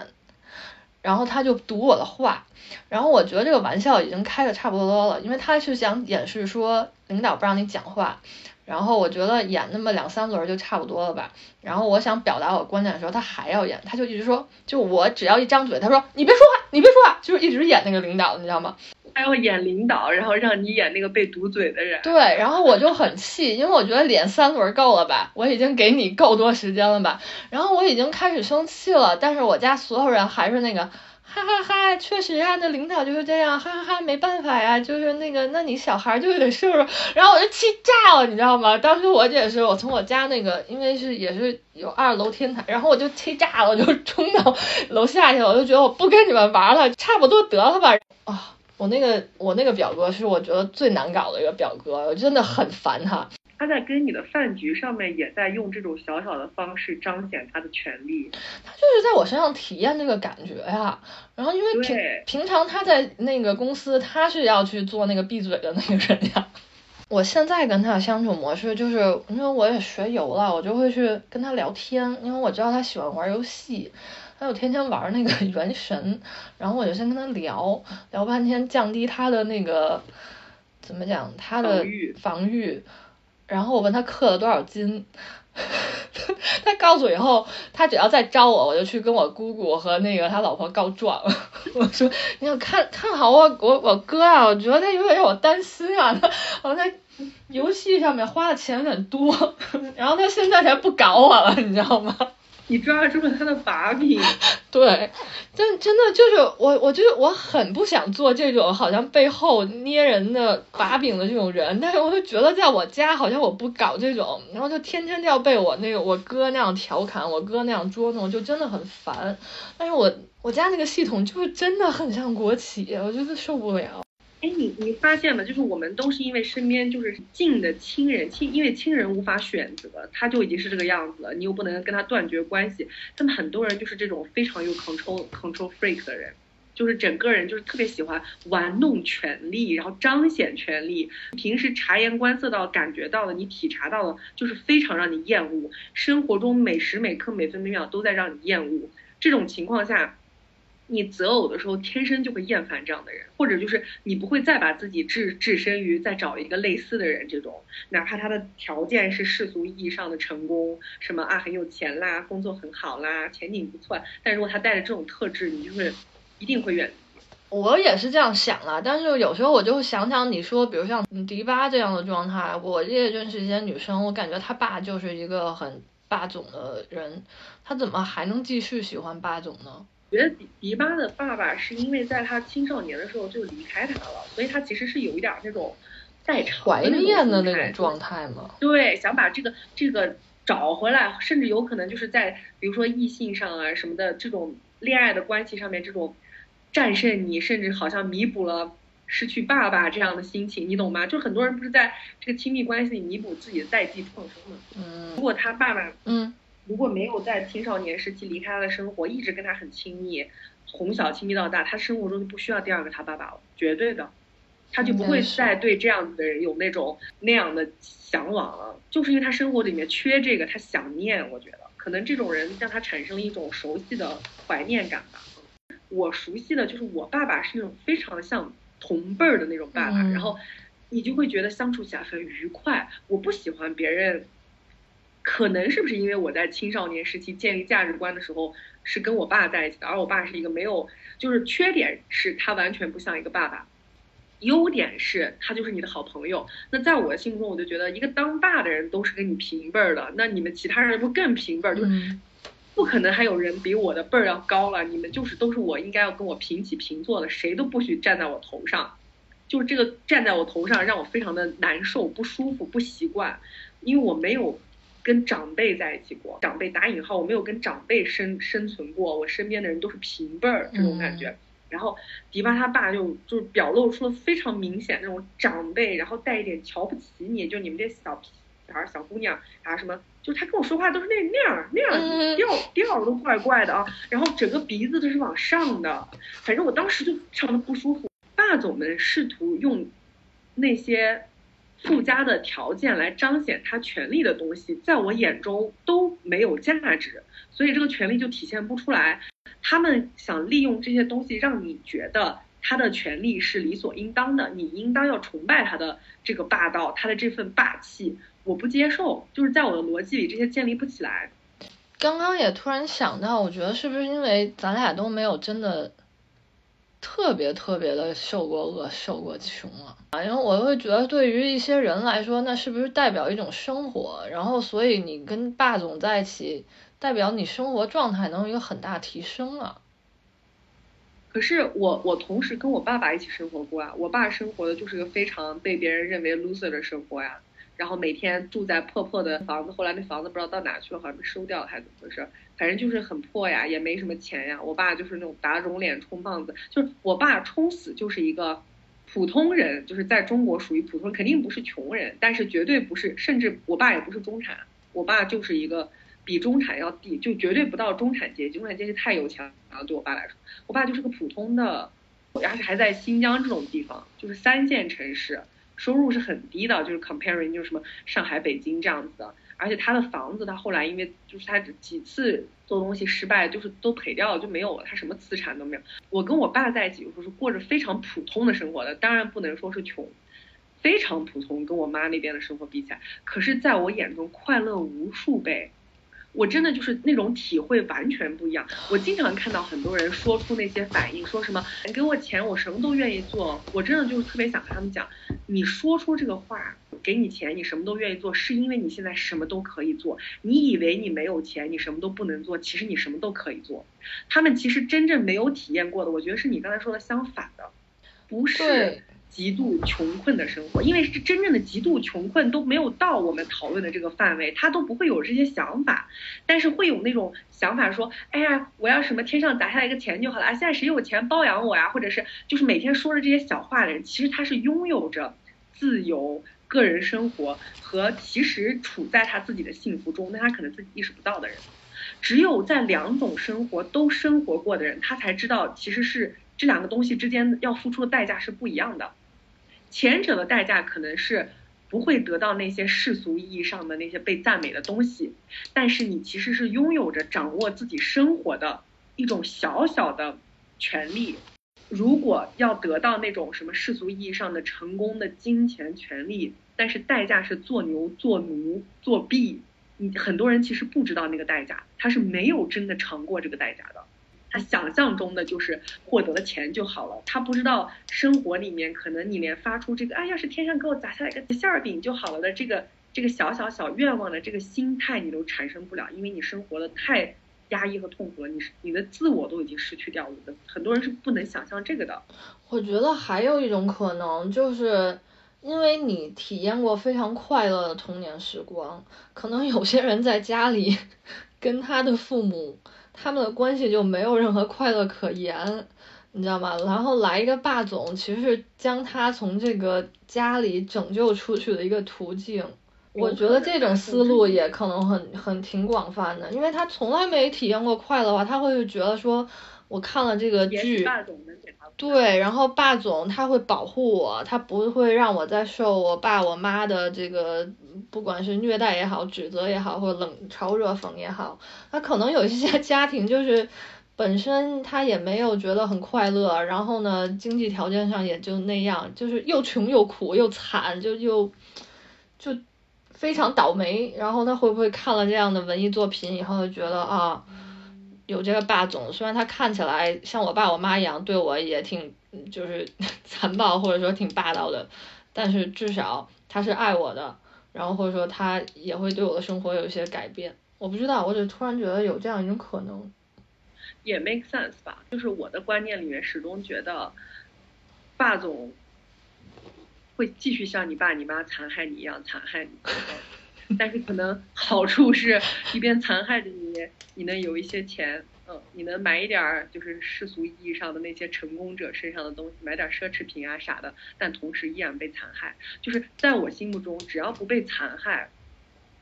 然后他就读我的话。然后我觉得这个玩笑已经开的差不多了，因为他是想掩饰说领导不让你讲话。然后我觉得演那么两三轮就差不多了吧。然后我想表达我观点的时候，他还要演，他就一直说，就我只要一张嘴，他说你别说话，你别说话，就是一直演那个领导，你知道吗？他要演领导，然后让你演那个被堵嘴的人。对，然后我就很气，因为我觉得演三轮够了吧，我已经给你够多时间了吧。然后我已经开始生气了，但是我家所有人还是那个。哈哈哈，确实啊，那领导就是这样，哈哈哈，没办法呀，就是那个，那你小孩就得受受，然后我就气炸了，你知道吗？当时我也是，我从我家那个，因为是也是有二楼天台，然后我就气炸了，我就冲到楼下去了，我就觉得我不跟你们玩了，差不多得了吧。啊，我那个我那个表哥是我觉得最难搞的一个表哥，我真的很烦他。他在跟你的饭局上面，也在用这种小小的方式彰显他的权利。他就是在我身上体验这个感觉呀。然后因为平平常他在那个公司，他是要去做那个闭嘴的那个人呀。我现在跟他相处模式就是，因为我也学游了，我就会去跟他聊天，因为我知道他喜欢玩游戏，他就天天玩那个 原神，然后我就先跟他聊聊半天，降低他的那个怎么讲，他的防御。然后我问他刻了多少金，他告诉我以后，他只要再招我，我就去跟我姑姑和那个他老婆告状。我说你要看看好我我我哥啊，我觉得他有点让我担心啊，他我在游戏上面花的钱有点多，然后他现在才不搞我了，你知道吗？你抓住了他的把柄，对，但真的就是我，我就是我很不想做这种好像背后捏人的把柄的这种人，但是我就觉得在我家好像我不搞这种，然后就天天要被我那个我哥那样调侃，我哥那样捉弄，就真的很烦。但是我我家那个系统就是真的很像国企，我觉得受不了。哎，你你发现吗？就是我们都是因为身边就是近的亲人，亲因为亲人无法选择，他就已经是这个样子了，你又不能跟他断绝关系。他们很多人就是这种非常有 control control freak 的人，就是整个人就是特别喜欢玩弄权力，然后彰显权力。平时察言观色到感觉到了，你体察到了，就是非常让你厌恶。生活中每时每刻每分每秒都在让你厌恶。这种情况下。你择偶的时候，天生就会厌烦这样的人，或者就是你不会再把自己置置身于再找一个类似的人这种，哪怕他的条件是世俗意义上的成功，什么啊很有钱啦，工作很好啦，前景不错，但如果他带着这种特质，你就是一定会远离。我也是这样想了，但是有时候我就想想你说，比如像迪巴这样的状态，我也认识一些女生，我感觉他爸就是一个很霸总的人，他怎么还能继续喜欢霸总呢？觉得迪迪巴的爸爸是因为在他青少年的时候就离开他了，所以他其实是有一点那种代偿怀念的那种状态嘛。对，想把这个这个找回来，甚至有可能就是在比如说异性上啊什么的这种恋爱的关系上面，这种战胜你，甚至好像弥补了失去爸爸这样的心情，你懂吗？就很多人不是在这个亲密关系里弥补自己的代际创伤嘛？嗯。如果他爸爸，嗯。如果没有在青少年时期离开他的生活，一直跟他很亲密，从小亲密到大，他生活中就不需要第二个他爸爸了，绝对的，他就不会再对这样子的人有那种那样的向往了，就是因为他生活里面缺这个，他想念，我觉得可能这种人让他产生了一种熟悉的怀念感吧。我熟悉的就是我爸爸是那种非常像同辈儿的那种爸爸，然后你就会觉得相处起来很愉快。我不喜欢别人。可能是不是因为我在青少年时期建立价值观的时候是跟我爸在一起的，而我爸是一个没有，就是缺点是他完全不像一个爸爸，优点是他就是你的好朋友。那在我的心目中，我就觉得一个当爸的人都是跟你平辈儿的，那你们其他人不更平辈儿？就是不可能还有人比我的辈儿要高了，你们就是都是我应该要跟我平起平坐的，谁都不许站在我头上。就是这个站在我头上，让我非常的难受、不舒服、不习惯，因为我没有跟长辈在一起过，长辈打引号，我没有跟长辈生生存过，我身边的人都是平辈儿这种感觉。然后迪巴他爸就就是表露出了非常明显那种长辈，然后带一点瞧不起你，就你们这小屁孩、小姑娘啊什么，就是他跟我说话都是那那样那样调调都怪怪的啊，然后整个鼻子都是往上的，反正我当时就非常的不舒服。霸总们试图用那些附加的条件来彰显他权力的东西，在我眼中都没有价值，所以这个权力就体现不出来。他们想利用这些东西让你觉得他的权利是理所应当的，你应当要崇拜他的这个霸道，他的这份霸气，我不接受，就是在我的逻辑里这些建立不起来。刚刚也突然想到，我觉得是不是因为咱俩都没有真的。特别特别的受过饿、受过穷了啊！因为我会觉得，对于一些人来说，那是不是代表一种生活？然后，所以你跟霸总在一起，代表你生活状态能有一个很大提升啊。可是我我同时跟我爸爸一起生活过啊，我爸生活的就是个非常被别人认为 loser 的生活呀。然后每天住在破破的房子，后来那房子不知道到哪去了，好像被收掉了还是怎么回事？反正就是很破呀，也没什么钱呀。我爸就是那种打肿脸充胖子，就是我爸充死就是一个普通人，就是在中国属于普通，肯定不是穷人，但是绝对不是，甚至我爸也不是中产，我爸就是一个比中产要低，就绝对不到中产阶级，中产阶级太有钱了，对我爸来说，我爸就是个普通的，而且还在新疆这种地方，就是三线城市。收入是很低的，就是 comparing 就是什么上海、北京这样子的，而且他的房子他后来因为就是他几次做东西失败，就是都赔掉了就没有了，他什么资产都没有。我跟我爸在一起有时候是过着非常普通的生活的，当然不能说是穷，非常普通，跟我妈那边的生活比起来，可是在我眼中快乐无数倍。我真的就是那种体会完全不一样。我经常看到很多人说出那些反应，说什么你给我钱，我什么都愿意做。我真的就是特别想跟他们讲，你说出这个话，给你钱，你什么都愿意做，是因为你现在什么都可以做。你以为你没有钱，你什么都不能做，其实你什么都可以做。他们其实真正没有体验过的，我觉得是你刚才说的相反的，不是。极度穷困的生活，因为是真正的极度穷困都没有到我们讨论的这个范围，他都不会有这些想法，但是会有那种想法说，哎呀，我要什么天上砸下来一个钱就好了啊！现在谁有钱包养我呀？或者是就是每天说着这些小话的人，其实他是拥有着自由个人生活和其实处在他自己的幸福中，但他可能自己意识不到的人，只有在两种生活都生活过的人，他才知道其实是这两个东西之间要付出的代价是不一样的。前者的代价可能是不会得到那些世俗意义上的那些被赞美的东西，但是你其实是拥有着掌握自己生活的一种小小的权利。如果要得到那种什么世俗意义上的成功的金钱权利，但是代价是做牛做奴作弊，你很多人其实不知道那个代价，他是没有真的尝过这个代价的。他想象中的就是获得了钱就好了，他不知道生活里面可能你连发出这个哎，要是天上给我砸下来个馅儿饼就好了的这个这个小小小愿望的这个心态你都产生不了，因为你生活的太压抑和痛苦了，你是你的自我都已经失去掉了。很多人是不能想象这个的。我觉得还有一种可能，就是因为你体验过非常快乐的童年时光，可能有些人在家里 跟他的父母。他们的关系就没有任何快乐可言，你知道吗？然后来一个霸总，其实是将他从这个家里拯救出去的一个途径。我觉得这种思路也可能很很挺广泛的，因为他从来没体验过快乐，话他会觉得说，我看了这个剧。对，然后霸总他会保护我，他不会让我再受我爸我妈的这个，不管是虐待也好，指责也好，或者冷嘲热讽也好，他可能有一些 家庭就是本身他也没有觉得很快乐，然后呢，经济条件上也就那样，就是又穷又苦又惨，就又就非常倒霉。然后他会不会看了这样的文艺作品以后，就觉得啊？有这个霸总，虽然他看起来像我爸我妈一样，对我也挺就是 残暴或者说挺霸道的，但是至少他是爱我的，然后或者说他也会对我的生活有一些改变。我不知道，我只突然觉得有这样一种可能。也 make sense 吧，就是我的观念里面始终觉得，霸总会继续像你爸你妈残害你一样残害你，但是可能好处是一边残害着你，你能有一些钱，嗯，你能买一点儿就是世俗意义上的那些成功者身上的东西，买点奢侈品啊啥的，但同时依然被残害。就是在我心目中，只要不被残害，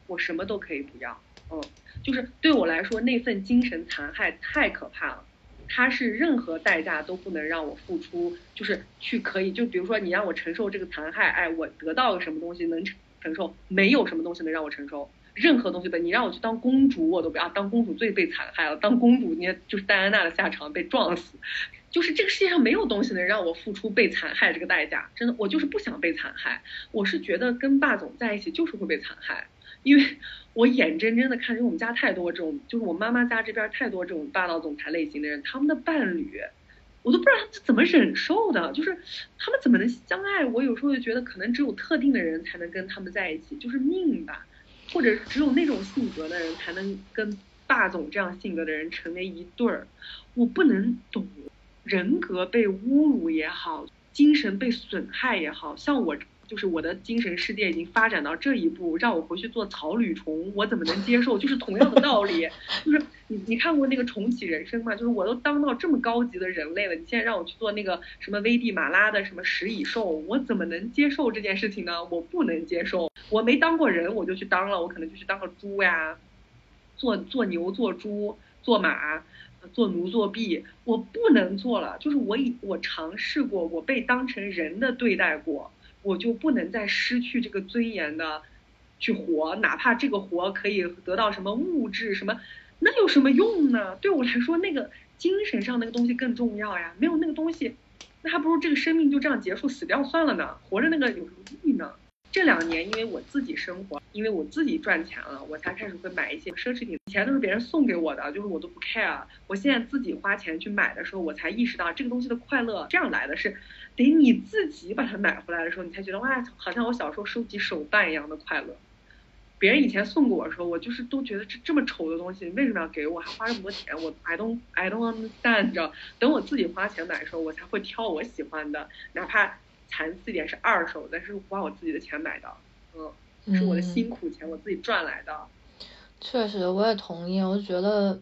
我什么都可以不要，嗯。就是对我来说，那份精神残害太可怕了，它是任何代价都不能让我付出，就是去可以，就比如说你让我承受这个残害，哎，我得到个什么东西能承受？没有什么东西能让我承受，任何东西的，你让我去当公主，我都不要当公主，最被残害了，当公主，你就是戴安娜的下场，被撞死，就是这个世界上没有东西能让我付出被残害这个代价，真的，我就是不想被残害，我是觉得跟霸总在一起就是会被残害。因为我眼睁睁的看着我们家太多这种，就是我妈妈家这边太多这种霸道总裁类型的人，他们的伴侣，我都不知道他们是怎么忍受的，就是他们怎么能相爱？我有时候就觉得可能只有特定的人才能跟他们在一起，就是命吧，或者只有那种性格的人才能跟霸总这样性格的人成为一对儿。我不能懂，人格被侮辱也好，精神被损害也好像我。就是我的精神世界已经发展到这一步，让我回去做草履虫，我怎么能接受？就是同样的道理，就是你你看过那个重启人生吗？就是我都当到这么高级的人类了，你现在让我去做那个什么危地马拉的什么食蚁兽，我怎么能接受这件事情呢？我不能接受，我没当过人，我就去当了，我可能就去当个猪呀，做做牛做猪做马，做奴做婢，我不能做了。就是我已我尝试过，我被当成人的对待过。我就不能再失去这个尊严的去活，哪怕这个活可以得到什么物质什么，那有什么用呢？对我来说，那个精神上那个东西更重要呀。没有那个东西，那还不如这个生命就这样结束死掉算了呢。活着那个有什么意义呢？这两年，因为我自己生活，因为我自己赚钱了，我才开始会买一些奢侈品。以前都是别人送给我的，就是我都不 care。我现在自己花钱去买的时候，我才意识到这个东西的快乐这样来的是，得你自己把它买回来的时候，你才觉得哇，好像我小时候收集手办一样的快乐。别人以前送给我的时候，我就是都觉得这这么丑的东西，为什么要给我，还花这么多钱？我 I don't I don't understand。你知道，等我自己花钱买的时候，我才会挑我喜欢的，哪怕。残次一点是二手，但是花我自己的钱买的，嗯，是我的辛苦钱，我自己赚来的。确实，我也同意。我觉得，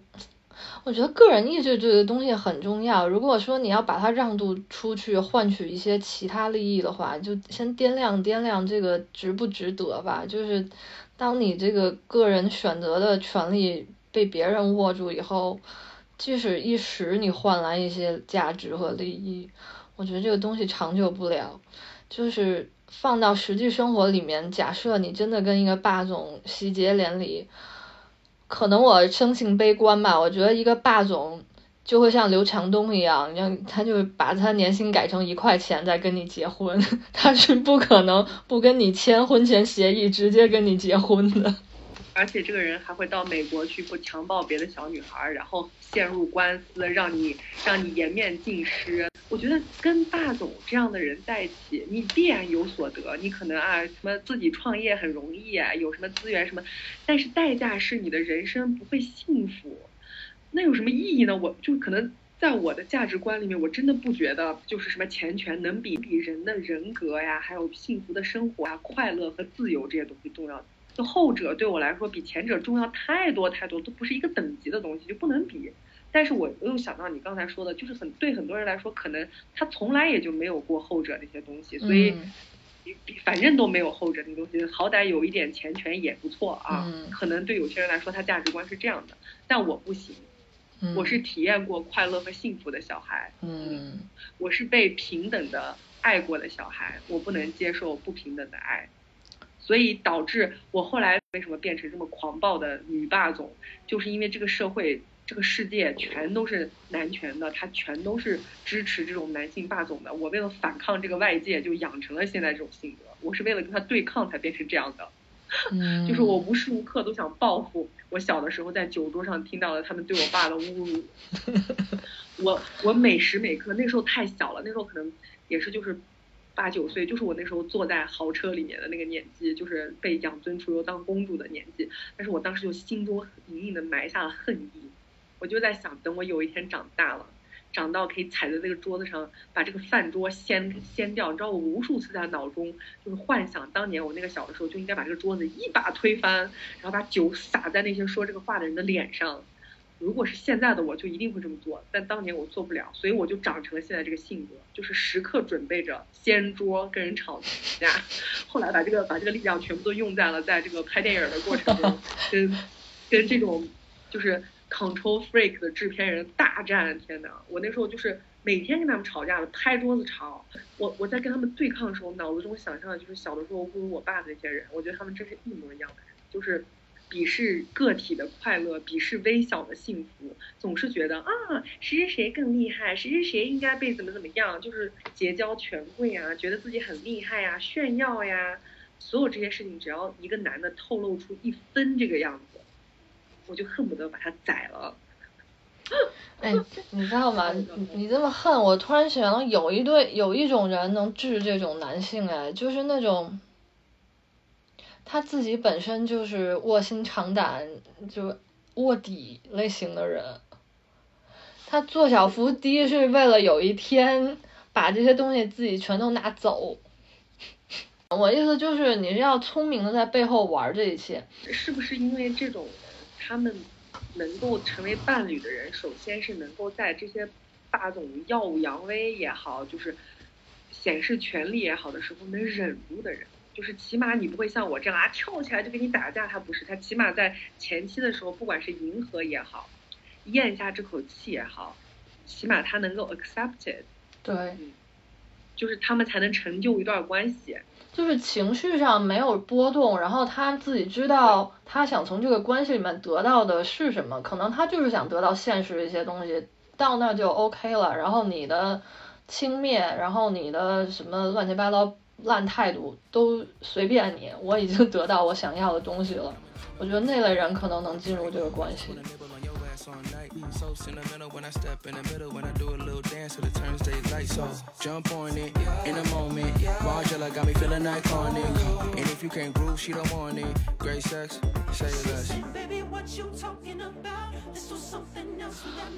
我觉得个人意志这个东西很重要。如果说你要把它让渡出去，换取一些其他利益的话，就先掂量掂量这个值不值得吧。就是当你这个个人选择的权利被别人握住以后，即使一时你换来一些价值和利益。我觉得这个东西长久不了，就是放到实际生活里面，假设你真的跟一个霸总喜结连理，可能我生性悲观吧，我觉得一个霸总就会像刘强东一样，你看他就把他年薪改成一块钱再跟你结婚，他是不可能不跟你签婚前协议直接跟你结婚的。而且这个人还会到美国去，不强暴别的小女孩，然后陷入官司，让你让你颜面尽失。我觉得跟霸总这样的人在一起，你必然有所得。你可能啊，什么自己创业很容易啊，有什么资源什么，但是代价是你的人生不会幸福。那有什么意义呢？我就可能在我的价值观里面，我真的不觉得就是什么钱权能比比人的人格呀，还有幸福的生活啊、快乐和自由这些东西重要。就后者对我来说比前者重要太多太多，都不是一个等级的东西，就不能比。但是我又想到你刚才说的，就是很对很多人来说，可能他从来也就没有过后者那些东西，所以反正都没有后者那东西，好歹有一点钱权也不错啊。可能对有些人来说，他价值观是这样的，但我不行，我是体验过快乐和幸福的小孩，嗯，我是被平等的爱过的小孩，我不能接受不平等的爱。所以导致我后来为什么变成这么狂暴的女霸总，就是因为这个社会、这个世界全都是男权的，他全都是支持这种男性霸总的。我为了反抗这个外界，就养成了现在这种性格。我是为了跟他对抗才变成这样的，就是我无时无刻都想报复。我小的时候在酒桌上听到了他们对我爸的侮辱，我我每时每刻那时候太小了，那时候可能也是就是。八九岁，就是我那时候坐在豪车里面的那个年纪，就是被养尊处优当公主的年纪。但是我当时就心中隐隐的埋下了恨意，我就在想，等我有一天长大了。长到可以踩在这个桌子上，把这个饭桌掀掀掉。你知道，我无数次在脑中就是幻想，当年我那个小的时候就应该把这个桌子一把推翻，然后把酒洒在那些说这个话的人的脸上。如果是现在的我，就一定会这么做。但当年我做不了，所以我就长成了现在这个性格，就是时刻准备着掀桌跟人吵架。后来把这个把这个力量全部都用在了在这个拍电影的过程中，跟跟这种就是。Control Freak 的制片人大战，天哪！我那时候就是每天跟他们吵架的，拍桌子吵。我我在跟他们对抗的时候，脑子中想象的就是小的时候侮辱我爸的那些人。我觉得他们真是一模一样的人，就是鄙视个体的快乐，鄙视微小的幸福，总是觉得啊谁谁谁更厉害，谁谁谁应该被怎么怎么样，就是结交权贵啊，觉得自己很厉害呀，炫耀呀，所有这些事情，只要一个男的透露出一分这个样子。我就恨不得把他宰了。哎，你知道吗？你你这么恨我，突然想到有一对有一种人能治这种男性，哎，就是那种他自己本身就是卧薪尝胆、就卧底类型的人。他做小伏低是为了有一天把这些东西自己全都拿走。我意思就是，你是要聪明的在背后玩这一切。是不是因为这种人？他们能够成为伴侣的人，首先是能够在这些霸总耀武扬威也好，就是显示权力也好的时候能忍住的人，就是起码你不会像我这样啊跳起来就跟你打架。他不是，他起码在前期的时候，不管是迎合也好，咽下这口气也好，起码他能够 accepted。对，就是他们才能成就一段关系。就是情绪上没有波动，然后他自己知道他想从这个关系里面得到的是什么，可能他就是想得到现实一些东西，到那就 OK 了。然后你的轻蔑，然后你的什么乱七八糟烂态度都随便你，我已经得到我想要的东西了。我觉得那类人可能能进入这个关系。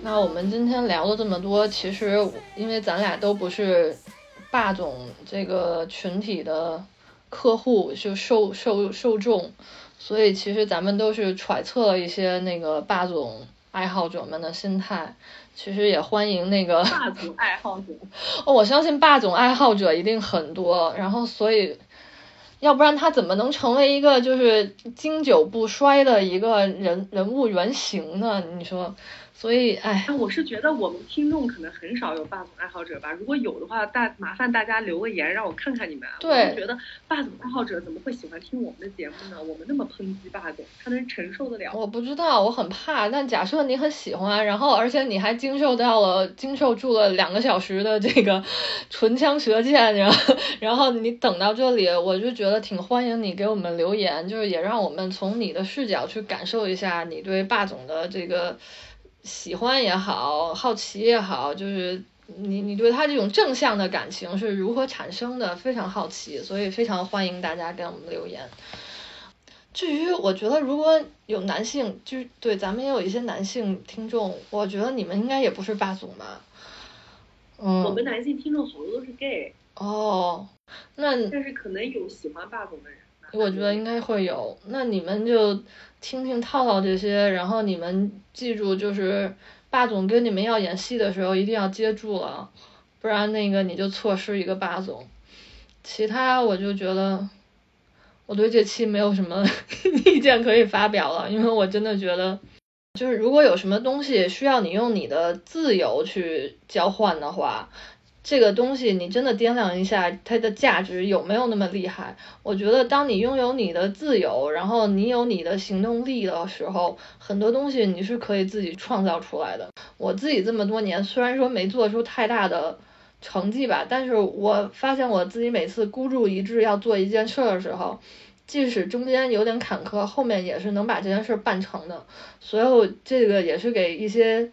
那我们今天聊了这么多，其实因为咱俩都不是霸总这个群体的客户，就受受受众，所以其实咱们都是揣测了一些那个霸总。爱好者们的心态，其实也欢迎那个霸总爱好者。哦，我相信霸总爱好者一定很多，然后所以，要不然他怎么能成为一个就是经久不衰的一个人人物原型呢？你说？所以，哎，我是觉得我们听众可能很少有霸总爱好者吧。如果有的话，大麻烦大家留个言，让我看看你们。对，我觉得霸总爱好者怎么会喜欢听我们的节目呢？我们那么抨击霸总，他能承受得了？我不知道，我很怕。但假设你很喜欢，然后而且你还经受到了、经受住了两个小时的这个 唇枪舌剑，然后然后你等到这里，我就觉得挺欢迎你给我们留言，就是也让我们从你的视角去感受一下你对霸总的这个。喜欢也好，好奇也好，就是你你对他这种正向的感情是如何产生的，非常好奇，所以非常欢迎大家给我们留言。至于我觉得如果有男性，就是对咱们也有一些男性听众，我觉得你们应该也不是霸总吧？嗯，我们男性听众好多都是 gay。哦，那但是可能有喜欢霸总的人。我觉得应该会有，那你们就听听套套这些，然后你们记住，就是霸总跟你们要演戏的时候一定要接住了，不然那个你就错失一个霸总。其他我就觉得，我对这期没有什么 意见可以发表了，因为我真的觉得，就是如果有什么东西需要你用你的自由去交换的话。这个东西你真的掂量一下，它的价值有没有那么厉害？我觉得，当你拥有你的自由，然后你有你的行动力的时候，很多东西你是可以自己创造出来的。我自己这么多年，虽然说没做出太大的成绩吧，但是我发现我自己每次孤注一掷要做一件事的时候，即使中间有点坎坷，后面也是能把这件事办成的。所以这个也是给一些。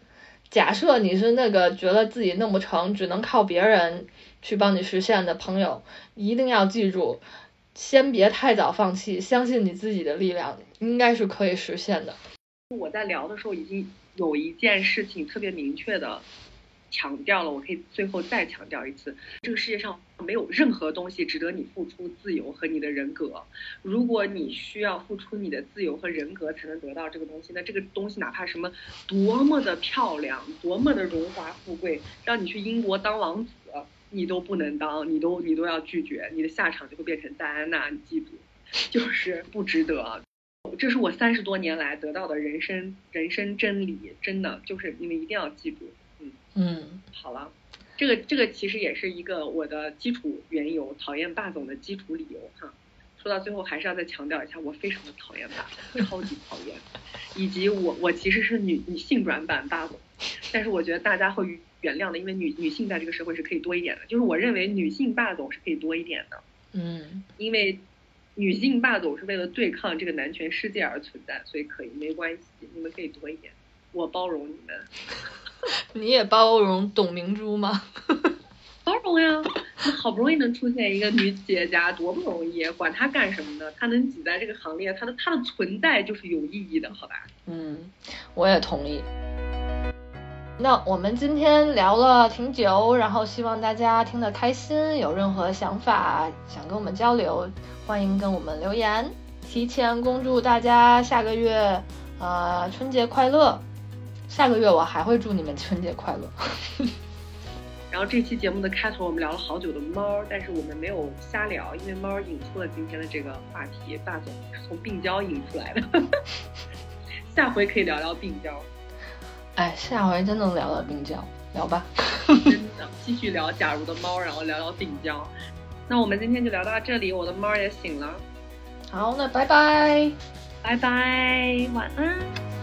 假设你是那个觉得自己弄不成，只能靠别人去帮你实现的朋友，一定要记住，先别太早放弃，相信你自己的力量，应该是可以实现的。我在聊的时候已经有一件事情特别明确的。强调了，我可以最后再强调一次，这个世界上没有任何东西值得你付出自由和你的人格。如果你需要付出你的自由和人格才能得到这个东西，那这个东西哪怕什么多么的漂亮，多么的荣华富贵，让你去英国当王子，你都不能当，你都你都要拒绝，你的下场就会变成戴安娜，你记住，就是不值得。这是我三十多年来得到的人生人生真理，真的就是你们一定要记住。嗯，好了，这个这个其实也是一个我的基础缘由，讨厌霸总的基础理由哈。说到最后还是要再强调一下，我非常的讨厌霸总，超级讨厌。以及我我其实是女女性软版霸总，但是我觉得大家会原谅的，因为女女性在这个社会是可以多一点的。就是我认为女性霸总是可以多一点的。嗯，因为女性霸总是为了对抗这个男权世界而存在，所以可以没关系，你们可以多一点，我包容你们。你也包容董明珠吗？包容呀，那好不容易能出现一个女企业家，多不容易，管她干什么呢？她能挤在这个行列，她的她的存在就是有意义的，好吧？嗯，我也同意。那我们今天聊了挺久，然后希望大家听得开心，有任何想法想跟我们交流，欢迎跟我们留言。提前恭祝大家下个月呃春节快乐。下个月我还会祝你们春节快乐。然后这期节目的开头我们聊了好久的猫，但是我们没有瞎聊，因为猫引出了今天的这个话题。霸总是从病娇引出来的，下回可以聊聊病娇。哎，下回真能聊聊病娇，聊吧。真的，继续聊假如的猫，然后聊聊病娇。那我们今天就聊到这里，我的猫也醒了。好，那拜拜，拜拜，晚安。